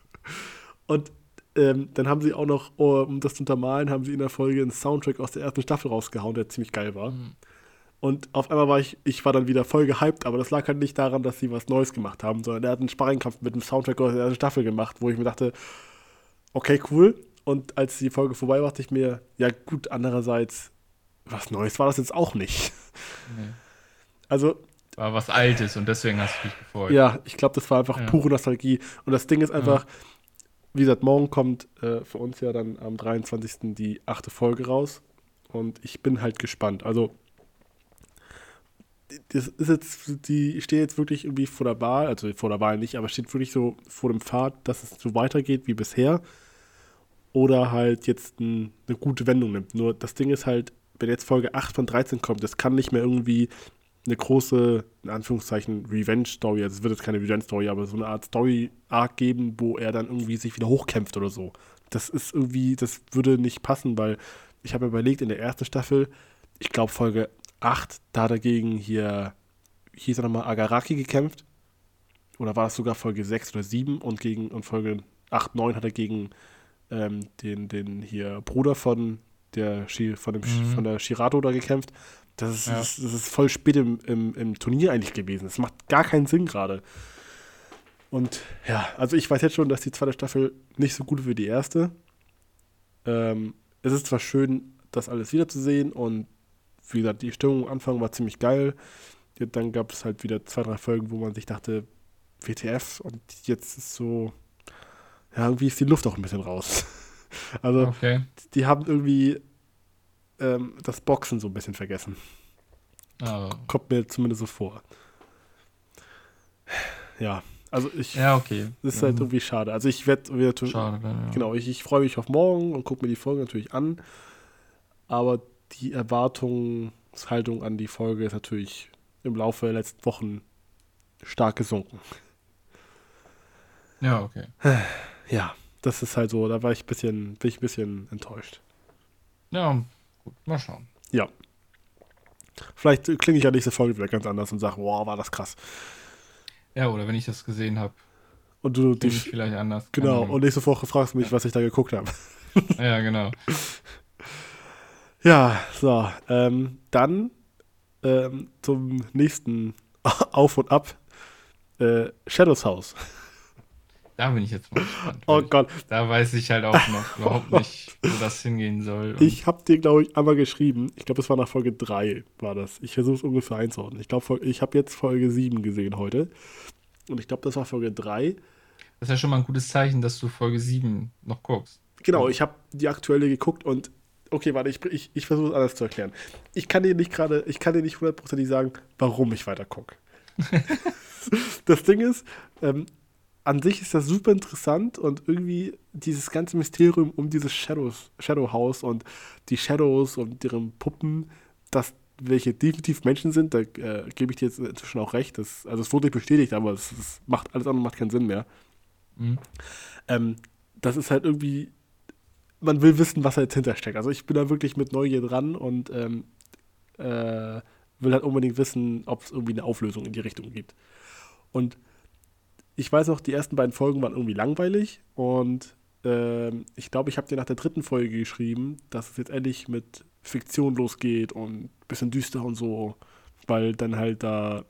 Und ähm, dann haben sie auch noch, um das zu untermalen, haben sie in der Folge einen Soundtrack aus der ersten Staffel rausgehauen, der ziemlich geil war. Mhm. Und auf einmal war ich, ich war dann wieder voll gehypt, aber das lag halt nicht daran, dass sie was Neues gemacht haben, sondern er hat einen Sparringkampf mit dem Soundtrack aus der ersten Staffel gemacht, wo ich mir dachte, okay, cool. Und als die Folge vorbei war, dachte ich mir, ja gut, andererseits, was Neues war das jetzt auch nicht. Nee. Also. War was Altes und deswegen hast du dich gefreut. Ja, ich glaube, das war einfach ja. pure Nostalgie. Und das Ding ist einfach, ja. Wie gesagt, morgen kommt äh, für uns ja dann am 23. die achte Folge raus. Und ich bin halt gespannt. Also, das ist jetzt, die steht jetzt wirklich irgendwie vor der Wahl, also vor der Wahl nicht, aber steht wirklich so vor dem Pfad, dass es so weitergeht wie bisher. Oder halt jetzt ein, eine gute Wendung nimmt. Nur das Ding ist halt, wenn jetzt Folge 8 von 13 kommt, das kann nicht mehr irgendwie eine große, in Anführungszeichen, Revenge-Story, also es wird jetzt keine Revenge-Story, aber so eine Art Story-Arc geben, wo er dann irgendwie sich wieder hochkämpft oder so. Das ist irgendwie, das würde nicht passen, weil ich habe überlegt, in der ersten Staffel, ich glaube Folge 8, da dagegen hier, hieß er nochmal Agaraki gekämpft. Oder war das sogar Folge 6 oder 7 und gegen und Folge 8, 9 hat er gegen ähm, den, den hier Bruder von der von dem mhm. von der Shirato da gekämpft. Das ist, ja. das, das, ist voll spät im, im, im Turnier eigentlich gewesen. Das macht gar keinen Sinn gerade. Und ja, also ich weiß jetzt schon, dass die zweite Staffel nicht so gut ist wie die erste. Ähm, es ist zwar schön, das alles wiederzusehen und wie gesagt, die Stimmung am Anfang war ziemlich geil. Dann gab es halt wieder zwei, drei Folgen, wo man sich dachte, WTF und jetzt ist so, ja, irgendwie ist die Luft auch ein bisschen raus. Also, okay. die haben irgendwie ähm, das Boxen so ein bisschen vergessen. Oh. Kommt mir zumindest so vor. Ja, also ich. Ja, okay. Das ist halt mhm. irgendwie schade. Also ich werde. Schade, ja. Genau, ich, ich freue mich auf morgen und gucke mir die Folge natürlich an. Aber die Erwartungshaltung an die Folge ist natürlich im Laufe der letzten Wochen stark gesunken. Ja, okay. Ja, das ist halt so, da war ich ein bisschen, bin ich ein bisschen enttäuscht. Ja, gut, mal schauen. Ja. Vielleicht klinge ich ja nächste Folge wieder ganz anders und sage, wow, war das krass. Ja, oder wenn ich das gesehen habe. Und du dich vielleicht anders. Genau, und nächste Woche fragst du mich, ja. was ich da geguckt habe. Ja, genau. Ja, so. Ähm, dann ähm, zum nächsten Auf und Ab. Äh, Shadows House. Da bin ich jetzt mal gespannt. Oh Gott. Da weiß ich halt auch noch überhaupt nicht, wo das hingehen soll. ich habe dir, glaube ich, einmal geschrieben. Ich glaube, es war nach Folge 3 war das. Ich versuche es ungefähr einzuordnen. Ich glaube, ich habe jetzt Folge 7 gesehen heute. Und ich glaube, das war Folge 3. Das ist ja schon mal ein gutes Zeichen, dass du Folge 7 noch guckst. Genau, ich habe die aktuelle geguckt und okay, warte, ich, ich, ich versuche es anders zu erklären. Ich kann dir nicht gerade, ich kann dir nicht hundertprozentig sagen, warum ich weiter gucke. das Ding ist, ähm, an sich ist das super interessant und irgendwie dieses ganze Mysterium um dieses Shadows, Shadow House und die Shadows und deren Puppen, dass welche definitiv Menschen sind, da äh, gebe ich dir jetzt inzwischen auch recht. Das, also es wurde nicht bestätigt, aber es, macht alles andere macht keinen Sinn mehr. Mhm. Ähm, das ist halt irgendwie man will wissen, was da jetzt hintersteckt. Also ich bin da wirklich mit Neugier dran und ähm, äh, will halt unbedingt wissen, ob es irgendwie eine Auflösung in die Richtung gibt. Und ich weiß auch, die ersten beiden Folgen waren irgendwie langweilig und äh, ich glaube, ich habe dir nach der dritten Folge geschrieben, dass es jetzt endlich mit Fiktion losgeht und ein bisschen düster und so, weil dann halt da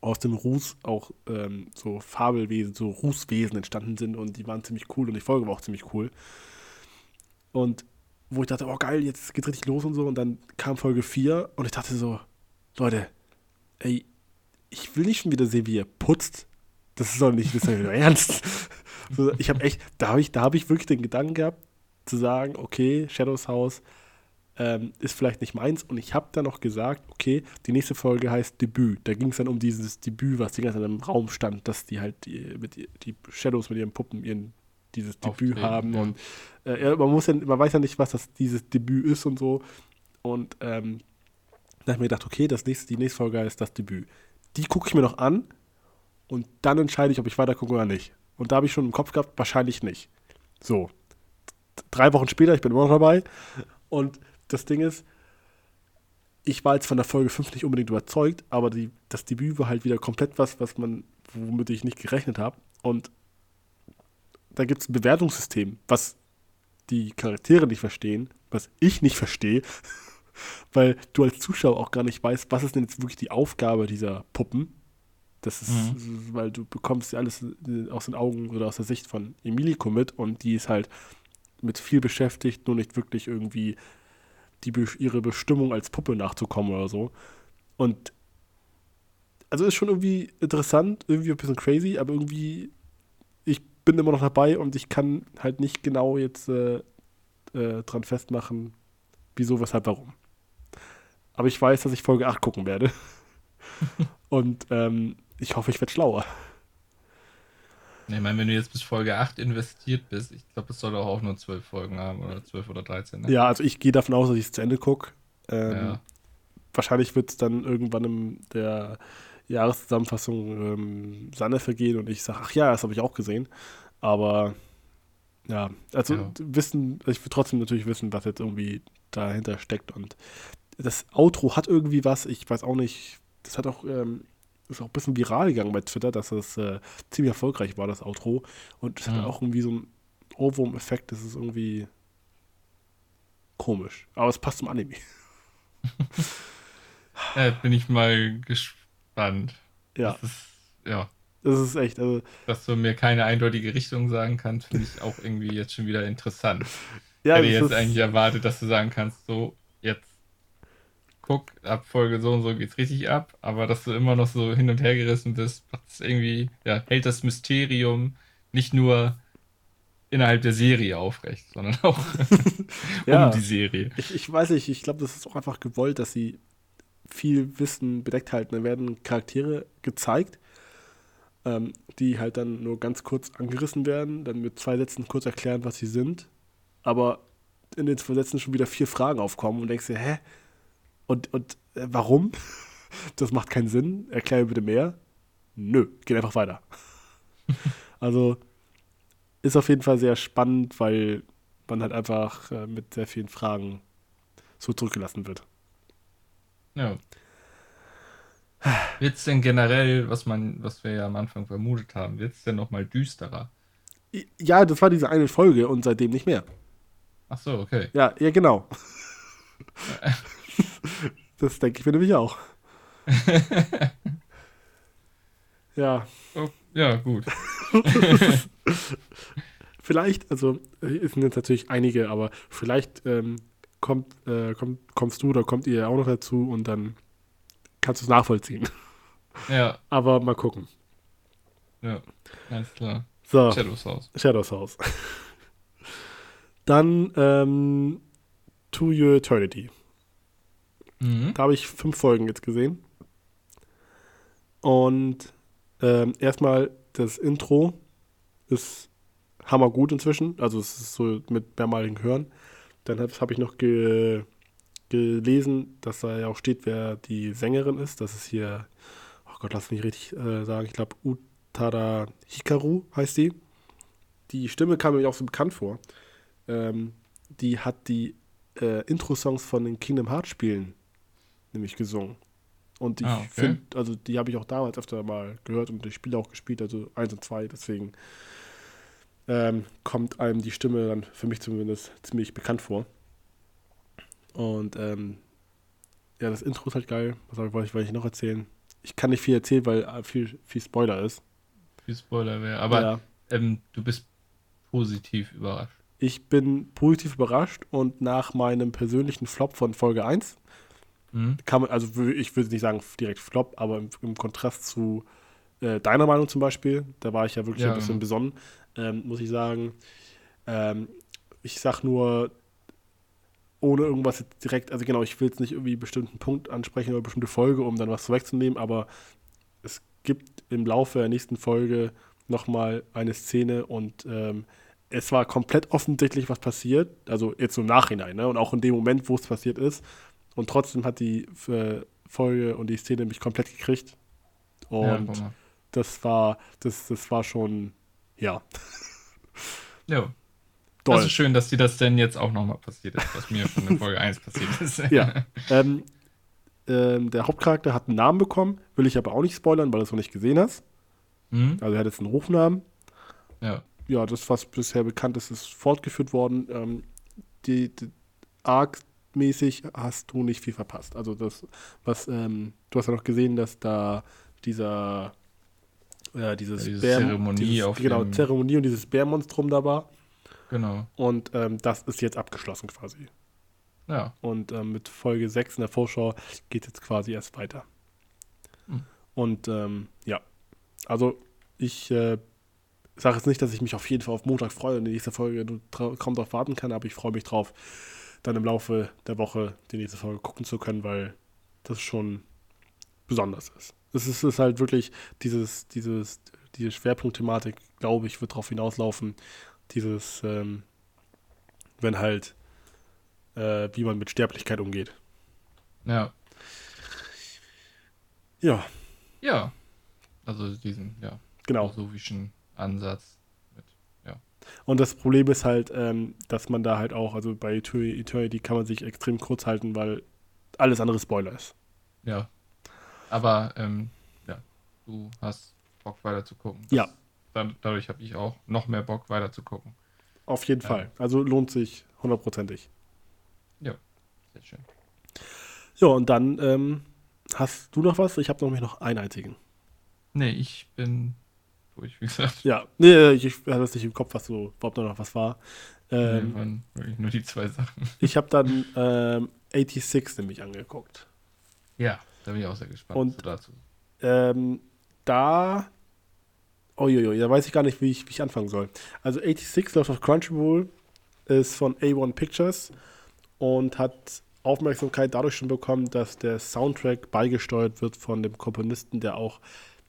aus den Ruß auch ähm, so Fabelwesen, so Rußwesen entstanden sind und die waren ziemlich cool und die Folge war auch ziemlich cool. Und wo ich dachte, oh geil, jetzt geht's richtig los und so. Und dann kam Folge 4 und ich dachte so, Leute, ey, ich will nicht schon wieder sehen, wie ihr putzt. Das ist doch nicht, das ist doch ernst. ich habe echt, da habe ich, hab ich wirklich den Gedanken gehabt, zu sagen, okay, Shadows House ähm, ist vielleicht nicht meins. Und ich habe dann noch gesagt, okay, die nächste Folge heißt Debüt. Da ging es dann um dieses Debüt, was die ganze Zeit im Raum stand, dass die halt die, mit, die Shadows mit ihren Puppen ihren dieses Debüt haben. Ja. Und äh, man muss ja, man weiß ja nicht, was das dieses Debüt ist und so. Und ähm, da habe ich mir gedacht, okay, das nächste, die nächste Folge ist das Debüt. Die gucke ich mir noch an. Und dann entscheide ich, ob ich weiter gucke oder nicht. Und da habe ich schon im Kopf gehabt, wahrscheinlich nicht. So. Drei Wochen später, ich bin immer noch dabei. Und das Ding ist, ich war jetzt von der Folge 5 nicht unbedingt überzeugt, aber die, das Debüt war halt wieder komplett was, was man, womit ich nicht gerechnet habe. Und da gibt es ein Bewertungssystem, was die Charaktere nicht verstehen, was ich nicht verstehe, weil du als Zuschauer auch gar nicht weißt, was ist denn jetzt wirklich die Aufgabe dieser Puppen. Das ist, mhm. weil du bekommst ja alles aus den Augen oder aus der Sicht von Emilico mit und die ist halt mit viel beschäftigt, nur nicht wirklich irgendwie die, ihre Bestimmung als Puppe nachzukommen oder so. Und also ist schon irgendwie interessant, irgendwie ein bisschen crazy, aber irgendwie, ich bin immer noch dabei und ich kann halt nicht genau jetzt äh, äh, dran festmachen, wieso, weshalb, warum. Aber ich weiß, dass ich Folge 8 gucken werde. und ähm, ich hoffe, ich werde schlauer. Ich meine, wenn du jetzt bis Folge 8 investiert bist, ich glaube, es soll auch nur 12 Folgen haben oder 12 oder 13. Ne? Ja, also ich gehe davon aus, dass ich es zu Ende gucke. Ähm, ja. Wahrscheinlich wird es dann irgendwann in der Jahreszusammenfassung ähm, Sanne vergehen und ich sage, ach ja, das habe ich auch gesehen. Aber ja, also ja. wissen, ich will trotzdem natürlich wissen, was jetzt irgendwie dahinter steckt. Und das Outro hat irgendwie was, ich weiß auch nicht, das hat auch ähm, ist auch ein bisschen viral gegangen bei Twitter, dass das äh, ziemlich erfolgreich war, das Outro. Und es mhm. hat auch irgendwie so einen Ohrwurm-Effekt, das ist irgendwie komisch. Aber es passt zum Anime. ja, bin ich mal gespannt. Ja. Das ist, ja. Das ist echt. Also, Dass du mir keine eindeutige Richtung sagen kannst, finde ich auch irgendwie jetzt schon wieder interessant. ja, ich hätte jetzt eigentlich erwartet, dass du sagen kannst, so, guck, ab Folge so und so geht's richtig ab, aber dass du immer noch so hin und her gerissen bist, es irgendwie, ja, hält das Mysterium nicht nur innerhalb der Serie aufrecht, sondern auch ja, um die Serie. Ich, ich weiß nicht, ich glaube, das ist auch einfach gewollt, dass sie viel Wissen bedeckt halten. Da werden Charaktere gezeigt, ähm, die halt dann nur ganz kurz angerissen werden, dann mit zwei Sätzen kurz erklären, was sie sind, aber in den zwei Sätzen schon wieder vier Fragen aufkommen und denkst dir, hä, und, und äh, warum? Das macht keinen Sinn. Erklär mir bitte mehr. Nö, geht einfach weiter. also ist auf jeden Fall sehr spannend, weil man halt einfach äh, mit sehr vielen Fragen so zurückgelassen wird. Ja. Wird es denn generell, was man, was wir ja am Anfang vermutet haben, wird es denn nochmal düsterer? Ja, das war diese eine Folge und seitdem nicht mehr. Ach so, okay. Ja, ja, genau. Das denke ich mir nämlich auch. ja. Oh, ja, gut. vielleicht, also es sind jetzt natürlich einige, aber vielleicht ähm, kommt, äh, kommt, kommst du oder kommt ihr auch noch dazu und dann kannst du es nachvollziehen. Ja. Aber mal gucken. Ja, alles klar. So. Shadows House. Shadows House. Dann ähm, To Your Eternity. Mhm. Da habe ich fünf Folgen jetzt gesehen. Und ähm, erstmal das Intro ist hammergut inzwischen. Also es ist so mit mehrmaligen Hören. Dann habe hab ich noch ge, gelesen, dass da ja auch steht, wer die Sängerin ist. Das ist hier, oh Gott, lass mich richtig äh, sagen. Ich glaube, Utada Hikaru heißt die. Die Stimme kam mir auch so bekannt vor. Ähm, die hat die äh, Intro-Songs von den Kingdom Hearts Spielen nämlich gesungen. Und ich ah, okay. finde, also die habe ich auch damals öfter mal gehört und die Spiele auch gespielt, also eins und zwei, deswegen ähm, kommt einem die Stimme dann für mich zumindest ziemlich bekannt vor. Und ähm, ja, das Intro ist halt geil. Was wollte ich, wollte ich noch erzählen? Ich kann nicht viel erzählen, weil äh, viel, viel Spoiler ist. Viel Spoiler wäre. Aber ja. ähm, du bist positiv überrascht. Ich bin positiv überrascht und nach meinem persönlichen Flop von Folge 1 Mhm. Kann man, also ich würde nicht sagen direkt Flop, aber im, im Kontrast zu äh, deiner Meinung zum Beispiel, da war ich ja wirklich ja, ein bisschen besonnen, ähm, muss ich sagen. Ähm, ich sag nur, ohne irgendwas direkt, also genau, ich will jetzt nicht irgendwie bestimmten Punkt ansprechen oder bestimmte Folge, um dann was wegzunehmen, aber es gibt im Laufe der nächsten Folge nochmal eine Szene und ähm, es war komplett offensichtlich, was passiert, also jetzt so im Nachhinein, ne? und auch in dem Moment, wo es passiert ist, und trotzdem hat die äh, Folge und die Szene mich komplett gekriegt. Und ja, das war, das, das war schon, ja. Ja. Doll. Das ist schön, dass dir das denn jetzt auch nochmal passiert ist, was mir schon in Folge 1 passiert ist. ja. Ähm, ähm, der Hauptcharakter hat einen Namen bekommen, will ich aber auch nicht spoilern, weil du es noch nicht gesehen hast. Mhm. Also er hat jetzt einen Rufnamen. Ja. Ja, das, was bisher bekannt ist, ist fortgeführt worden. Ähm, die, die Arc-mäßig hast du nicht viel verpasst. Also das, was, ähm, du hast ja noch gesehen, dass da dieser äh, dieses ja, diese Bär, Zeremonie dieses, auf genau, Zeremonie und dieses Bärmonstrum da war. Genau. Und ähm, das ist jetzt abgeschlossen quasi. Ja. Und ähm, mit Folge 6 in der Vorschau geht jetzt quasi erst weiter. Hm. Und ähm, ja, also ich äh, sage jetzt nicht, dass ich mich auf jeden Fall auf Montag freue und die nächste Folge kaum darauf warten kann, aber ich freue mich drauf, dann im Laufe der Woche die nächste Folge gucken zu können, weil das schon besonders ist. Es ist, ist halt wirklich dieses, dieses, diese Schwerpunktthematik, glaube ich, wird darauf hinauslaufen, dieses, ähm, wenn halt, äh, wie man mit Sterblichkeit umgeht. Ja. Ja. Ja. Also diesen, ja. Genau. Philosophischen Ansatz. Und das Problem ist halt, ähm, dass man da halt auch, also bei Eternity kann man sich extrem kurz halten, weil alles andere Spoiler ist. Ja. Aber, ähm, ja, du hast Bock weiter zu gucken. Das, ja. dadurch habe ich auch noch mehr Bock weiter zu gucken. Auf jeden ja. Fall. Also lohnt sich hundertprozentig. Ja, sehr schön. Ja, und dann ähm, hast du noch was? Ich habe nämlich noch einen einzigen. Nee, ich bin durch, wie gesagt. Ja, nee, ich, ich hatte das nicht im Kopf, was so überhaupt noch was war. Ähm, nee, waren wirklich nur die zwei Sachen. Ich habe dann ähm, 86 nämlich angeguckt. Ja, da bin ich auch sehr gespannt und, dazu. Ähm, da, uiuiui, da weiß ich gar nicht, wie ich, wie ich anfangen soll. Also 86 läuft auf Crunchyroll, ist von A1 Pictures und hat Aufmerksamkeit dadurch schon bekommen, dass der Soundtrack beigesteuert wird von dem Komponisten, der auch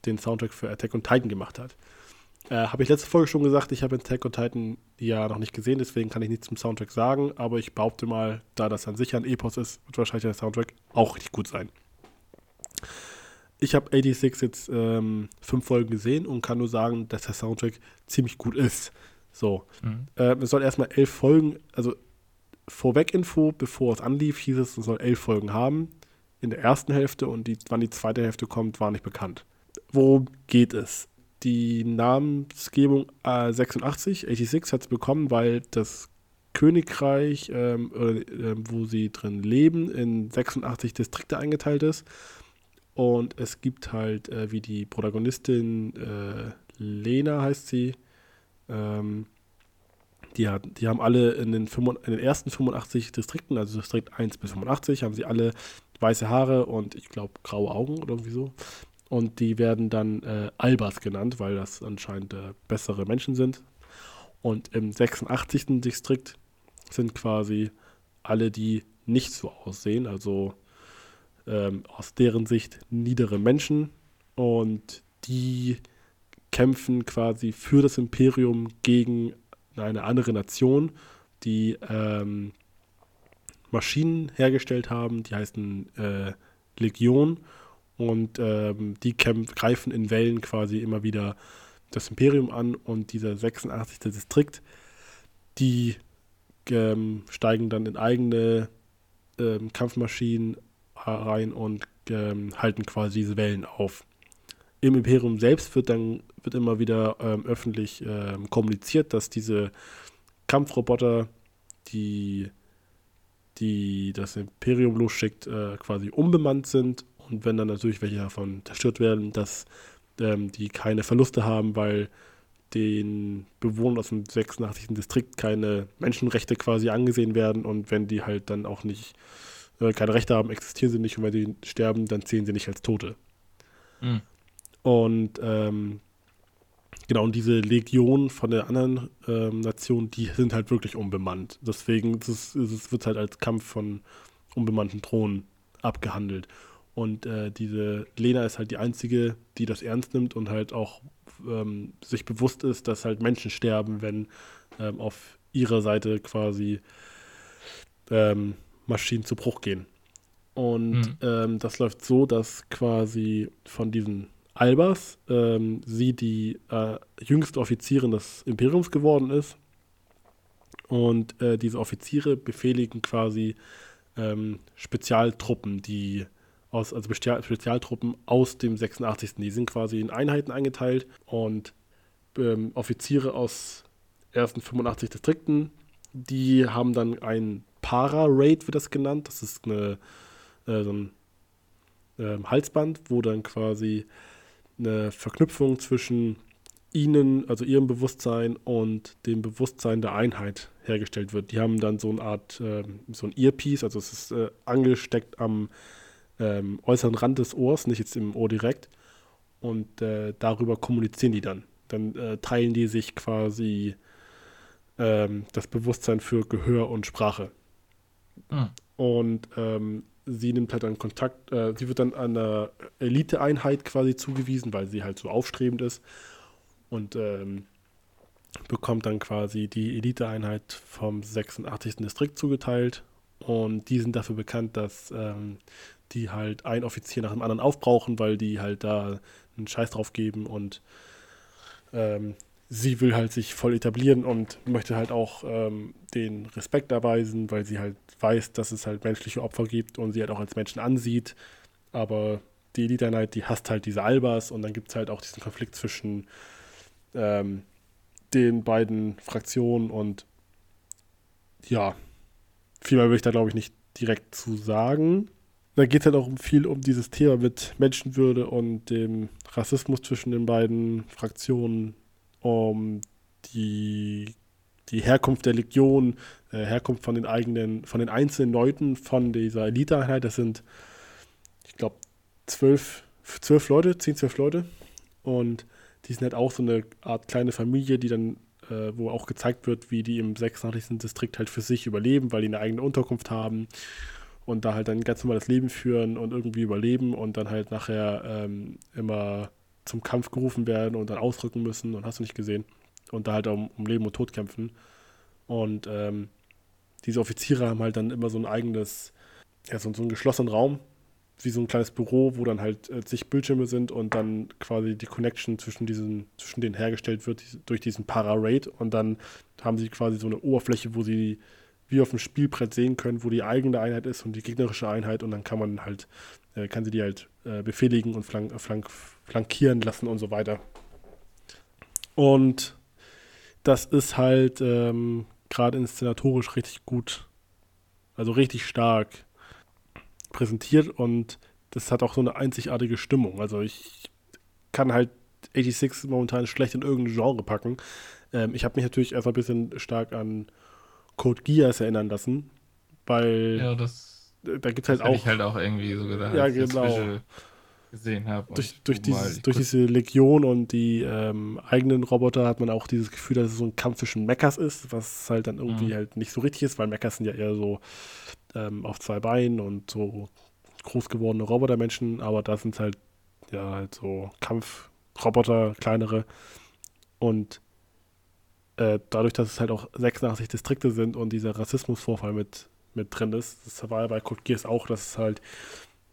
den Soundtrack für Attack on Titan gemacht hat. Äh, habe ich letzte Folge schon gesagt, ich habe Attack on Titan ja noch nicht gesehen, deswegen kann ich nichts zum Soundtrack sagen, aber ich behaupte mal, da das an sich ein Epos ist, wird wahrscheinlich der Soundtrack auch richtig gut sein. Ich habe 86 jetzt ähm, fünf Folgen gesehen und kann nur sagen, dass der Soundtrack ziemlich gut ist. So. Mhm. Äh, es soll erstmal elf Folgen, also Vorweg-Info, bevor es anlief, hieß es, es soll elf Folgen haben in der ersten Hälfte und die, wann die zweite Hälfte kommt, war nicht bekannt. Worum geht es? Die Namensgebung äh, 86, 86 hat es bekommen, weil das Königreich, ähm, äh, wo sie drin leben, in 86 Distrikte eingeteilt ist. Und es gibt halt, äh, wie die Protagonistin äh, Lena heißt sie, ähm, die, hat, die haben alle in den, in den ersten 85 Distrikten, also Distrikt 1 bis 85, haben sie alle weiße Haare und ich glaube graue Augen oder irgendwie so. Und die werden dann äh, Albas genannt, weil das anscheinend äh, bessere Menschen sind. Und im 86. Distrikt sind quasi alle, die nicht so aussehen, also ähm, aus deren Sicht niedere Menschen und die kämpfen quasi für das Imperium gegen eine andere Nation, die ähm, Maschinen hergestellt haben, die heißen äh, Legion und ähm, die kämpf, greifen in Wellen quasi immer wieder das Imperium an und dieser 86. Distrikt, die ähm, steigen dann in eigene ähm, Kampfmaschinen rein und ähm, halten quasi diese Wellen auf. Im Imperium selbst wird dann wird immer wieder ähm, öffentlich ähm, kommuniziert, dass diese Kampfroboter, die, die das Imperium losschickt, äh, quasi unbemannt sind und wenn dann natürlich welche davon zerstört werden, dass ähm, die keine Verluste haben, weil den Bewohnern aus dem 86. Distrikt keine Menschenrechte quasi angesehen werden und wenn die halt dann auch nicht äh, keine Rechte haben, existieren sie nicht und wenn sie sterben, dann zählen sie nicht als Tote. Mhm. Und ähm, genau, und diese Legion von der anderen ähm, Nation, die sind halt wirklich unbemannt. Deswegen es, es wird halt als Kampf von unbemannten Thronen abgehandelt. Und äh, diese Lena ist halt die einzige, die das ernst nimmt und halt auch ähm, sich bewusst ist, dass halt Menschen sterben, wenn ähm, auf ihrer Seite quasi ähm, Maschinen zu Bruch gehen. Und mhm. ähm, das läuft so, dass quasi von diesen Albers, ähm, sie die äh, jüngste Offizierin des Imperiums geworden ist. Und äh, diese Offiziere befehligen quasi ähm, Spezialtruppen, die aus, also Spezialtruppen aus dem 86. Die sind quasi in Einheiten eingeteilt und ähm, Offiziere aus ersten 85 Distrikten, die haben dann ein Para-Raid, wird das genannt. Das ist eine, äh, so ein äh, Halsband, wo dann quasi eine Verknüpfung zwischen ihnen, also ihrem Bewusstsein und dem Bewusstsein der Einheit hergestellt wird. Die haben dann so eine Art, äh, so ein Earpiece, also es ist äh, angesteckt am ähm, äußeren Rand des Ohrs, nicht jetzt im Ohr direkt. Und äh, darüber kommunizieren die dann. Dann äh, teilen die sich quasi ähm, das Bewusstsein für Gehör und Sprache. Mhm. Und ähm, sie nimmt halt dann Kontakt, äh, sie wird dann einer Eliteeinheit quasi zugewiesen, weil sie halt so aufstrebend ist. Und ähm, bekommt dann quasi die Eliteeinheit vom 86. Distrikt zugeteilt. Und die sind dafür bekannt, dass ähm, die halt ein Offizier nach dem anderen aufbrauchen, weil die halt da einen Scheiß drauf geben und ähm, sie will halt sich voll etablieren und möchte halt auch ähm, den Respekt erweisen, weil sie halt weiß, dass es halt menschliche Opfer gibt und sie halt auch als Menschen ansieht. Aber die Elite Knight, die hasst halt diese Albas und dann gibt es halt auch diesen Konflikt zwischen ähm, den beiden Fraktionen und ja, viel mehr will ich da glaube ich nicht direkt zu sagen. Da geht es halt auch viel um dieses Thema mit Menschenwürde und dem Rassismus zwischen den beiden Fraktionen, um die, die Herkunft der Legion, äh, Herkunft von den eigenen, von den einzelnen Leuten von dieser Eliteeinheit. Das sind, ich glaube, zwölf, zwölf Leute, zehn, zwölf Leute. Und die sind halt auch so eine Art kleine Familie, die dann, äh, wo auch gezeigt wird, wie die im 86. Distrikt halt für sich überleben, weil die eine eigene Unterkunft haben und da halt ein ganz normales Leben führen und irgendwie überleben und dann halt nachher ähm, immer zum Kampf gerufen werden und dann ausrücken müssen und hast du nicht gesehen. Und da halt um, um Leben und Tod kämpfen. Und ähm, diese Offiziere haben halt dann immer so ein eigenes, ja, so, so einen geschlossenen Raum, wie so ein kleines Büro, wo dann halt äh, zig Bildschirme sind und dann quasi die Connection zwischen diesen, zwischen denen hergestellt wird durch diesen Para-Raid und dann haben sie quasi so eine Oberfläche, wo sie wie auf dem Spielbrett sehen können, wo die eigene Einheit ist und die gegnerische Einheit und dann kann man halt, äh, kann sie die halt äh, befehligen und flank, flank, flankieren lassen und so weiter. Und das ist halt ähm, gerade inszenatorisch richtig gut, also richtig stark präsentiert und das hat auch so eine einzigartige Stimmung. Also ich kann halt 86 momentan schlecht in irgendein Genre packen. Ähm, ich habe mich natürlich erstmal ein bisschen stark an Code Geass erinnern lassen, weil ja, das, da gibt es halt auch. ich halt auch irgendwie so gedacht, ja, genau. gesehen habe. Durch, durch, dieses, durch diese Legion und die ähm, eigenen Roboter hat man auch dieses Gefühl, dass es so ein Kampf zwischen Mechas ist, was halt dann irgendwie mhm. halt nicht so richtig ist, weil Mechas sind ja eher so ähm, auf zwei Beinen und so groß gewordene Robotermenschen, aber da sind halt ja halt so Kampfroboter, kleinere und äh, dadurch, dass es halt auch 86 Distrikte sind und dieser Rassismusvorfall mit, mit drin ist, das war bei Code Geass auch, dass es halt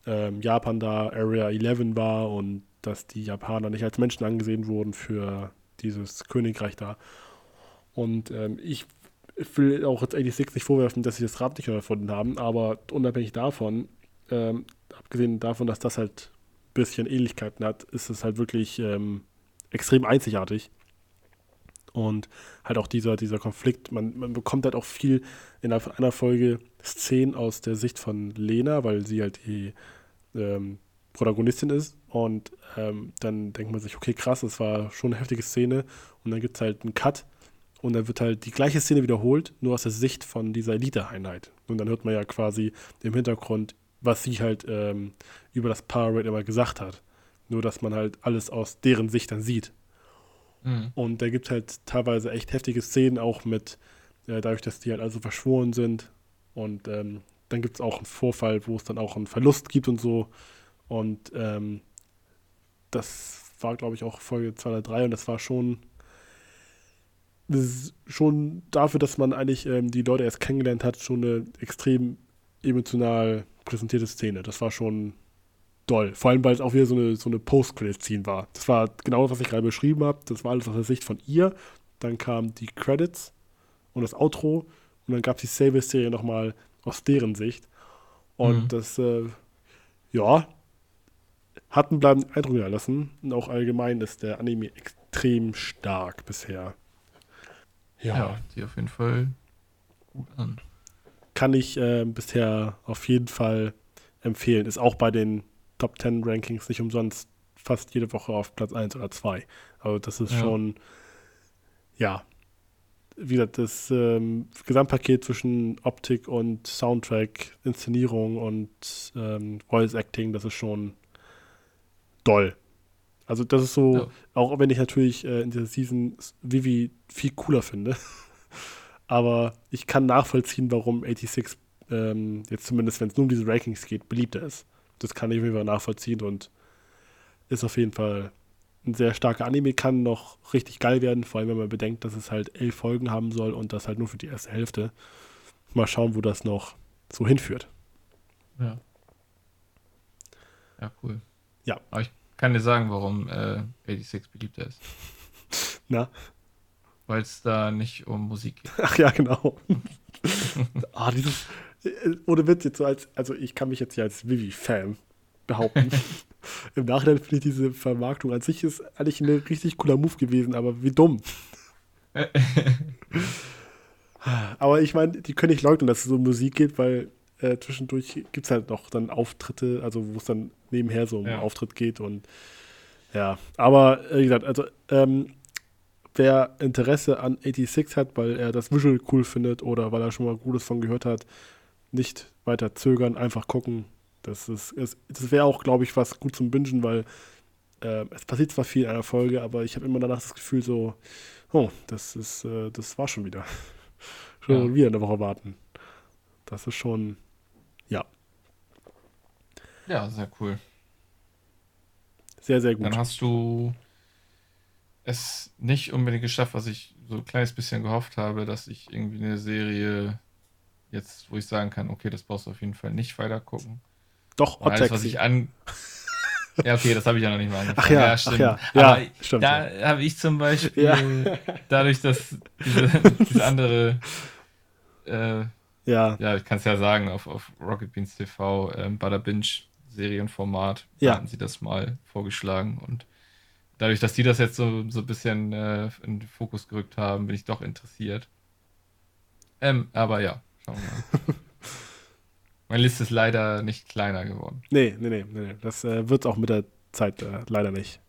ähm, Japan da Area 11 war und dass die Japaner nicht als Menschen angesehen wurden für dieses Königreich da. Und ähm, ich will auch jetzt 86 nicht vorwerfen, dass sie das Rad nicht erfunden haben, aber unabhängig davon, ähm, abgesehen davon, dass das halt ein bisschen Ähnlichkeiten hat, ist es halt wirklich ähm, extrem einzigartig. Und halt auch dieser, dieser Konflikt, man, man bekommt halt auch viel von einer Folge Szenen aus der Sicht von Lena, weil sie halt die ähm, Protagonistin ist. Und ähm, dann denkt man sich, okay, krass, das war schon eine heftige Szene. Und dann gibt es halt einen Cut und dann wird halt die gleiche Szene wiederholt, nur aus der Sicht von dieser Elite-Einheit. Und dann hört man ja quasi im Hintergrund, was sie halt ähm, über das Power Rate immer gesagt hat. Nur, dass man halt alles aus deren Sicht dann sieht. Mhm. Und da gibt es halt teilweise echt heftige Szenen, auch mit, äh, dadurch, dass die halt also verschworen sind. Und ähm, dann gibt es auch einen Vorfall, wo es dann auch einen Verlust gibt und so. Und ähm, das war, glaube ich, auch Folge 2 oder 3 und das war schon, schon dafür, dass man eigentlich ähm, die Leute erst kennengelernt hat, schon eine extrem emotional präsentierte Szene. Das war schon doll. Vor allem, weil es auch wieder so eine, so eine Post-Credit-Scene war. Das war genau das, was ich gerade beschrieben habe. Das war alles aus der Sicht von ihr. Dann kamen die Credits und das Outro. Und dann gab es die Save-Serie nochmal aus deren Sicht. Und mhm. das, äh, ja, hat einen bleibenden Eindruck hinterlassen. Und auch allgemein ist der Anime extrem stark bisher. Ja, ja die auf jeden Fall gut an. Kann ich äh, bisher auf jeden Fall empfehlen. Ist auch bei den Top 10 Rankings nicht umsonst fast jede Woche auf Platz 1 oder 2. Also das ist ja. schon, ja, wie gesagt, das ähm, Gesamtpaket zwischen Optik und Soundtrack, Inszenierung und ähm, Voice Acting, das ist schon doll. Also das ist so, ja. auch wenn ich natürlich äh, in dieser Season Vivi viel cooler finde, aber ich kann nachvollziehen, warum 86 ähm, jetzt zumindest, wenn es nur um diese Rankings geht, beliebter ist. Das kann ich auf jeden Fall nachvollziehen und ist auf jeden Fall ein sehr starker Anime, kann noch richtig geil werden, vor allem wenn man bedenkt, dass es halt elf Folgen haben soll und das halt nur für die erste Hälfte. Mal schauen, wo das noch so hinführt. Ja. Ja, cool. Ja. Aber ich kann dir sagen, warum äh, 86 beliebter ist. Na? Weil es da nicht um Musik geht. Ach ja, genau. ah, dieses, ohne Witz jetzt so als, also ich kann mich jetzt hier als Vivi-Fan behaupten. Im Nachhinein finde ich diese Vermarktung an sich ist eigentlich ein richtig cooler Move gewesen, aber wie dumm. aber ich meine, die können nicht leugnen, dass es so um Musik geht, weil äh, zwischendurch gibt es halt noch dann Auftritte, also wo es dann nebenher so um ja. Auftritt geht und ja, aber äh, wie gesagt, also ähm, wer Interesse an 86 hat, weil er das Visual cool findet oder weil er schon mal Gutes von gehört hat, nicht weiter zögern, einfach gucken. Das, ist, das wäre auch, glaube ich, was gut zum Bingen, weil äh, es passiert zwar viel in einer Folge, aber ich habe immer danach das Gefühl so, oh, das ist, äh, das war schon wieder. schon ja. wieder eine Woche warten. Das ist schon, ja. Ja, sehr cool. Sehr, sehr gut. Dann hast du es nicht unbedingt geschafft, was ich so ein kleines bisschen gehofft habe, dass ich irgendwie eine Serie jetzt, wo ich sagen kann, okay, das brauchst du auf jeden Fall nicht weiter gucken. Doch, Hot alles, was ich an. Ja, okay, das habe ich ja noch nicht mal angefangen. Ach ja, ja stimmt. Ach ja. Aber ja, stimmt, da ja. habe ich zum Beispiel, ja. dadurch, dass diese, diese andere, äh, ja. ja, ich kann es ja sagen, auf, auf Rocket Beans TV, ähm, Butter Binge Serienformat, ja. hatten sie das mal vorgeschlagen und dadurch, dass die das jetzt so, so ein bisschen äh, in den Fokus gerückt haben, bin ich doch interessiert. Ähm, aber ja, schauen wir mal. Meine Liste ist leider nicht kleiner geworden. Nee, nee, nee, nee. Das äh, wird auch mit der Zeit äh, leider nicht.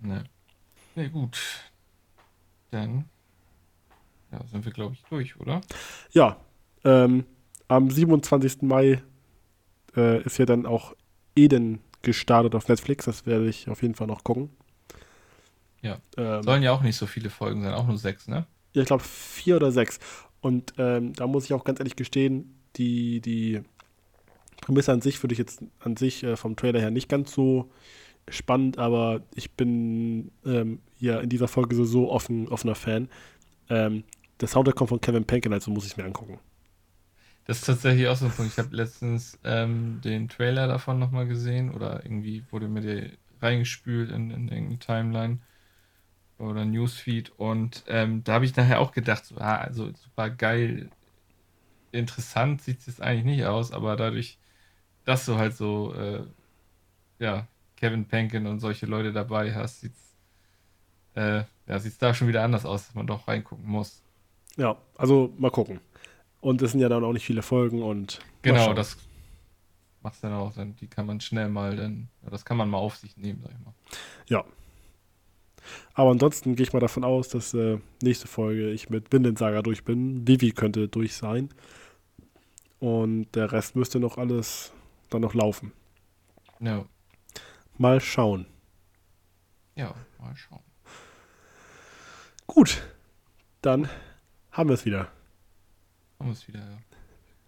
Nee. Nee, gut. Dann ja, sind wir, glaube ich, durch, oder? Ja. Ähm, am 27. Mai äh, ist ja dann auch Eden gestartet auf Netflix. Das werde ich auf jeden Fall noch gucken. Ja. Ähm, Sollen ja auch nicht so viele Folgen sein, auch nur sechs, ne? Ja, ich glaube vier oder sechs. Und ähm, da muss ich auch ganz ehrlich gestehen, die, die Prämisse an sich würde ich jetzt an sich äh, vom Trailer her nicht ganz so spannend, aber ich bin ähm, ja in dieser Folge so, so offen, offener Fan. Ähm, der Soundtrack kommt von Kevin Penkin, also muss ich es mir angucken. Das ist tatsächlich auch so ein Punkt. Ich habe letztens ähm, den Trailer davon nochmal gesehen oder irgendwie wurde mir der reingespült in, in irgendeine Timeline oder Newsfeed und ähm, da habe ich nachher auch gedacht, so, ah, also super geil, interessant sieht es jetzt eigentlich nicht aus, aber dadurch, dass du halt so, äh, ja, Kevin Penkin und solche Leute dabei hast, sieht es äh, ja, da schon wieder anders aus, dass man doch reingucken muss. Ja, also mal gucken. Und es sind ja dann auch nicht viele Folgen und. Genau, das macht dann auch, dann, die kann man schnell mal, dann, das kann man mal auf sich nehmen, sag ich mal. Ja, aber ansonsten gehe ich mal davon aus, dass äh, nächste Folge ich mit Windensaga durch bin. Vivi könnte durch sein. Und der Rest müsste noch alles dann noch laufen. Ja. Mal schauen. Ja, mal schauen. Gut. Dann haben wir es wieder. Haben wir es wieder, ja.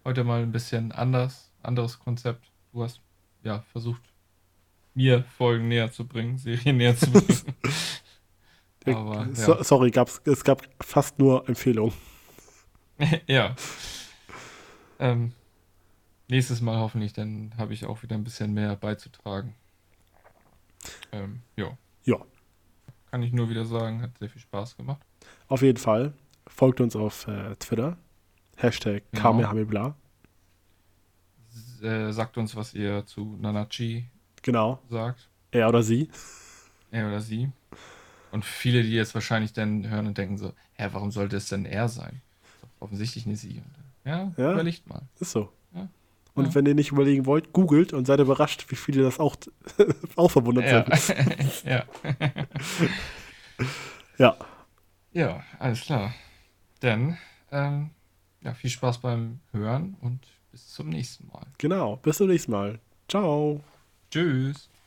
Heute mal ein bisschen anders, anderes Konzept. Du hast ja versucht, mir Folgen näher zu bringen, Serien näher zu bringen. Aber, ja. so, sorry, gab's, es gab fast nur Empfehlungen. ja. Ähm, nächstes Mal hoffentlich, dann habe ich auch wieder ein bisschen mehr beizutragen. Ähm, ja. Ja. Kann ich nur wieder sagen, hat sehr viel Spaß gemacht. Auf jeden Fall. Folgt uns auf äh, Twitter. Hashtag Genau. Kamehameha. S äh, sagt uns, was ihr zu Nanachi Genau. sagt. Er oder sie. Er oder sie. Und viele, die jetzt wahrscheinlich dann hören und denken so, hä, warum sollte es denn er sein? Offensichtlich eine sie. Ja, Ja. überlegt mal. Ist so. Ja. Und Ja. wenn ihr nicht überlegen wollt, googelt und seid überrascht, wie viele das auch, auch verwundert Ja. sind. ja. Ja. ja, alles klar. Dann, ähm, ja, viel Spaß beim Hören und bis zum nächsten Mal. Genau. Bis zum nächsten Mal. Ciao. Tschüss.